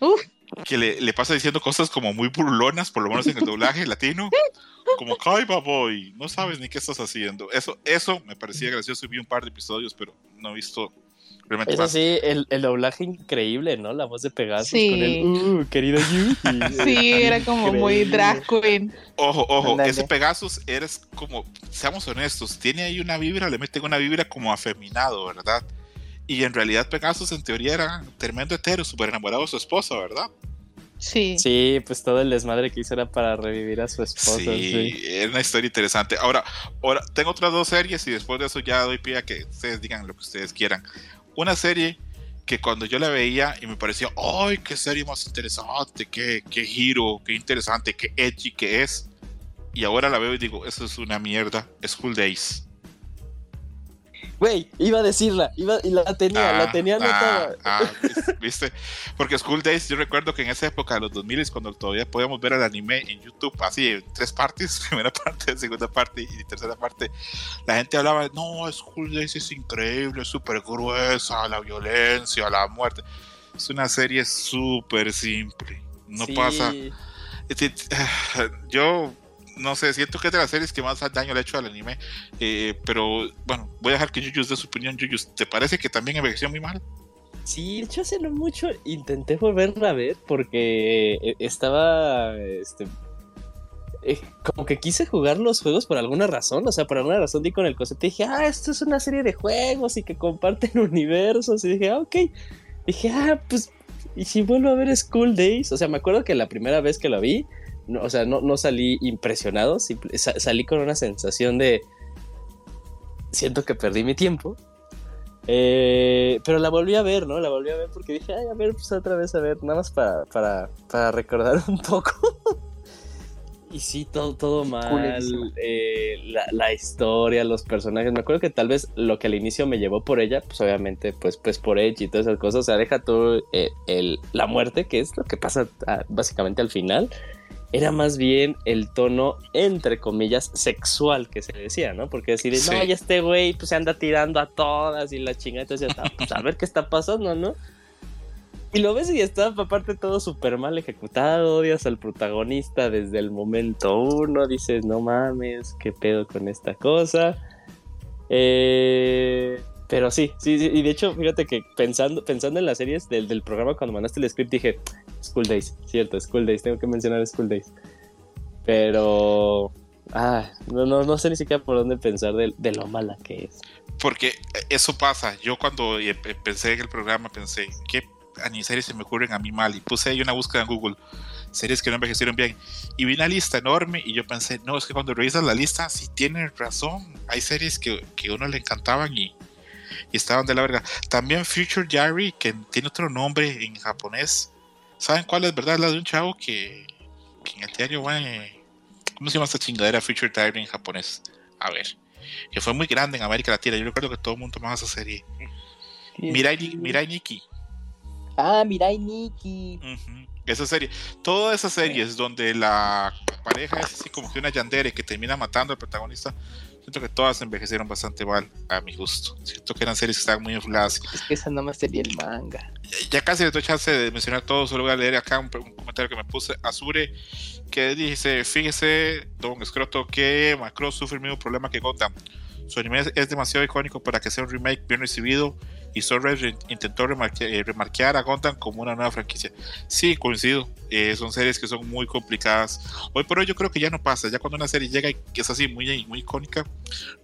Uf. Que le, le pasa diciendo cosas como muy burlonas, por lo menos en el doblaje latino. Como Kaiba Boy, no sabes ni qué estás haciendo. Eso, eso me parecía gracioso y vi un par de episodios, pero no he visto realmente Eso más. sí, el, el doblaje increíble, ¿no? La voz de Pegasus Sí. con el, uh, querido Yuji. Sí, era como muy Increíble. drag queen. Ojo, ojo, Ándale. ese Pegasus eres como, seamos honestos, tiene ahí una vibra, le meten una vibra como afeminado, ¿verdad? Y en realidad Pegasus en teoría era tremendo hetero, súper enamorado de su esposa, ¿verdad? Sí. Sí, pues todo el desmadre que hizo era para revivir a su esposa. Sí, es una historia interesante. Ahora, ahora, tengo otras dos series y después de eso ya doy pie a que ustedes digan lo que ustedes quieran. Una serie que cuando yo la veía y me parecía, ¡ay, qué serie más interesante! ¡Qué, qué giro! ¡Qué interesante! ¡Qué edgy que es! Y ahora la veo y digo, eso es una mierda. School Days. Güey, iba a decirla, iba, y la tenía, la ah, tenía anotada. Ah, ah, viste, porque School Days, yo recuerdo que en esa época de los 2000 cuando todavía podíamos ver el anime en YouTube, así en tres partes, primera parte, segunda parte y tercera parte, la gente hablaba, no, School Days es increíble, es súper gruesa, la violencia, la muerte. Es una serie súper simple, no pasa. Yo no sé, siento que es de las series que más daño le ha hecho al anime. Eh, pero bueno, voy a dejar que Yuyus dé su opinión. Yuyus, ¿te parece que también envejeció muy mal? Sí, hecho hace no mucho intenté volverla a ver porque eh, estaba, este, eh, como que quise jugar los juegos por alguna razón, o sea, por alguna razón di con el concepto y dije, ah, esto es una serie de juegos y que comparten universos y dije, ah, ok, dije, ah, pues, y si vuelvo a ver School Days, o sea, me acuerdo que la primera vez que lo vi, no, o sea, no, no salí impresionado, salí con una sensación de siento que perdí mi tiempo. Eh, pero la volví a ver, ¿no? La volví a ver porque dije, ay, a ver, pues otra vez a ver, nada más para, para, para recordar un poco. y sí, todo, todo mal. Eh, la, la, historia, los personajes. Me acuerdo que tal vez lo que al inicio me llevó por ella, pues obviamente, pues, pues por Edge y todas esas cosas. O sea, deja todo eh, el, la muerte, que es lo que pasa ah, básicamente al final era más bien el tono, entre comillas, sexual que se decía, ¿no? Porque decir, no, ya este güey pues se anda tirando a todas y la chingada, entonces ya pues a ver qué está pasando, ¿no? Y lo ves y está aparte todo súper mal ejecutado, odias al protagonista desde el momento uno, dices, no mames, qué pedo con esta cosa. Eh, pero sí, sí, sí, y de hecho, fíjate que pensando, pensando en las series del, del programa cuando mandaste el script dije, School Days, cierto, School Days, tengo que mencionar School Days. Pero, ah, no, no, no sé ni siquiera por dónde pensar de, de lo mala que es. Porque eso pasa, yo cuando pensé en el programa pensé, ¿qué series se me ocurren a mí mal? Y puse ahí una búsqueda en Google, series que no envejecieron bien. Y vi una lista enorme y yo pensé, no, es que cuando revisas la lista, sí tienes razón. Hay series que, que a uno le encantaban y, y estaban de la verga. También Future Diary, que tiene otro nombre en japonés. ¿Saben cuál es verdad? La de un chavo que, en el diario va. ¿Cómo se llama esta chingadera Future Diary en japonés? A ver. Que fue muy grande en América Latina. Yo recuerdo que todo el mundo tomaba esa serie. Mirai, Mirai Nikki. Ah, Mirai Nikki. Esa serie. Todas esas series donde la pareja es así como que una yandere que termina matando al protagonista Siento que todas envejecieron bastante mal a mi gusto. Siento que eran series que estaban muy infladas. Es que esa no más sería el manga. Ya casi le doy chance de mencionar todo, solo voy a leer acá un, comentario que me puse. Azure, que dice: Fíjese, Don Escroto, que Macross sufre el mismo problema que Gotham. Su anime es demasiado icónico para que sea un remake bien recibido y Sunrise intentó eh, remarquear a Gundam como una nueva franquicia. Sí, coincido. Eh, son series que son muy complicadas. Hoy por hoy yo creo que ya no pasa. Ya cuando una serie llega y es así muy, muy icónica,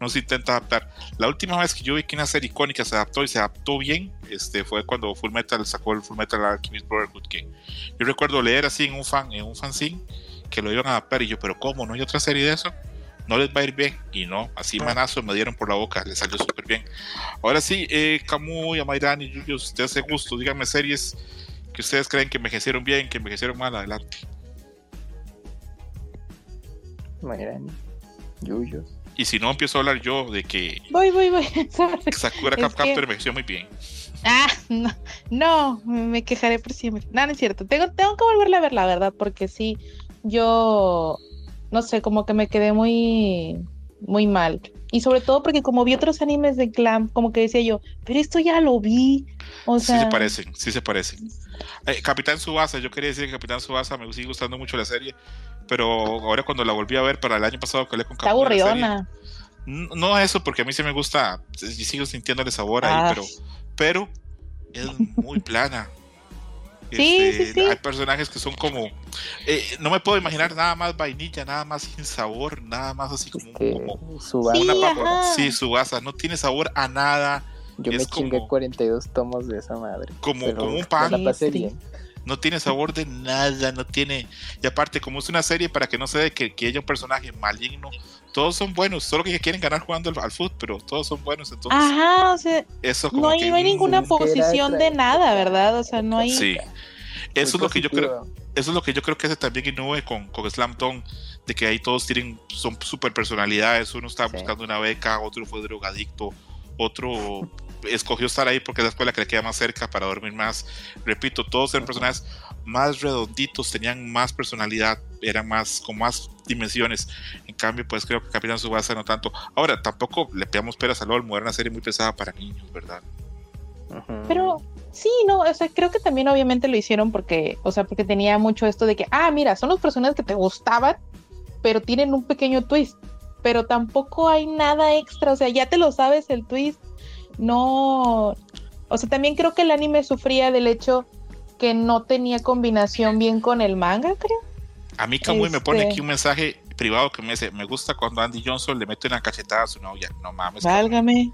no se intenta adaptar. La última vez que yo vi que una serie icónica se adaptó y se adaptó bien, este, fue cuando Full Metal sacó el Full Metal Alchemist Brotherhood. Que yo recuerdo leer así en un fan, en un fanzine, que lo iban a adaptar y yo, pero ¿cómo? ¿No hay otra serie de eso? No les va a ir bien. Y no, así manazo me dieron por la boca, les salió súper bien. Ahora sí, eh, Camu, Amairán y Yuyo, si ustedes hace gusto, díganme series que ustedes creen que envejecieron bien, que envejecieron mal, adelante. Amairán, Yuyo. Y si no, empiezo a hablar yo de que. Voy, voy, voy. Sakura Captor envejeció muy bien. Ah, no, no, me quejaré por siempre. No, no es cierto. Tengo, tengo que volverle a ver, la verdad, porque sí, yo no sé, como que me quedé muy, muy mal. Y sobre todo porque como vi otros animes de Glam, como que decía yo, pero esto ya lo vi. O sea... Sí se parecen, sí se parecen. Eh, Capitán Subasa, yo quería decir que Capitán Subasa me sigue gustando mucho la serie, pero ahora cuando la volví a ver para el año pasado que le con Está aburridona. No eso, porque a mí sí me gusta, y sigo sintiéndole sabor ahí, pero, pero es muy plana. Este, hay personajes que son como. Eh, no me puedo imaginar nada más vainilla, nada más sin sabor, nada más así como. como su una papa. Sí. No tiene sabor a nada. Yo me chingué 42 tomos de esa madre. Como, como un pan. La pasé bien. no tiene sabor de nada, no tiene. Y aparte, como es una serie para que no se ve que, que haya un personaje maligno, todos son buenos, solo que quieren ganar jugando al, fútbol, pero todos son buenos. Entonces, Ajá, o sea, eso no, hay, no hay ninguna posición de nada, ¿verdad? O sea, no hay. Sí. Eso es lo que yo creo. Eso es lo que yo creo que hace también Inoue con, con Slam Dunk, de que ahí todos tienen, son super personalidades. Uno está buscando una beca, otro fue drogadicto, otro escogió estar ahí porque es la escuela que le queda más cerca para dormir más. Repito, todos eran personajes más redonditos, tenían más personalidad, eran más con más dimensiones. En cambio, pues creo que Capitán Subasa no tanto. Ahora, tampoco le pegamos peras al LOL, una serie muy pesada para niños, ¿verdad? Pero sí, no, o sea, creo que también obviamente lo hicieron porque, o sea, porque tenía mucho esto de que, ah, mira, son los personajes que te gustaban, pero tienen un pequeño twist, pero tampoco hay nada extra, o sea, ya te lo sabes el twist, no, o sea, también creo que el anime sufría del hecho que no tenía combinación bien con el manga, creo. A mí Kamui me pone aquí este un mensaje privado que me dice, me gusta cuando Andy Johnson le mete una cachetada a su novia. No mames. Válgame.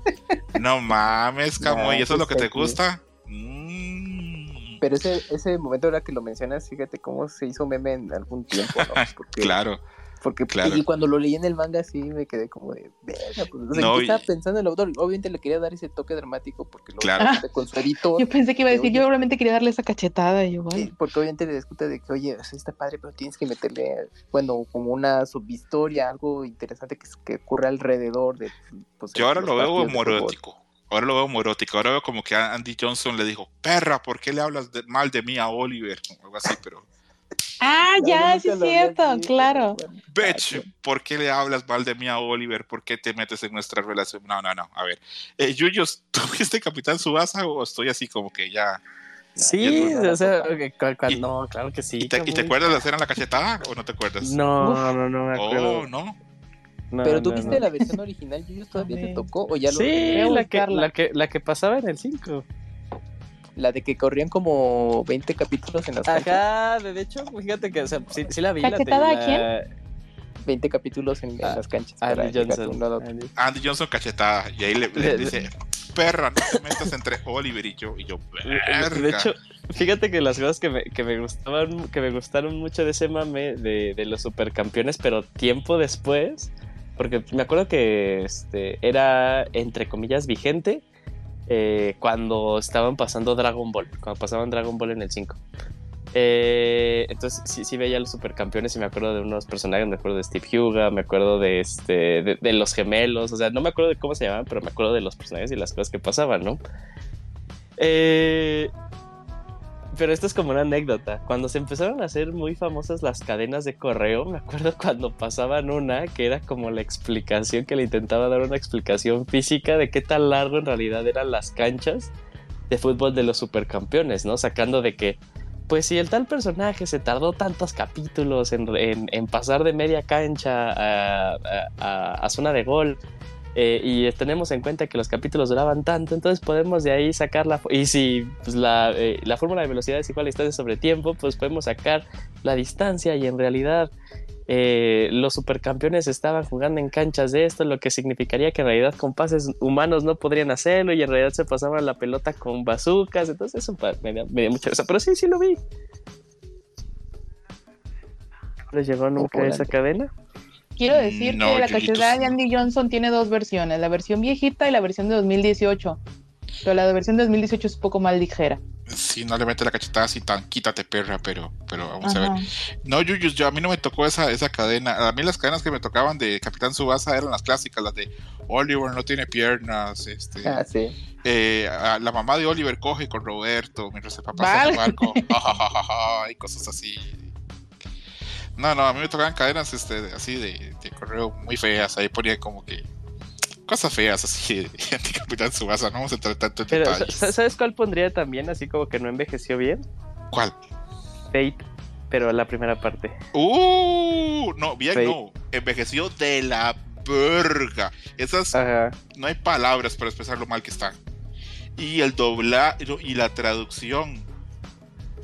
No mames, Kamui, ¿eso es lo que te gusta? Mm. Pero ese, ese momento ahora que lo mencionas, fíjate cómo se hizo meme en algún tiempo, ¿no? claro. Porque claro. y cuando lo leí en el manga sí me quedé como de verga, pues, no, estaba pensando el autor? Obviamente le quería dar ese toque dramático porque lo claro. con su editor. Yo pensé que iba a decir, yo obviamente quería darle esa cachetada y igual. porque obviamente le discute de que, oye, está padre, pero tienes que meterle, bueno, como una subhistoria, algo interesante que, que ocurre alrededor de. Pues, yo ahora lo veo morótico. Ahora lo veo morótico. Ahora veo como que Andy Johnson le dijo, perra, ¿por qué le hablas mal de mí a Oliver? O algo así, pero. Ah, ya, sí es cierto, claro. Bitch, ¿por qué le hablas mal de mí a Oliver? ¿Por qué te metes en nuestra relación? No, no, no. A ver, eh, Yuyos, ¿tú viste Capitán Subasa o estoy así como que ya... Sí, o sea, no, claro que sí. ¿Y te, acuerdas de hacer en la cachetada o no te acuerdas? No, no, no me acuerdo. Oh, no. Pero tú viste la versión original, Yuyos, ¿todavía te tocó o ya lo Sí, la que, la, que, la que pasaba en el 5. La de que corrían como 20 capítulos en las Ajá, de hecho, fíjate que, o sea, sí, sí la vi. ¿Cachetada a quién? 20 capítulos en, las canchas. Andy Johnson. Andy. Johnson cachetada. Y ahí le, dice, perra, no te metas entre Oliver y yo. Y yo, verga. De hecho, fíjate que las cosas que me, que me gustaban, que me gustaron mucho de ese mame de, de los supercampeones, pero tiempo después, porque me acuerdo que este, era, entre comillas, vigente eh, cuando estaban pasando Dragon Ball, cuando pasaban Dragon Ball en el 5. Eh, entonces sí, sí, veía los supercampeones y me acuerdo de unos personajes, me acuerdo de Steve Huga, me acuerdo de este de, los gemelos, o sea, no me acuerdo de cómo se llamaban, pero me acuerdo de los personajes y las cosas que pasaban, ¿no? Eh, pero esto es como una anécdota. Cuando se empezaron a hacer muy famosas las cadenas de correo, me acuerdo cuando pasaban una que era como la explicación, que le intentaba dar una explicación física de qué tan largo en realidad eran las canchas de fútbol de los supercampeones, ¿no? Sacando de que, pues si el tal personaje se tardó tantos capítulos en, pasar de media cancha a zona de gol, eh, y tenemos en cuenta que los capítulos duraban tanto, entonces podemos de ahí sacar la... Y si pues, la, eh, la, fórmula de velocidad es igual a distancia sobre tiempo, pues podemos sacar la distancia y en realidad eh, los supercampeones estaban jugando en canchas de esto, lo que significaría que en realidad con pases humanos no podrían hacerlo y en realidad se pasaban la pelota con bazucas, entonces eso me, dio, me mucha risa, pero sí, sí lo vi. ¿Les llegó nunca esa cadena? Quiero decir que la cachetada de Andy Johnson tiene dos versiones, la versión viejita y la versión de 2018. Pero la versión de 2018 es un poco más ligera. Sí, no le mete la cachetada así tan quítate perra, pero, pero vamos a ver. No, Yuyus, yo a mí no me tocó esa, esa cadena. A mí las cadenas que me tocaban de Capitán Subasa eran las clásicas, las de Oliver no tiene piernas, este. Ah, sí. Eh, la mamá de Oliver coge con Roberto mientras el papá en el barco, y cosas así. No, no, a mí me tocaban cadenas este, así de, correo muy feas. Ahí ponía como que cosas feas así de Capitán Subasa. No vamos a entrar tanto en detalles. ¿Sabes cuál pondría también así como que no envejeció bien? ¿Cuál? Fate, pero la primera parte. Uh, no, bien no. Envejeció de la verga. Esas no hay palabras para expresar lo mal que está. Y el doblaje y la traducción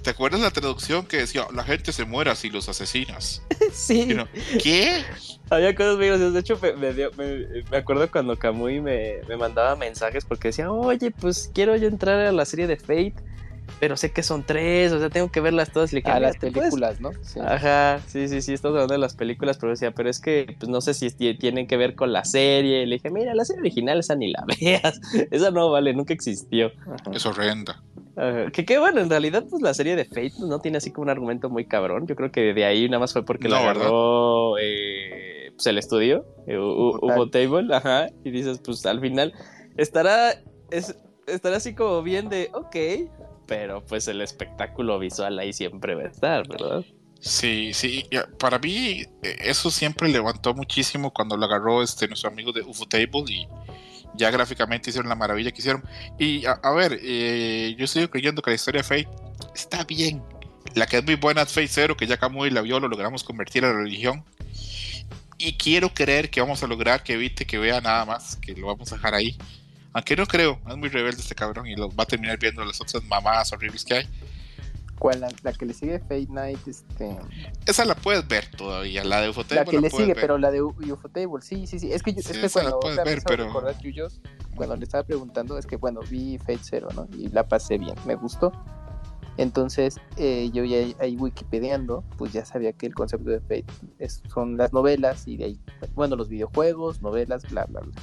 ¿Te acuerdas la traducción que decía la gente se muera si los asesinas? sí. ¿Qué? Había cosas muy graciosas. De hecho, me, me, acuerdo cuando Kamui me, mandaba mensajes porque decía, oye, pues quiero yo entrar a la serie de Fate. Pero sé que son tres, o sea, tengo que verlas todas. Y a las películas, ¿no? Ajá, sí, sí, sí, estamos hablando de las películas, pero decía, pero es que pues no sé si tienen que ver con la serie. Le dije, mira, la serie original esa ni la veas, esa no vale, nunca existió. Es horrenda. que qué bueno, en realidad, pues la serie de Fate pues, no tiene así como un argumento muy cabrón. Yo creo que de ahí nada más fue porque la agarró eh, pues el estudio, eh, Hubo Table, ajá, y dices, pues al final estará, es, estará así como bien de, ok, pero pues el espectáculo visual ahí siempre va a estar, ¿verdad? Sí, sí, para mí eh, eso siempre levantó muchísimo cuando lo agarró este nuestro amigo de Ufotable y ya gráficamente hicieron la maravilla que hicieron. Y a, ver, eh, yo estoy creyendo que la historia de Fate está bien. La que es muy buena es Fate Zero, que ya y la vio, lo logramos convertir a la religión. Y quiero creer que vamos a lograr que evite que vea nada más, que lo vamos a dejar ahí. Aunque no creo, es muy rebelde este cabrón y lo va a terminar viendo las otras mamadas horribles que hay. ¿Cuál? La, que le sigue Fate Night, este... Esa la puedes ver todavía, la de Ufotable. La que le sigue, pero la de Ufotable, sí, sí, sí. Es que, yo, es que cuando, la ver, pero... cuando le estaba preguntando, es que bueno, vi Fate Zero, ¿no? Y la pasé bien, me gustó. Entonces, eh, yo ya ahí wikipediando, pues ya sabía que el concepto de Fate es, son las novelas y de ahí, bueno, los videojuegos, novelas, bla, bla, bla.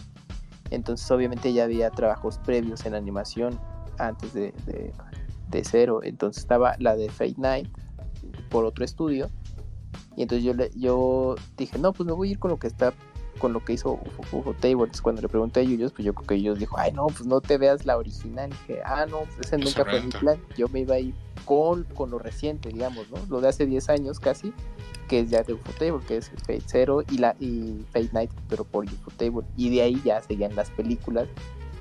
Entonces obviamente ya había trabajos previos en animación antes de, de, cero. Entonces estaba la de Fate Night por otro estudio. Y entonces yo, le, yo dije, no, pues me voy a ir con lo que está, con lo que hizo Ufo Table. Entonces cuando le pregunté a ellos, pues yo creo que ellos dijo, ay no, pues no te veas la original. Y dije, ah, no, pues ese nunca fue mi plan. Yo me iba a ir con, con lo reciente, digamos, ¿no? Lo de hace 10 años casi que es ya de Ufotable, que es Fate Zero y, la, y Fate Night, pero por Ufotable. Y de ahí ya seguían las películas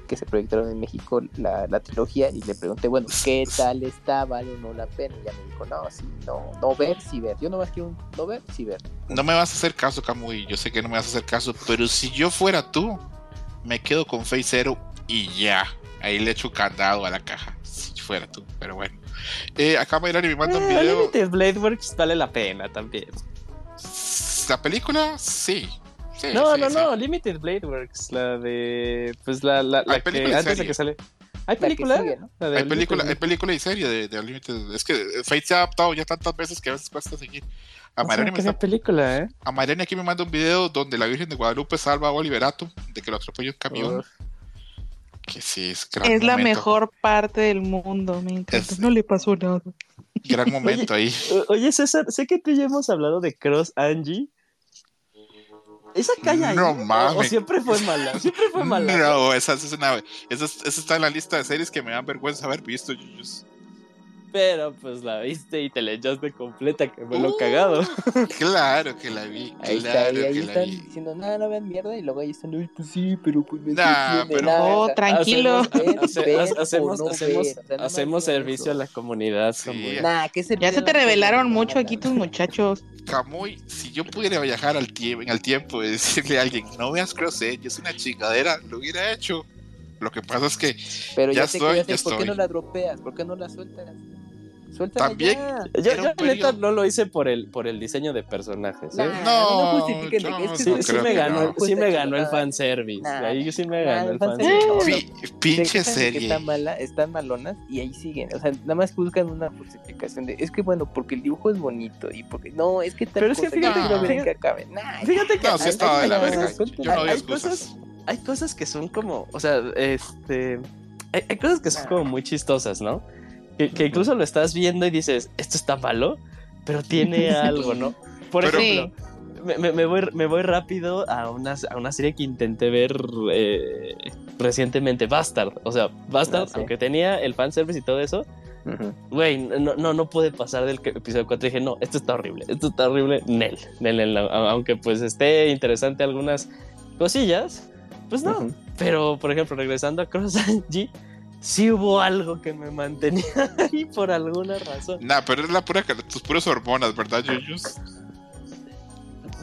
que se proyectaron en México, la, la trilogía, y le pregunté, bueno, ¿qué tal está? ¿Vale o no la pena? Y ya me dijo, no, sí, no, no ver, sí ver. Yo no más quiero un no ver, sí ver. No me vas a hacer caso, Camuy, yo sé que no me vas a hacer caso, pero si yo fuera tú, me quedo con Fate Zero y ya. Ahí le echo candado a la caja, fuera tú, pero bueno. Eh, acá Mayrani me manda un eh, video. Limited Blade Works vale la pena también. ¿La película? Sí. no, no, no, Limited Blade Works, la de. Pues la, la, la que antes de que sale. ¿Hay película? hay, película hay película y serie de, de Unlimited. Es que Fate se ha adaptado ya tantas veces que a veces cuesta seguir. A Mariana me película, ¿eh? A aquí me manda un video donde la Virgen de Guadalupe salva a Oliverato de que lo atropelló un camión que sí es Es la mejor parte del mundo, me encanta. No le pasó nada. Gran momento ahí. Oye, César, sé que tú ya hemos hablado de Cross Angie. ¿Esa calle ahí? No mames. O, siempre fue mala. Siempre fue mala. No, esa, esa, esa, esa, está en la lista de series que me dan vergüenza haber visto, Yuyus. Pero pues la viste y te la echaste completa, que fue lo uh, cagado. Claro que la vi. Ahí está, y ahí están diciendo, nada, no vean mierda. Y luego ahí están, uy, pues sí, pero pues me nah, pero... Oh, tranquilo. Hacemos, hacemos, hacemos, servicio a la comunidad. Nah, ¿qué ya se te revelaron mucho aquí tus muchachos. Camuy, si yo pudiera viajar al en el tiempo y decirle a alguien, no veas Cross Edge, es una chingadera, lo hubiera hecho. Lo que pasa es que Pero ya, estoy, ya ¿por qué no la dropeas? ¿Por qué no la sueltas? También. Yo, yo neta no lo hice por el, por el diseño de personajes. ¿eh? no, no, justifiquen. sí, sí, me ganó, sí me ganó el fanservice. ahí sí me ganó el fanservice. Pinche serie. Están, mala, están malonas y ahí siguen. O sea, nada más buscan una justificación de es que bueno, porque el dibujo es bonito y porque no, es que tal Pero es que fíjate que, no que acabe. Fíjate que. No, sí estaba de la verga. Yo no hay cosas. Hay cosas que son como, o sea, este. hay cosas que son como muy chistosas, ¿no? Que, incluso lo estás viendo y dices, esto está malo, pero tiene algo, ¿no? Por ejemplo, me, voy, me voy rápido a una, a una serie que intenté ver eh, recientemente, Bastard. O sea, Bastard, ah, aunque tenía el fanservice y todo eso, güey, no, no, no pude pasar del episodio 4 y dije, no, esto está horrible, esto está horrible, Nel, Nel, Nel, aunque pues esté interesante algunas cosillas, pues no. Pero, por ejemplo, regresando a Cross G sí hubo algo que me mantenía ahí por alguna razón. Nah, pero es la pura tus puras hormonas, ¿verdad, Yuyus?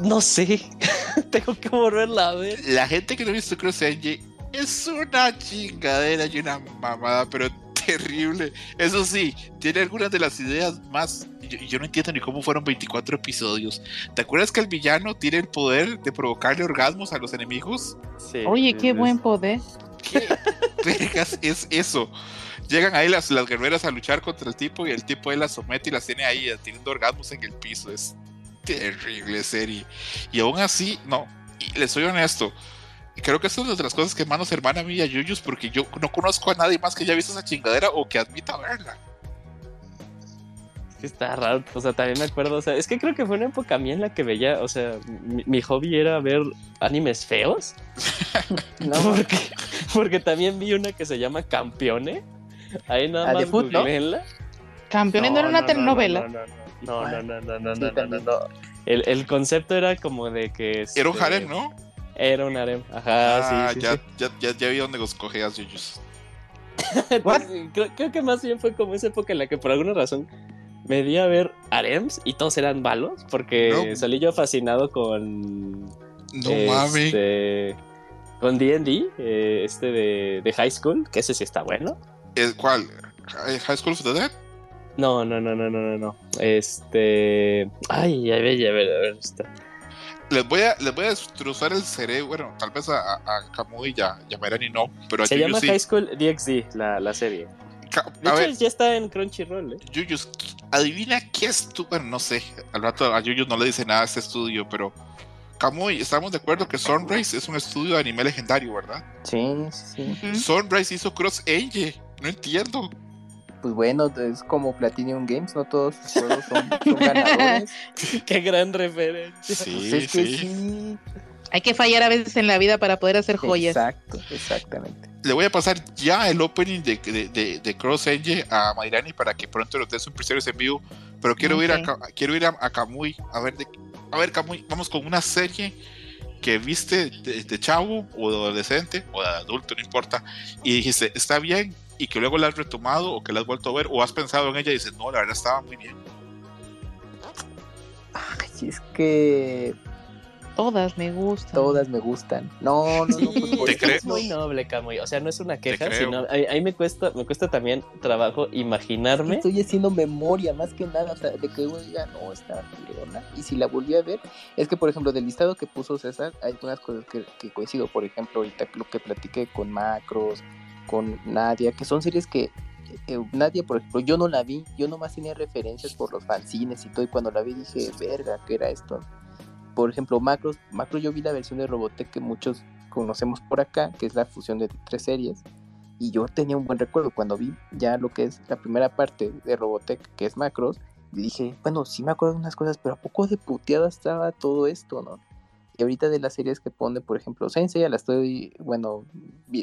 No sé. Tengo que volverla a ver. La gente que no ha visto Cross Angie es una chingadera y una mamada, pero terrible. Eso sí, tiene algunas de las ideas más. Yo, yo, no entiendo ni cómo fueron 24 episodios. ¿Te acuerdas que el villano tiene el poder de provocarle orgasmos a los enemigos? Sí. Oye, qué buen poder. ¿Qué es, es eso. Llegan ahí las, las guerreras a luchar contra el tipo y el tipo ahí las somete y las tiene ahí teniendo orgasmos en el piso. Es terrible serie. Y aún así, no, y les soy honesto. Creo que eso es una de las cosas que más hermana a mí y a Yuyus porque yo no conozco a nadie más que haya visto esa chingadera o que admita verla está raro, o sea, también me acuerdo, o sea, es que creo que fue una época mía en la que veía, o sea, mi, hobby era ver animes feos. no, porque, porque también vi una que se llama Campeone. Ahí nada más googleenla. Campeone no, era una telenovela. No, no, no, no, no, no, no, no, El, el concepto era como de que... Era un harem, ¿no? Era un harem, ajá, ah, sí, ya, Ya, ya, ya vi dónde los cogeas, Yuyus. creo, creo, que más bien fue como esa época en la que por alguna razón me di a ver Arems y todos eran balos porque salí yo fascinado con. No este, Con DD, eh, este de, de, High School, que ese sí está bueno. ¿Cuál? ¿High School of the Dead? No, no, no, no, no, no. Este. Ay, a ver, a ver, a ver. Está. Les voy, a, les voy a destrozar el cerebro. Bueno, tal vez a, a, Kamui ya, ya y no, pero a Se llama High School DxD, la, la serie. De hecho, ya está en Crunchyroll, ¿eh? Yuyus, adivina qué estudio. Bueno, no sé. Al rato a Yuyus no le dice nada a este estudio, pero. Kamui, estamos de acuerdo que Sunrise es un estudio de anime legendario, ¿verdad? Sí, sí. Sunrise hizo Cross Angel. No entiendo. Pues bueno, es como Platinum Games, no todos sus juegos son, ganadores. Qué gran referencia. Sí, pues sí. Hay que fallar a veces en la vida para poder hacer joyas. Exacto, exactamente le voy a pasar ya el opening de, de, de, Cross Engine a Mayrani para que pronto lo des un episodios en vivo. Pero quiero ir a quiero ir a, Kamui a ver de, a ver Kamui, vamos con una serie que viste de, chavo o de adolescente o de adulto, no importa, y dijiste, está bien, y que luego la has retomado o que la has vuelto a ver o has pensado en ella y dices, no, la verdad estaba muy bien. Ay, es que Todas me gustan. Todas me gustan. No, no, no. Pues, Es muy noble, Camuy. O sea, no es una queja, sino ahí, me cuesta, me cuesta también trabajo imaginarme. estoy haciendo memoria, más que nada, o sea, de que ya no está leona. Y si la volví a ver, es que por ejemplo, del listado que puso César, hay unas cosas que, coincido. Por ejemplo, ahorita lo que platiqué con Macros, con Nadia, que son series que eh, Nadia, por ejemplo, yo no la vi, yo nomás tenía referencias por los fanzines y todo, y cuando la vi dije, verga, ¿qué era esto? Por ejemplo, Macros, Macro yo vi la versión de Robotech que muchos conocemos por acá, que es la fusión de tres series. Y yo tenía un buen recuerdo cuando vi ya lo que es la primera parte de Robotech, que es Macros. Y dije, bueno, sí me acuerdo de unas cosas, pero a poco de puteada estaba todo esto, ¿no? Y ahorita de las series que pone, por ejemplo, Sensei, ya la estoy, bueno,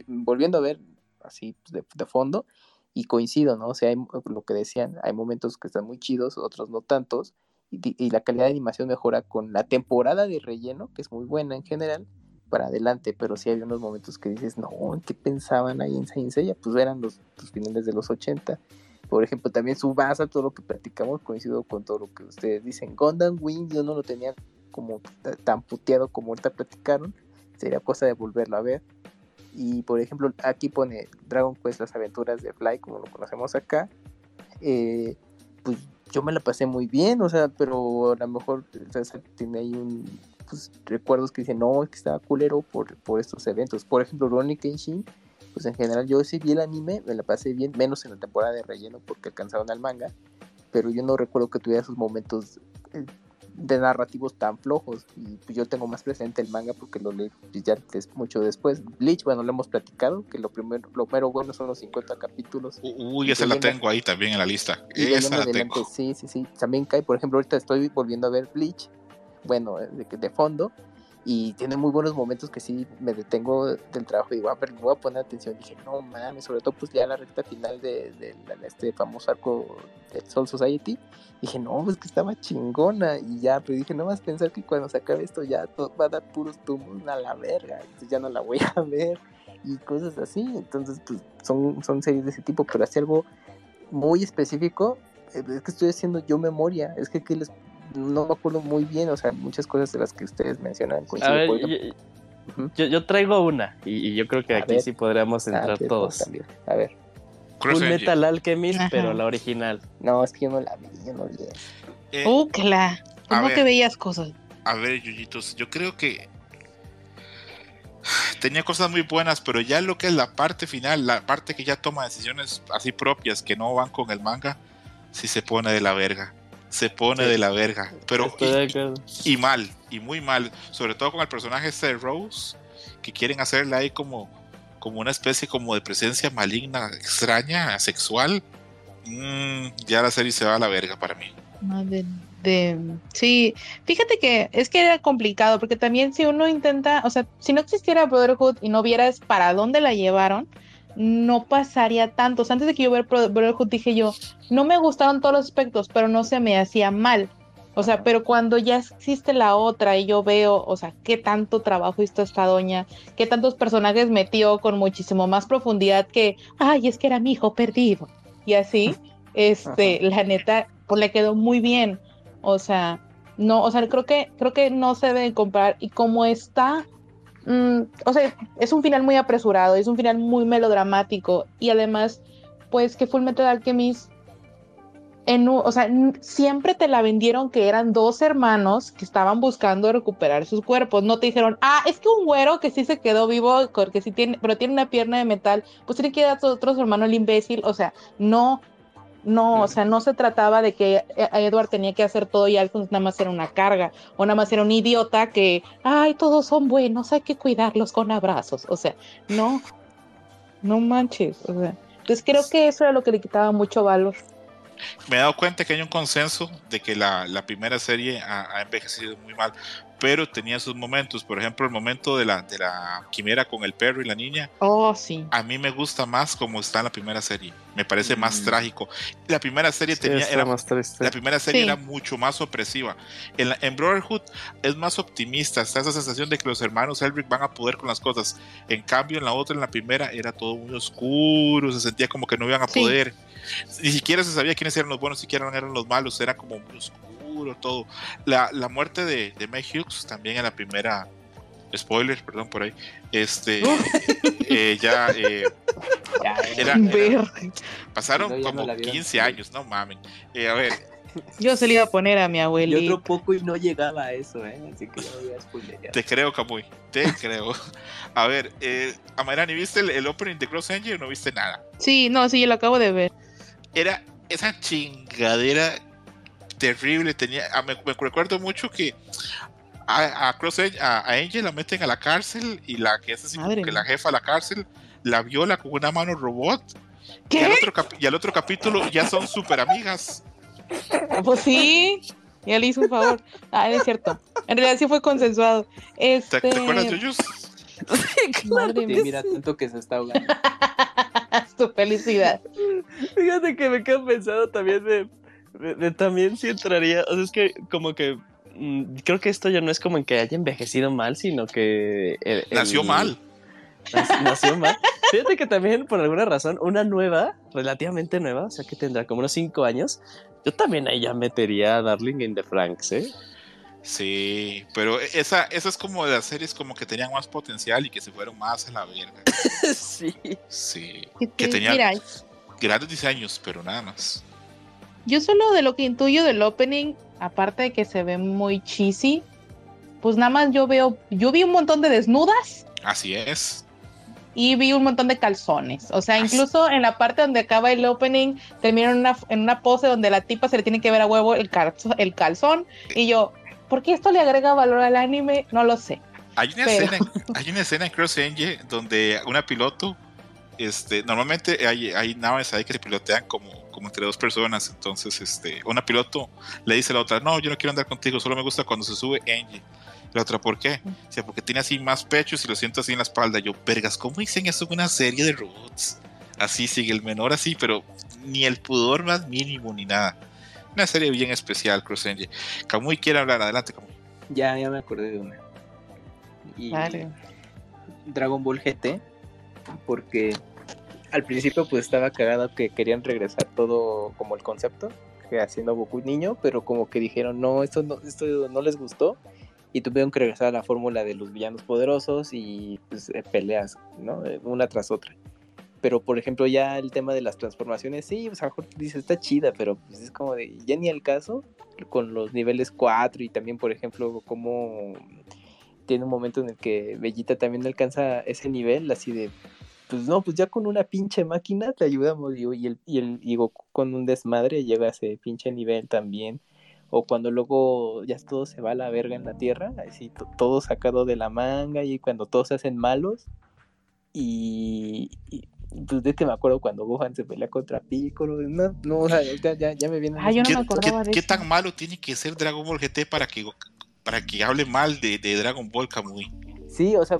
volviendo a ver así pues, de, fondo. Y coincido, ¿no? O sea, lo que decían, hay momentos que están muy chidos, otros no tantos y, la calidad de animación mejora con la temporada de relleno, que es muy buena en general, para adelante, pero sí hay unos momentos que dices, no, ¿qué pensaban ahí en Saint Seiya? Pues eran los, finales de los 80. Por ejemplo, también su base, todo lo que platicamos, coincido con todo lo que ustedes dicen. Gundam Wing yo no lo tenía como tan puteado como ahorita platicaron, sería cosa de volverlo a ver. Y por ejemplo, aquí pone Dragon Quest, las aventuras de Fly, como lo conocemos acá. Eh, pues yo me la pasé muy bien, o sea, pero a lo mejor tiene ahí un, pues, recuerdos que dicen, no, es que estaba culero por, por estos eventos. Por ejemplo, Ronnie Kenshin, pues en general yo sí vi el anime, me la pasé bien, menos en la temporada de relleno porque alcanzaron al manga, pero yo no recuerdo que tuviera esos momentos eh, de narrativos tan flojos. Y pues yo tengo más presente el manga porque lo leí pues, ya mucho después. Bleach, bueno, lo hemos platicado, que lo primero, lo primero bueno son los 50 capítulos. Uy, esa la tengo ahí también en la lista. esa la tengo. Sí, sí, sí. También cae, por ejemplo, ahorita estoy volviendo a ver Bleach, bueno, de, de fondo, y tiene muy buenos momentos que sí me detengo del trabajo y digo, a ver, voy a poner atención. Y dije, no mames, sobre todo pues ya la recta final de, de, este famoso arco del Soul Society. Dije, no, pues que estaba chingona. Y ya, pero dije, no más pensar que cuando se acabe esto ya va a dar puros tumos a la verga. Entonces ya no la voy a ver. Y cosas así. Entonces, pues son, son series de ese tipo, pero así algo muy específico. Eh, es que estoy haciendo yo memoria. Es que, ¿qué les no me acuerdo muy bien, o sea, muchas cosas de las que ustedes mencionan. A ver, yo, yo, traigo una y, yo creo que aquí sí podríamos entrar todos. A ver. Un Metal Alchemist, pero la original. No, es que yo no la vi, yo no vi. Eh, uh, claro. ¿Cómo que veías cosas? A ver, Yuyitos, yo creo que tenía cosas muy buenas, pero ya lo que es la parte final, la parte que ya toma decisiones así propias que no van con el manga, sí se pone de la verga. Se pone de la verga. Pero y, mal, y muy mal. Sobre todo con el personaje este de Rose, que quieren hacerle ahí como, como una especie como de presencia maligna, extraña, sexual. Mm, ya la serie se va a la verga para mí. Madre de sí, fíjate que es que era complicado porque también si uno intenta, o sea, si no existiera Brotherhood y no vieras para dónde la llevaron, no pasaría tanto. antes de que yo viera Brotherhood dije yo, no me gustaron todos los aspectos, pero no se me hacía mal. O sea, pero cuando ya existe la otra y yo veo, o sea, qué tanto trabajo hizo esta doña, qué tantos personajes metió con muchísimo más profundidad que, ay, es que era mi hijo perdido. Y así, este, la neta, pues le quedó muy bien. O sea, no, o sea, creo que, creo que no se debe comprar. Y como está, mm, o sea, es un final muy apresurado, es un final muy melodramático. Y además, pues que Fullmetal Alchemist en, o sea, siempre te la vendieron que eran dos hermanos que estaban buscando recuperar sus cuerpos. No te dijeron, ah, es que un güero que sí se quedó vivo, porque sí tiene, pero tiene una pierna de metal, pues tiene que dar a otros hermanos el imbécil. O sea, no, no, o sea, no se trataba de que eh, Edward tenía que hacer todo y Alphonse nada más era una carga, o nada más era un idiota que, ay, todos son buenos, hay que cuidarlos con abrazos. O sea, no, no manches. O sea, entonces creo que eso era lo que le quitaba mucho valor. Me he dado cuenta que hay un consenso de que la, primera serie ha, envejecido muy mal, pero tenía sus momentos. Por ejemplo, el momento de la, de la quimera con el perro y la niña. Oh, sí. A mí me gusta más como está en la primera serie. Me parece más mm. trágico. La primera serie tenía. Era, más La primera serie era mucho más opresiva. En, en, Brotherhood es más optimista. Está esa sensación de que los hermanos Elric van a poder con las cosas. En cambio, en la otra, en la primera, era todo muy oscuro. Se sentía como que no iban a poder. Ni siquiera se sabía quiénes eran los buenos, siquiera eran los malos. Era como muy oscuro todo. La, la muerte de, de May Hughes también en la primera. Spoiler, perdón por ahí. Este. Eh, ya, eh, era, pasaron como 15 años, no mames. Eh, a ver. Yo se le iba a poner a mi abuelito. Y otro poco y no llegaba a eso, ¿eh? Así que no voy a Te creo, Camuy. Te creo. A ver, eh, Amarani, ¿viste el, el, opening de Cross Engine o no viste nada? Sí, no, sí, yo lo acabo de ver. Era esa chingadera terrible. Tenía, ah, me, recuerdo mucho que a, Cross a, Angel la meten a la cárcel y la que es así que la jefa de la cárcel la viola con una mano robot. Y al, otro y al otro capítulo ya son súper amigas. Pues sí, ya le hizo un favor. Ah, es cierto. En realidad sí fue consensuado. Este... ¿Te, acuerdas de ellos? Madre mía, mira tanto que se está ahogando. tu felicidad. Fíjate que me quedo pensando también de también sí entraría, o sea, es que como que mm, creo que esto ya no es como en que haya envejecido mal, sino que... nació mal. Nació mal. Fíjate que también, por alguna razón, una nueva, relativamente nueva, o sea que tendrá como unos 5 años, yo también ahí ya metería a Darling in the Franks, ¿eh? Sí, pero esa, esa es como de las series como que tenían más potencial y que se fueron más a la verga. sí. Sí. Que tenían grandes diseños, pero nada más. Yo solo de lo que intuyo del opening, aparte de que se ve muy cheesy, pues nada más yo veo, yo vi un montón de desnudas. Así es. Y vi un montón de calzones. O sea, incluso en la parte donde acaba el opening, termina en una, en una pose donde la tipa se le tiene que ver a huevo el, el calzón. Y yo, ¿por qué esto le agrega valor al anime? No lo sé. Hay una, escena, hay una escena en Cross Angel donde una piloto, este, normalmente hay, hay naves ahí que se pilotean como como entre dos personas. Entonces, este, una piloto le dice a la otra, no, yo no quiero andar contigo, solo me gusta cuando se sube Angie. La otra, ¿por qué? O sea, porque tiene así más pechos y lo siento así en la espalda. Yo, vergas, ¿cómo dicen eso en una serie de robots? Así sigue el menor así, pero ni el pudor más mínimo ni nada. Una serie bien especial, Cross Angel. Kamui quiere hablar, adelante, Kamui. Ya, ya me acordé de una. Y Dragon Ball GT, porque al principio pues estaba cagado que querían regresar todo como el concepto, que haciendo Goku niño, pero como que dijeron, no, esto no, esto no les gustó y tuvieron que regresar a la fórmula de los villanos poderosos y pues, eh, peleas, ¿no? Eh, una tras otra. Pero por ejemplo ya el tema de las transformaciones, sí, pues a lo mejor está chida, pero pues es como de, ya ni el caso, con los niveles 4 y también por ejemplo como tiene un momento en el que Bellita también alcanza ese nivel, así de, pues no, pues ya con una pinche máquina te ayudamos, y, el, y, el, y Goku con un desmadre llega a ese pinche nivel también. O cuando luego ya todo se va a la verga en la tierra, así todo sacado de la manga y cuando todos se hacen malos. Y, pues de que me acuerdo cuando Gohan se pelea contra Piccolo. No, no, o sea, ya, ya, me viene. Ah, yo no me acordaba ¿Qué, de ¿Qué tan malo tiene que ser Dragon Ball GT para que, para que hable mal de, de Dragon Ball Kamui? Sí, o sea,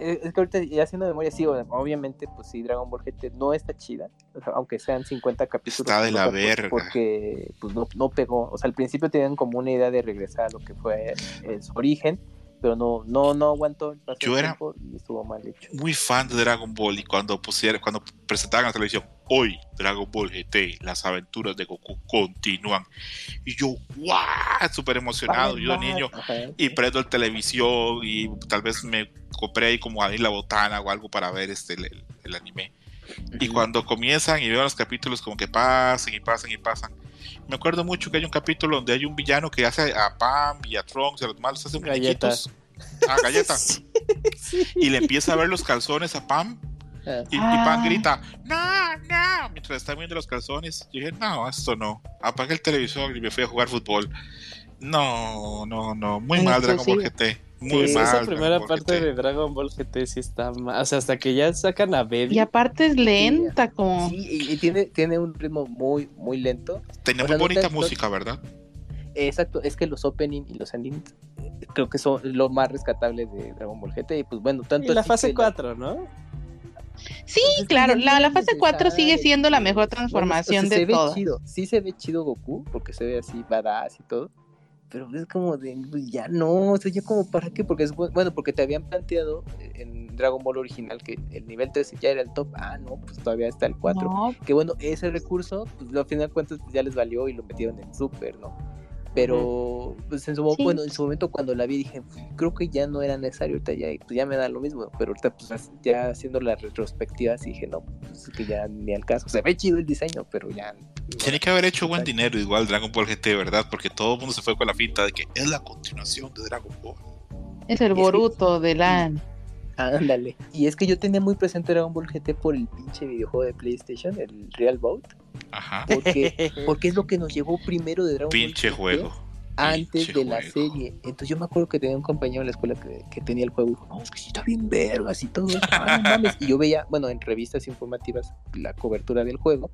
eh, es que ahorita ya haciendo memoria, sí, obviamente, pues sí, Dragon Ball GT no está chida, aunque sean 50 capítulos. Está de la verga. Porque pues no, no pegó, o sea, al principio tenían como una idea de regresar a lo que fue su origen, pero no, no, no aguantó Yo era y estuvo mal hecho. muy fan de Dragon Ball y cuando pusieron, cuando presentaban en la televisión, hoy Dragon Ball GT, las aventuras de Goku continúan. Y yo, ¡guau! Súper emocionado, yo niño, y prendo el televisión y tal vez me compré ahí como ahí la botana o algo para ver este el, anime. Y cuando comienzan y veo los capítulos como que pasan y pasan y pasan. Me acuerdo mucho que hay un capítulo donde hay un villano que hace a Pam y a Trunks y a los malos hace galletas. Ah, galletas. Y le empieza a ver los calzones a Pam. Ah. Y, Pam grita, no, no, mientras está viendo los calzones. Yo dije, no, esto no. Apagué el televisor y me fui a jugar fútbol. No, no, no. Muy mal Dragon Ball GT. Muy mal. Esa primera parte de Dragon Ball GT sí está mal. O sea, hasta que ya sacan a Baby. Y aparte es lenta, como. Sí, y, tiene, tiene un ritmo muy, muy lento. Tiene muy bonita música, ¿verdad? Exacto, es que los opening y los endings creo que son lo más rescatable de Dragon Ball GT. Y pues bueno, tanto. Y la fase 4, ¿no? Sí, claro, la, la, fase 4 sigue siendo la mejor transformación de todo. Sí se ve chido Goku, porque se ve así badass y todo pero es como de, ya no, o sea, ya como para qué, porque es bueno, porque te habían planteado en Dragon Ball original que el nivel 13 ya era el top, ah, no, pues todavía está el 4, que bueno, ese recurso, pues al final de cuentas pues, ya les valió y lo metieron en Super, ¿no? Pero pues en su, bueno, en su momento cuando la vi dije, creo que ya no era necesario, ahorita ya, pues, ya me da lo mismo, pero ahorita pues ya haciendo la retrospectiva dije, no, pues que ya ni al caso, se ve chido el diseño, pero ya... Tiene que haber hecho buen dinero igual Dragon Ball GT, ¿verdad? Porque todo el mundo se fue con la finta de que es la continuación de Dragon Ball. Es el Boruto de LAN. Ándale. Y es que yo tenía muy presente Dragon Ball GT por el pinche videojuego de PlayStation, el Real Boat. Ajá. Porque, porque es lo que nos llevó primero de Dragon pinche Ball. juego. Antes de la serie. Entonces yo me acuerdo que tenía un compañero en la escuela que, tenía el juego y dijo, no, es que sí está bien vergas y todo. Y yo veía, bueno, en revistas informativas la cobertura del juego.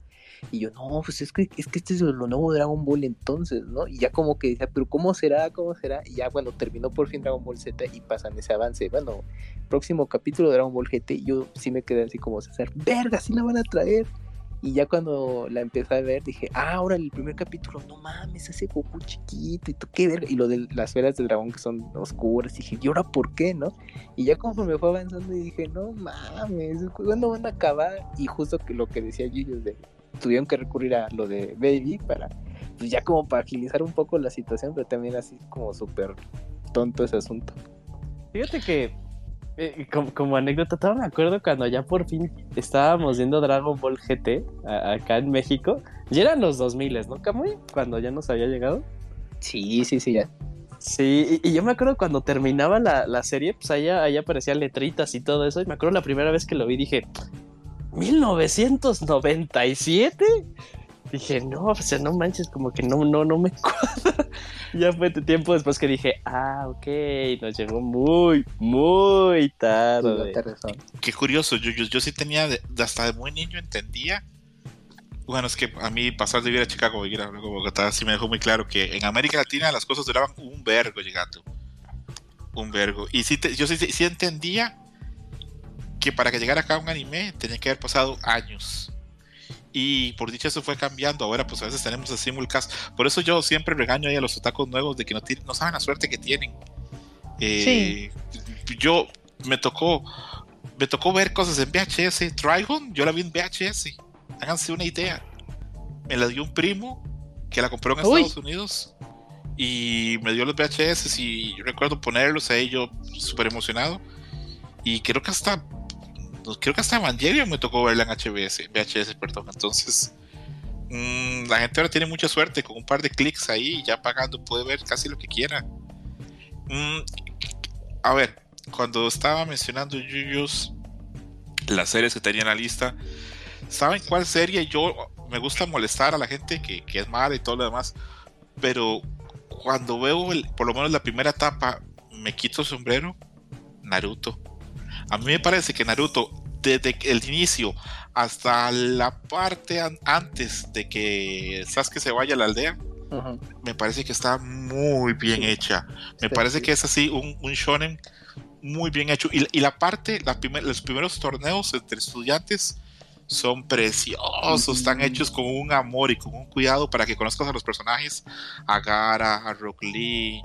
Y yo, no, pues es que, es que este es lo nuevo Dragon Ball entonces, ¿no? Y ya como que decía, pero ¿cómo será? ¿Cómo será? Y ya, bueno, terminó por fin Dragon Ball Z y pasan ese avance. Bueno, próximo capítulo de Dragon Ball GT, yo sí me quedé así como César, verga, sí la van a traer. Y ya cuando la empecé a ver, dije, ah, ahora el primer capítulo, no mames, ese Goku chiquito y tú qué verga. Y lo de las esferas del dragón que son oscuras. Dije, ¿y ahora por qué, no? Y ya conforme fue avanzando, dije, no mames, ¿cuándo van a acabar? Y justo que lo que decía Gillo de tuvieron que recurrir a lo de Baby para, pues ya como para agilizar un poco la situación, pero también así como súper tonto ese asunto. Fíjate que eh, como, anécdota, todavía me acuerdo cuando ya por fin estábamos viendo Dragon Ball GT acá en México. Ya eran los 2000, ¿no, Camuy? Cuando ya nos había llegado. Sí, sí, sí, ya. Sí, y, yo me acuerdo cuando terminaba la, la, serie, pues allá, allá aparecían letritas y todo eso. Y me acuerdo la primera vez que lo vi, dije, ¿1997? Dije, no, o sea, no manches, como que no, no, no me cuadra. ya fue tiempo después que dije, ah, ok, nos llegó muy, muy tarde. Qué curioso, yo, yo, yo sí tenía, hasta de muy niño entendía. Bueno, es que a mí pasar de vivir a Chicago, vivir a Bogotá, sí me dejó muy claro que en América Latina las cosas duraban un vergo llegando. Un vergo. Y sí, yo sí, sí entendía que para que llegara acá un anime tenía que haber pasado años y por dicho eso fue cambiando. Ahora, pues a veces tenemos el simulcast. Por eso yo siempre regaño ahí a los otacos nuevos de que no, no saben la suerte que tienen. Eh, yo me tocó me tocó ver cosas en VHS. Trigon, yo la vi en VHS. Háganse una idea. Me la dio un primo que la compró en Estados Unidos y me dio los VHS y yo recuerdo ponerlos ahí yo súper emocionado. Y creo que hasta creo que hasta Evangelion me tocó verla en HBS, VHS, perdón. Entonces, mm, la gente ahora tiene mucha suerte, con un par de clics ahí, ya pagando, puede ver casi lo que quiera. Mm, a ver, cuando estaba mencionando Yuyos, las series que tenía en la lista, ¿saben cuál serie? Yo me gusta molestar a la gente que, que es mala y todo lo demás, pero cuando veo el, por lo menos la primera etapa, me quito el sombrero, Naruto. A mí me parece que Naruto, desde el inicio hasta la parte antes de que Sasuke se vaya a la aldea, me parece que está muy bien hecha. Me parece que es así un, un shonen muy bien hecho. Y, la parte, la los primeros torneos entre estudiantes son preciosos, están hechos con un amor y con un cuidado para que conozcas a los personajes, a Gara, a Rock Lee,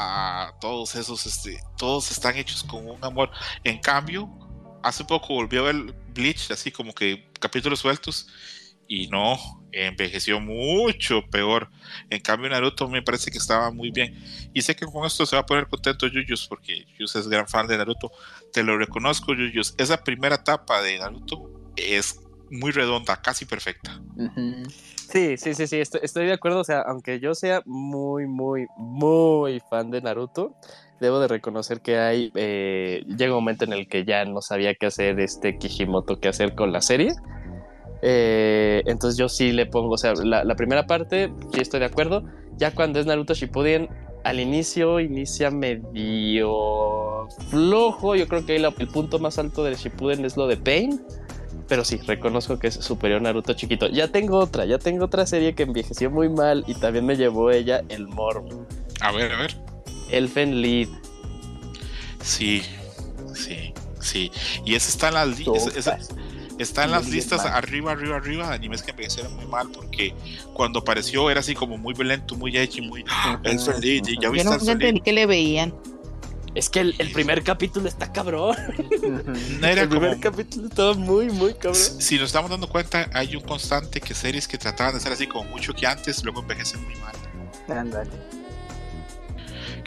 a todos esos, este, todos están hechos con un amor. En cambio, hace poco volvió ver Bleach, así como que capítulos sueltos, y no, envejeció mucho peor. En cambio, Naruto me parece que estaba muy bien. Y sé que con esto se va a poner contento Yuyus, porque Yuyus es gran fan de Naruto. Te lo reconozco, Yuyus. Esa primera etapa de Naruto es muy redonda, casi perfecta. Sí, sí, sí, sí, estoy, de acuerdo. O sea, aunque yo sea muy, muy, muy fan de Naruto, debo de reconocer que hay. Eh, llega un momento en el que ya no sabía qué hacer este Kishimoto, qué hacer con la serie. Eh, entonces yo sí le pongo, o sea, la, primera parte, sí estoy de acuerdo. Ya cuando es Naruto Shippuden, al inicio inicia medio flojo. Yo creo que el punto más alto del Shippuden es lo de Pain. Pero sí, reconozco que es superior Naruto chiquito. Ya tengo otra, ya tengo otra serie que envejeció muy mal y también me llevó ella el morbo. A ver, a ver. Elfen Lied. Sí, sí, sí. Y esa está en las... Está en las listas arriba, arriba, arriba de animes que envejecieron muy mal porque cuando apareció era así como muy violento, muy edgy, muy el feliz, y ya viste Yo no entendí que le veían. Es que el, primer capítulo está cabrón. el primer capítulo estaba muy, muy cabrón. Si nos estamos dando cuenta, hay un constante que series que trataban de ser así como mucho que antes, luego envejecen muy mal. Ándale.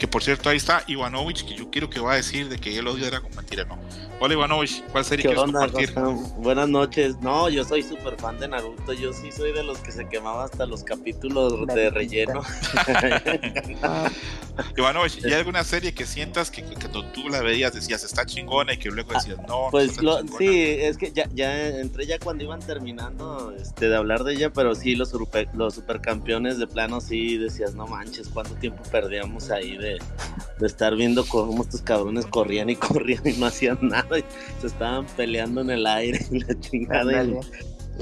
Que por cierto, ahí está Ivanovich, que yo quiero que va a decir de que él odio era con mentira, no. Hola Ivanovich, ¿cuál serie quieres compartir? Buenas noches. No, yo soy súper fan de Naruto. Yo sí soy de los que se quemaba hasta los capítulos de relleno. Ivanovich, ¿y hay alguna serie que sientas que, cuando tú la veías decías está chingona y que luego decías no? Pues sí, es que ya, ya entré ya cuando iban terminando este, de hablar de ella, pero sí, los, super, los supercampeones de plano sí decías no manches, cuánto tiempo perdíamos ahí de, de estar viendo cómo estos cabrones corrían y corrían y no hacían nada se estaban peleando en el aire y la chingada.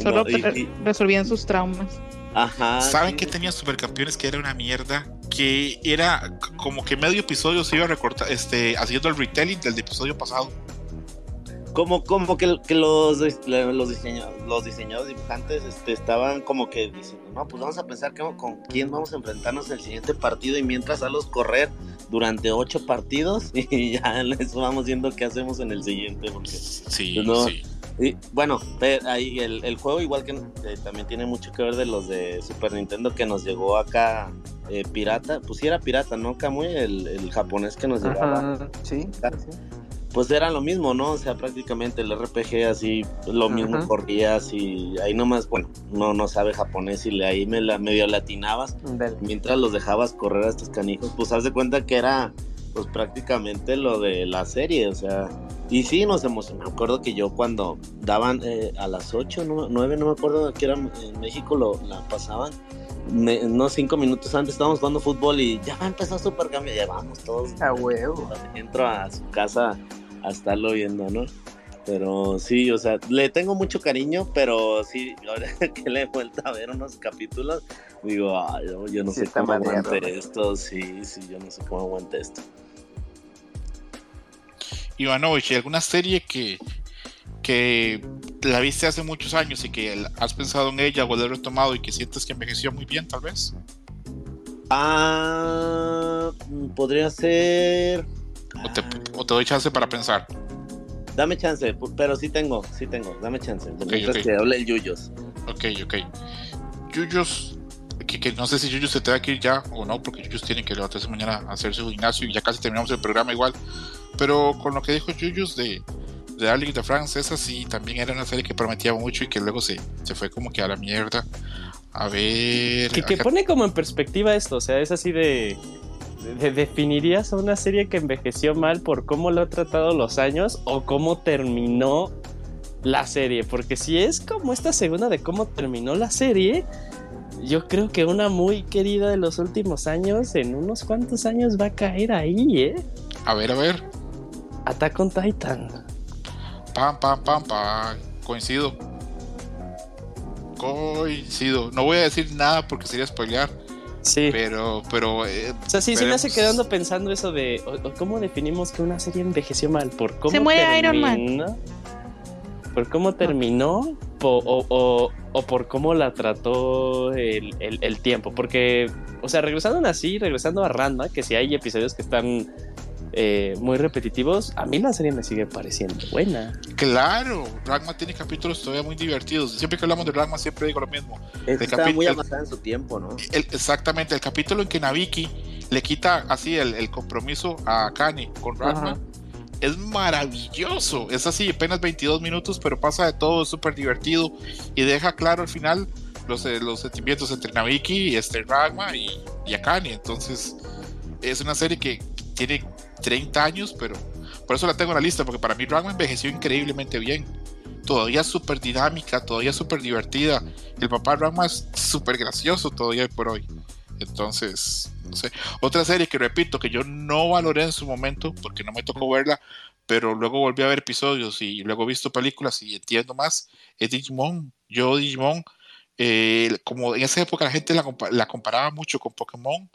Solo resolvían sus traumas. Ajá. ¿Saben que tenían supercampeones que era una mierda? Que era como que medio episodio se iba a recortar, este, haciendo el retelling del episodio pasado. Como, como que, que los, los, diseñadores, los diseñadores dibujantes este, estaban como que no, pues vamos a pensar que, con quién vamos a enfrentarnos en el siguiente partido y mientras a los correr durante ocho partidos y ya les vamos viendo qué hacemos en el siguiente. Porque, sí, pues, sí. Y, bueno, ahí el, el, juego igual que eh, también tiene mucho que ver de los de Super Nintendo que nos llegó acá eh, pirata, pues sí era pirata, ¿no? Kamui, el, el japonés que nos llegaba. sí, sí pues era lo mismo, ¿no? O sea, prácticamente el RPG así, lo mismo corrías y ahí nomás, bueno, no, no sabe japonés y ahí me la medio latinabas mientras los dejabas correr a estos canijos, pues haz de cuenta que era pues prácticamente lo de la serie, o sea, y sí nos emocionó, me acuerdo que yo cuando daban eh, a las 8, 9, no me acuerdo que era en México lo la pasaban, no cinco minutos antes estábamos jugando fútbol y ya empezó Super Cambio, ya vamos todos. A huevo. Entro a su casa a estarlo viendo, ¿no? Pero sí, o sea, le tengo mucho cariño, pero sí, ahora que le he vuelto a ver unos capítulos, digo, ay, yo, no sé cómo aguante esto, sí, sí, yo no sé cómo aguante esto. Ivanovich, ¿alguna serie que, que la viste hace muchos años y que has pensado en ella o la has retomado y que sientes que envejeció muy bien, tal vez? Ah, podría ser o te, doy chance para pensar. Dame chance, pero sí tengo, sí tengo, dame chance. Okay, que hable el Yuyos. Ok, ok. Yuyos, que, no sé si Yuyos se te va a ir ya o no, porque Yuyos tiene que levantarse mañana a hacer su gimnasio y ya casi terminamos el programa igual. Pero con lo que dijo Yuyos de, de Darling de France, esa sí también era una serie que prometía mucho y que luego se, se fue como que a la mierda. A ver. Que, que pone como en perspectiva esto, o sea, es así de ¿definirías a una serie que envejeció mal por cómo lo ha tratado los años o cómo terminó la serie? Porque si es como esta segunda de cómo terminó la serie, yo creo que una muy querida de los últimos años, en unos cuantos años va a caer ahí, ¿eh? A ver, a ver. Attack on Titan. Pam, pam, pam, pam. Coincido. Coincido. No voy a decir nada porque sería spoilear. Sí. Pero, pero. Eh, o sea, sí, sí me hace quedando pensando eso de. ¿Cómo definimos que una serie envejeció mal? ¿Por cómo Se muere Iron Man. ¿Por cómo terminó? O, por cómo la trató el, tiempo. Porque, o sea, regresando así, regresando a Randa, que si hay episodios que están eh, muy repetitivos, a mí la serie me sigue pareciendo buena. Claro, Ragma tiene capítulos todavía muy divertidos. Siempre que hablamos de Ragma siempre digo lo mismo. Está muy avanzada en su tiempo, ¿no? exactamente, el capítulo en que Nabiki le quita así el, compromiso a Kani con Ragma. Es maravilloso, es así, apenas 22 minutos, pero pasa de todo, es súper divertido y deja claro al final los, eh, los sentimientos entre Nabiki y este Ragma y, y Akane. Entonces, es una serie que tiene 30 años, pero por eso la tengo en la lista, porque para mí Ragma envejeció increíblemente bien. Todavía súper dinámica, todavía súper divertida. El papá Ragma es súper gracioso todavía por hoy. Entonces, no sé. Otra serie que repito que yo no valoré en su momento porque no me tocó verla, pero luego volví a ver episodios y luego he visto películas y entiendo más, es Digimon. Yo Digimon, eh, como en esa época la gente la, la comparaba mucho con Pokémon,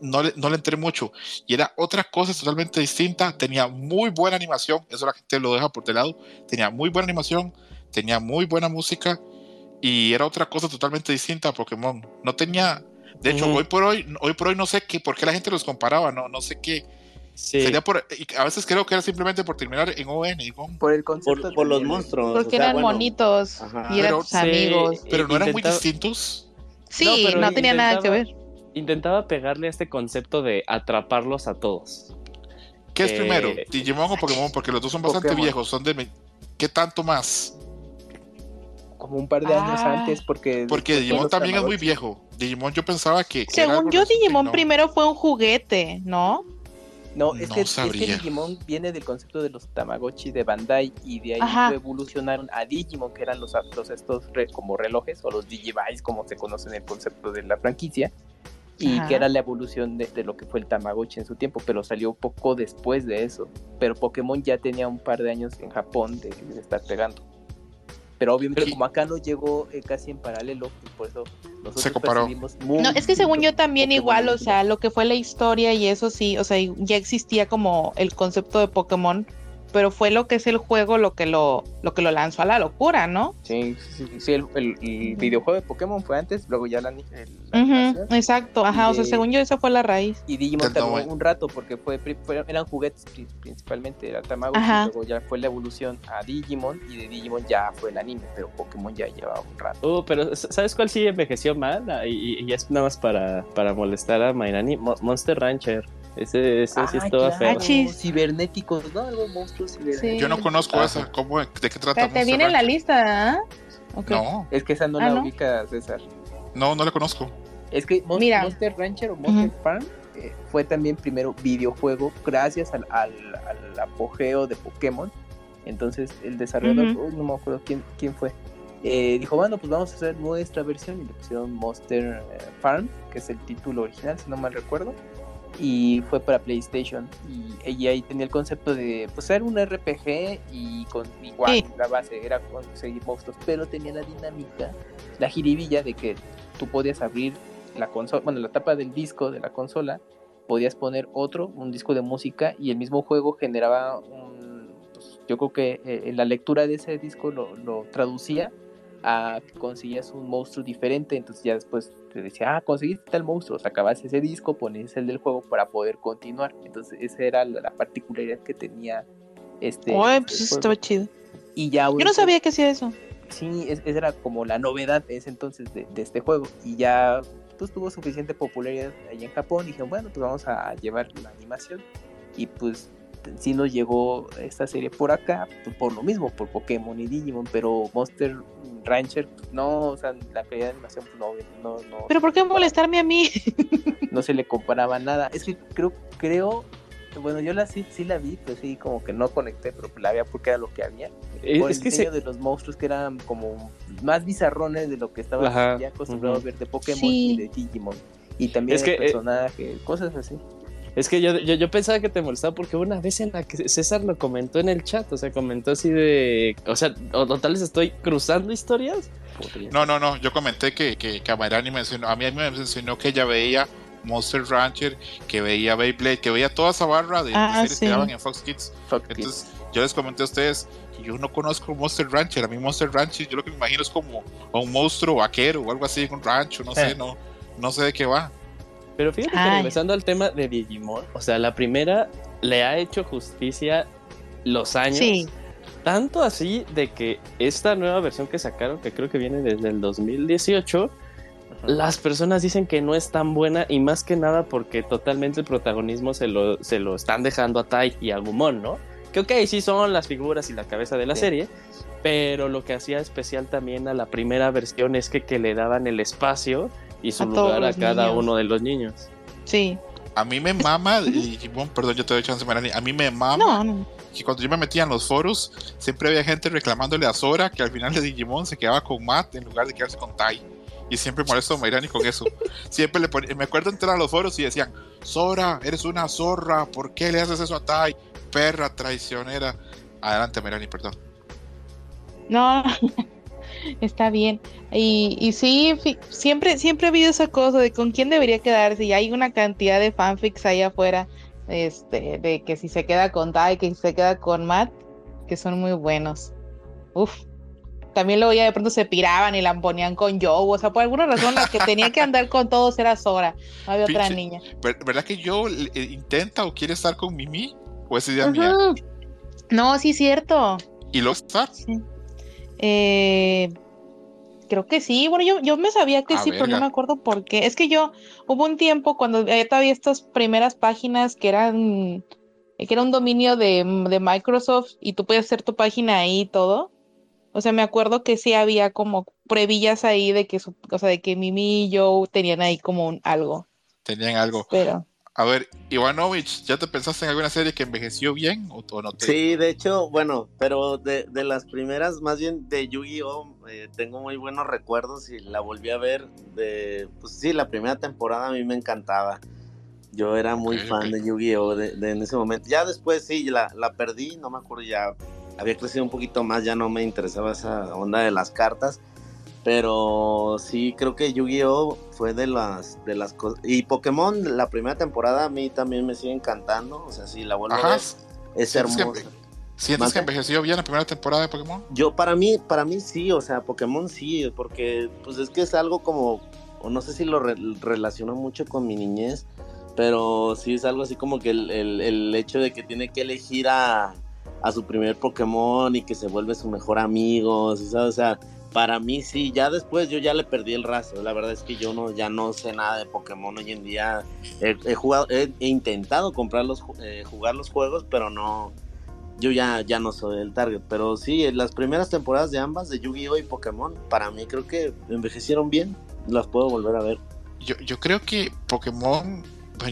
no, le, no le entré mucho. Y era otra cosa totalmente distinta. Tenía muy buena animación. Eso la gente lo deja por de lado. Tenía muy buena animación. Tenía muy buena música. Y era otra cosa totalmente distinta a Pokémon. No tenía. De hecho, hoy por hoy, hoy por hoy no sé qué, por qué la gente los comparaba. No, no sé qué. Sería por, a veces creo que era simplemente por terminar en ON. Por el concepto. Por, los monstruos. Porque eran monitos y eran sus amigos. Pero no eran muy distintos. Sí, no, no tenía nada que ver intentaba pegarle a este concepto de atraparlos a todos. ¿Qué es primero? Eh, ¿Digimon o Pokémon? Porque los dos son bastante viejos. Son de. ¿Qué tanto más? Como un par de años ah. antes, porque. Porque Digimon también es muy viejo. Digimon, yo pensaba que. Según yo, Digimon primero fue un juguete, ¿no? No, es, que, Digimon viene del concepto de los Tamagotchi de Bandai y de ahí evolucionaron a Digimon, que eran los, los estos como relojes o los Digivice, como se conoce en el concepto de la franquicia y que era la evolución de, lo que fue el Tamagotchi en su tiempo, pero salió poco después de eso. Pero Pokémon ya tenía un par de años en Japón de, estar pegando. Pero obviamente como acá no llegó eh, casi en paralelo, pues por eso nosotros se comparó. no, es que según yo también igual, o sea, lo que fue la historia y eso sí, o sea, ya existía como el concepto de Pokémon pero fue lo que es el juego lo que lo, lo que lo lanzó a la locura, ¿no? Sí, sí, sí, el, videojuego de Pokémon fue antes, luego ya la, Exacto, ajá, o sea, según yo esa fue la raíz. Y Digimon tardó un rato porque fue, eran juguetes principalmente, era Tamagotchi, luego ya fue la evolución a Digimon y de Digimon ya fue el anime, pero Pokémon ya llevaba un rato. Uh, pero ¿sabes cuál sí envejeció mal? Ah, y, y, es nada más para, para molestar a Mayrani, Monster Rancher. Ese, ese sí estaba feo. Cibernéticos, ¿no? Algo monstruos Yo no conozco esa. ¿Cómo, ¿De qué trata? Te viene en la lista, ¿ah? No. Es que esa no ah, la ubica, César. No, no la conozco. Es que Monster, Rancher o Monster Farm eh, fue también primero videojuego gracias al, al, apogeo de Pokémon. Entonces el desarrollador, no me acuerdo quién, quién fue, eh, dijo, bueno, pues vamos a hacer nuestra versión y le pusieron Monster eh, Farm, que es el título original, si no mal recuerdo y fue para PlayStation. Y, ahí tenía el concepto de pues era un RPG y con igual la base era conseguir monstruos pero tenía la dinámica la jiribilla de que tú podías abrir la consola bueno la tapa del disco de la consola podías poner otro un disco de música y el mismo juego generaba un pues, yo creo que eh, la lectura de ese disco lo, lo traducía a que conseguías un monstruo diferente, entonces ya después te decía, ah, conseguiste tal monstruo, sacabas ese disco, ponías el del juego para poder continuar, entonces esa era la, particularidad que tenía este... Uy, pues eso estaba chido. Y ya... Yo no sabía que hacía eso. Sí, esa era como la novedad de ese entonces de, este juego, y ya pues tuvo suficiente popularidad allá en Japón, y dijeron, bueno, pues vamos a llevar la animación, y pues sí nos llegó esta serie por acá, pues, por lo mismo, por Pokémon y Digimon, pero Monster Rancher, no, o sea, la calidad de animación, pues, no, no, no. Pero ¿por qué molestarme a mí? no se le comparaba nada. Es que creo, creo, bueno, yo la sí, sí la vi, pero sí como que no conecté, pero la vi porque era lo que había. Eh, es que se... de los monstruos que eran como más bizarrones de lo que estaba ya acostumbrado a ver de Pokémon y de Digimon. Y también es el eh, personaje, cosas así. Es que yo, yo, pensaba que te molestaba porque una vez en la que César lo comentó en el chat, o sea, comentó así de. O sea, o, tal vez estoy cruzando historias. No, no, no, yo comenté que, que Camarani mencionó, a mí me mencionó que ella veía Monster Rancher, que veía Beyblade, que veía toda esa barra de, ah, series que daban en Fox Kids. Entonces, yo les comenté a ustedes que yo no conozco Monster Rancher. A mí Monster Rancher, yo lo que me imagino es como un monstruo vaquero o algo así, un rancho, no sé, eh. no, no sé de qué va. Pero fíjate que regresando al tema de Digimon, o sea, la primera le ha hecho justicia los años. Sí. Tanto así de que esta nueva versión que sacaron, que creo que viene desde el 2018, las personas dicen que no es tan buena y más que nada porque totalmente el protagonismo se lo, se lo están dejando a Tai y a Gumon, ¿no? Que ok, sí son las figuras y la cabeza de la serie, pero lo que hacía especial también a la primera versión es que, que le daban el espacio y su lugar a cada uno de los niños. Sí. A mí me mama, y, perdón, yo te doy chance, Marani, a mí me mama que cuando yo me metía en los foros, siempre había gente reclamándole a Sora que al final de Digimon se quedaba con Matt en lugar de quedarse con Tai. Y siempre molesto a Mayrani con eso. Siempre le ponía, me acuerdo entrar a los foros y decían, Sora, eres una zorra, ¿por qué le haces eso a Tai? Perra traicionera. Adelante, Mayrani, perdón. No, Está bien. Y, y sí, siempre, siempre ha habido esa cosa de con quién debería quedarse. Y hay una cantidad de fanfics ahí afuera. Este, de que si se queda con Tai, que si se queda con Matt, que son muy buenos. Uf. También luego ya de pronto se piraban y la ponían con Joe. O sea, por alguna razón la que tenía que andar con todos era Sora. No había otra niña. ¿Verdad que Joe eh, intenta o quiere estar con Mimi? ¿O es idea mía? No, sí, cierto. ¿Y lo está? Sí. Eh, creo que sí. Bueno, yo, yo me sabía que sí, pero no me acuerdo por qué. Es que yo, hubo un tiempo cuando todavía estas primeras páginas que eran, que era un dominio de, Microsoft y tú podías hacer tu página ahí y todo. O sea, me acuerdo que sí había como previllas ahí de que, o sea, de que Mimi y yo tenían ahí como un, algo. Tenían algo. Pero. A ver, Ivanovich, ¿ya te pensaste en alguna serie que envejeció bien o, no te... Sí, de hecho, bueno, pero de, las primeras, más bien de Yu-Gi-Oh, eh, tengo muy buenos recuerdos y la volví a ver de, pues sí, la primera temporada a mí me encantaba. Yo era muy fan de Yu-Gi-Oh de, en ese momento. Ya después sí, la, la perdí, no me acuerdo ya, había crecido un poquito más, ya no me interesaba esa onda de las cartas pero sí, creo que Yu-Gi-Oh fue de las de las cosas. Y Pokémon, la primera temporada, a mí también me sigue encantando. O sea, sí, la vuelvo a ver. Es hermosa. ¿Sientes que envejeció bien la primera temporada de Pokémon? Yo, para mí, para mí sí, o sea, Pokémon sí, porque pues es que es algo como, o no sé si lo relaciono mucho con mi niñez, pero sí es algo así como que el, el, hecho de que tiene que elegir a, a, su primer Pokémon y que se vuelve su mejor amigo, o sea, para mí sí, ya después yo ya le perdí el rastro. La verdad es que yo no, ya no sé nada de Pokémon hoy en día. He, jugado, he, intentado comprar los, eh, jugar los juegos, pero no, yo ya, ya no soy el target. Pero sí, las primeras temporadas de ambas, de Yu-Gi-Oh y Pokémon, para mí creo que envejecieron bien. Las puedo volver a ver. Yo, yo creo que Pokémon,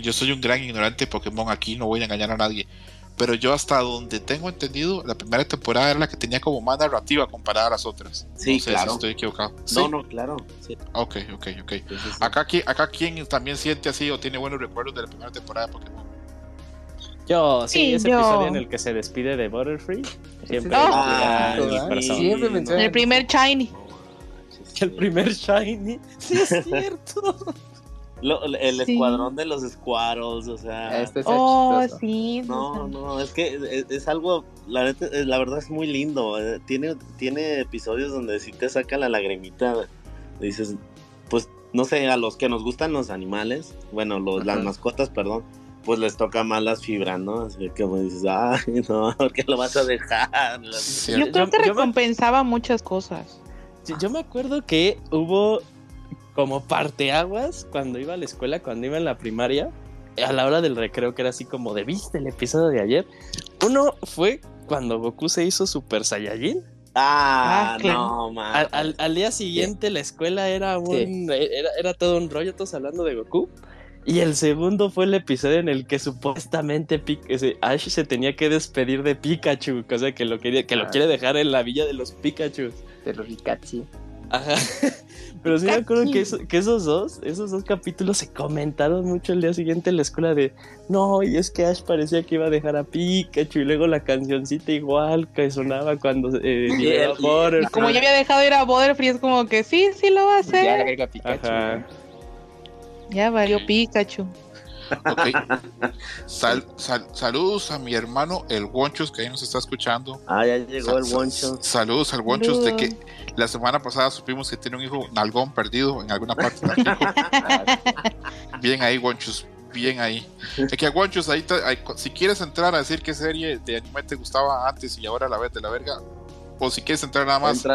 yo soy un gran ignorante de Pokémon aquí, no voy a engañar a nadie pero yo hasta donde tengo entendido, la primera temporada era la que tenía como más narrativa comparada a las otras. Sí, no sé claro. Si estoy equivocado. No, no, claro. Sí. Ok, ok, ok. Acá, acá quien también siente así o tiene buenos recuerdos de la primera temporada de Pokémon. Yo, sí, ese episodio en el que se despide de Butterfree. Siempre, ah, el, siempre el primer Shiny. El primer Shiny. Sí, es cierto el escuadrón de los Squirrels, o sea. Este oh, sí. No, no, es que es, algo, la, la, verdad es muy lindo. Eh, tiene, tiene episodios donde si te saca la lagrimita, dices, pues no sé, a los que nos gustan los animales, bueno, los, las mascotas, perdón, pues les toca más las fibras, ¿no? Así que pues dices, ay, no, ¿por qué lo vas a dejar? Yo creo que recompensaba muchas cosas. yo me acuerdo que hubo como parteaguas cuando iba a la escuela, cuando iba en la primaria, a la hora del recreo, que era así como de viste el episodio de ayer. Uno fue cuando Goku se hizo Super Saiyajin. Ah, ah no, man. Al, día siguiente la escuela era un era, era todo un rollo, todos hablando de Goku. Y el segundo fue el episodio en el que supuestamente Ash se tenía que despedir de Pikachu, cosa que lo quería, que lo ah. quiere dejar en la villa de los Pikachu. De los Pikachu. Ajá. Pero sí me acuerdo que, esos dos, esos dos capítulos se comentaron mucho el día siguiente en la escuela de no, y es que Ash parecía que iba a dejar a Pikachu y luego la cancioncita igual que sonaba cuando eh, y, como ya había dejado ir a Butterfree es como que sí, sí lo va a hacer. Ya le agrega Pikachu. Ajá. Ya valió Pikachu. Ok. saludos a mi hermano el Wonchos que ahí nos está escuchando. Ah, ya llegó el Wonchos. Saludos al Wonchos de que la semana pasada supimos que tiene un hijo nalgón perdido en alguna parte Bien ahí, Wonchos. Bien ahí. Es que a Wonchos, ahí, si quieres entrar a decir qué serie de anime te gustaba antes y ahora la ves de la verga, o si quieres entrar nada más a,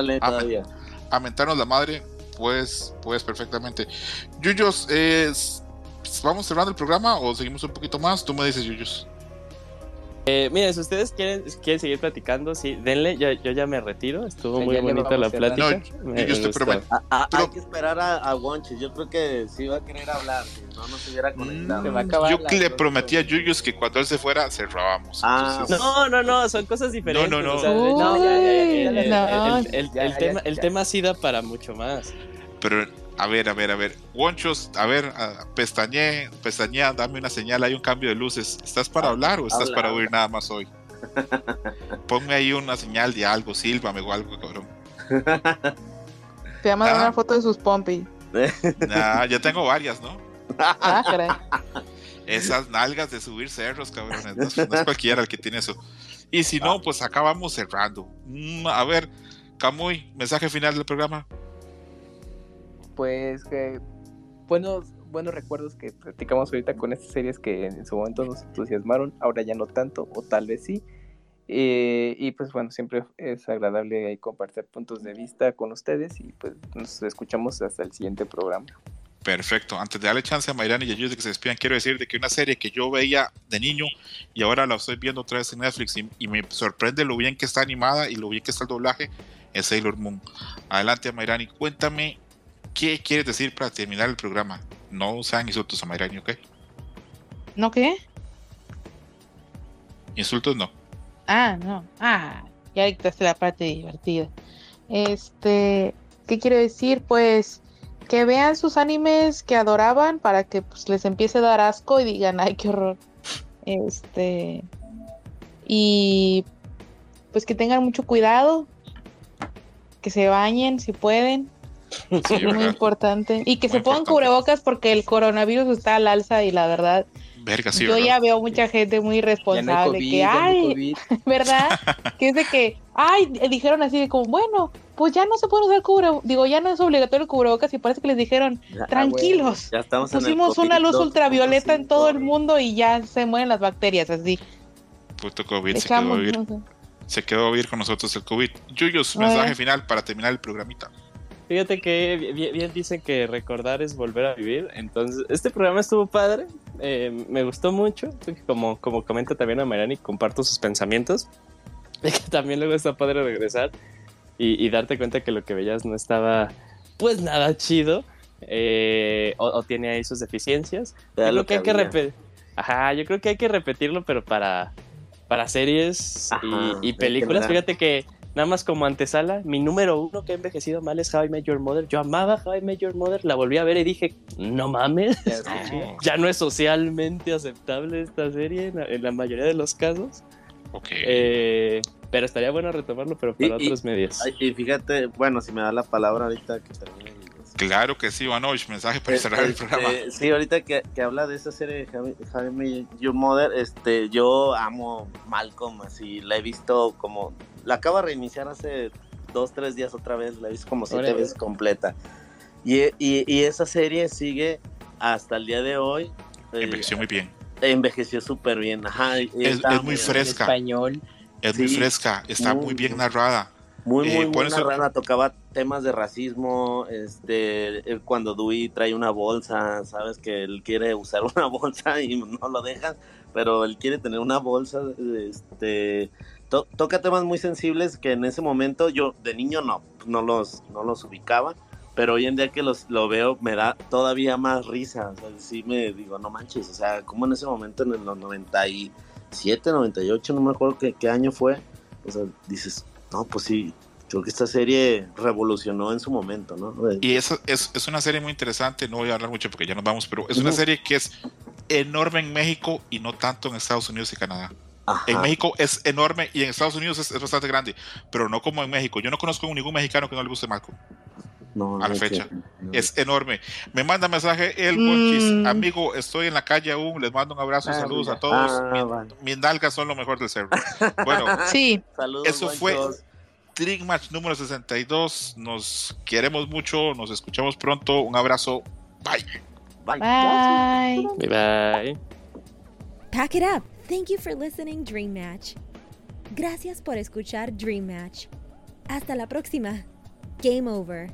a mentarnos la madre, pues, pues perfectamente. Yuyos, ¿vamos cerrando el programa o seguimos un poquito más? Tú me dices, Yuyos. Eh, mira, si ustedes quieren, quieren seguir platicando, sí, denle, yo, yo ya me retiro, estuvo muy bonita la plática. No, yo, te prometo. Hay que esperar a, a Wonchis, yo creo que sí va a querer hablar, no nos hubiera conectado. Mm, yo le prometí a Yuyos que cuando él se fuera, cerrábamos. Ah, no, no, no, son cosas diferentes. No, no, no. El tema, el tema sí da para mucho más. Pero a ver, a ver, a ver. Wonchos, a ver, pestañe, pestañea, dame una señal, hay un cambio de luces. ¿Estás para hablar o estás para oír nada más hoy? Ponme ahí una señal de algo, sílvame o algo, cabrón. Te va a mandar una foto de sus pompis. Nah, ya tengo varias, ¿no? Ah, caray. Esas nalgas de subir cerros, cabrones. No, es cualquiera el que tiene eso. Y si no, pues acá vamos cerrando. Mm, a ver, Camuy, mensaje final del programa pues buenos, buenos recuerdos que platicamos ahorita con estas series que en su momento nos entusiasmaron, ahora ya no tanto, o tal vez sí. Eh, y pues bueno, siempre es agradable compartir puntos de vista con ustedes y pues nos escuchamos hasta el siguiente programa. Perfecto. Antes de darle chance a Mayrani y a Yus de que se despidan, quiero decir de que una serie que yo veía de niño y ahora la estoy viendo otra vez en Netflix y, me sorprende lo bien que está animada y lo bien que está el doblaje es Sailor Moon. Adelante, Mayrani, cuéntame ¿qué quieres decir para terminar el programa? No sean insultos a Mayrani, ¿ok? ¿No qué? Insultos no. Ah, no. Ah, ya dictaste la parte divertida. Este, ¿qué quiero decir? Pues que vean sus animes que adoraban para que pues, les empiece a dar asco y digan, ay, qué horror. Este, y pues que tengan mucho cuidado, que se bañen si pueden, muy importante. Y que se pongan cubrebocas porque el coronavirus está al alza y la verdad. yo ya veo mucha gente muy responsable que, ay, ¿verdad? que es de que, ay, dijeron así de como, bueno, pues ya no se puede usar cubrebocas, digo, ya no es obligatorio el cubrebocas y parece que les dijeron, ah, tranquilos, pusimos una luz ultravioleta en todo el mundo y ya se mueren las bacterias, así. Puto COVID se quedó a vivir. Se quedó a vivir con nosotros el COVID. Yuyos, mensaje final para terminar el programita. Fíjate que bien, dicen que recordar es volver a vivir. Entonces, este programa estuvo padre. Eh, me gustó mucho. Como, como comenta también a Mariani, comparto sus pensamientos. que también luego está padre regresar y, darte cuenta que lo que veías no estaba, pues nada chido. Eh, o, tiene ahí sus deficiencias. Yo creo que, hay que. Ajá, yo creo que hay que repetirlo, pero para, para series y, películas. Fíjate que Nada más como antesala, mi número uno que ha envejecido mal es How I Met Your Mother. Yo amaba How I Met Your Mother, la volví a ver y dije, no mames, ya no es socialmente aceptable esta serie en la, mayoría de los casos. Ok. Eh, pero estaría bueno retomarlo, pero para otros medios. Y fíjate, bueno, si me da la palabra ahorita que termine. Claro que sí, Vanovich, mensaje para cerrar el este, programa. sí, ahorita que, que, habla de esa serie de Met Your Mother, este, yo amo Malcolm, así la he visto como la acabo de reiniciar hace dos, tres días otra vez, la he visto como siete veces completa. Y, y, esa serie sigue hasta el día de hoy. Eh, envejeció muy bien. Envejeció súper bien, ajá. Es, muy fresca. Español. Es muy fresca, está muy, bien narrada. Muy, muy, eh, muy narrada, tocaba temas de racismo, este, cuando Dewey trae una bolsa, sabes que él quiere usar una bolsa y no lo dejan, pero él quiere tener una bolsa, este, toca temas muy sensibles que en ese momento yo de niño no, no los, no los ubicaba, pero hoy en día que los, lo veo me da todavía más risa, o sea, sí me digo, no manches, o sea, como en ese momento en los 97, 98, no me acuerdo qué, qué año fue, o sea, dices, no, pues sí, creo que esta serie revolucionó en su momento, ¿no? Y es, es, es, una serie muy interesante, no voy a hablar mucho porque ya nos vamos, pero es una serie que es enorme en México y no tanto en Estados Unidos y Canadá. En México es enorme y en Estados Unidos es, bastante grande, pero no como en México. Yo no conozco a ningún mexicano que no le guste Malcolm. No, a la fecha. Es enorme. Me manda mensaje el mm. amigo, estoy en la calle aún, les mando un abrazo, ah, saludos a todos. Ah, mis nalgas son lo mejor del server. Bueno, sí. eso fue Trick Match número 62. Nos queremos mucho, nos escuchamos pronto. Un abrazo. Bye. Bye. Bye. Bye. Bye. Pack it up. Thank you for listening, Dream Match. Gracias por escuchar Dream Match. Hasta la próxima. Game over.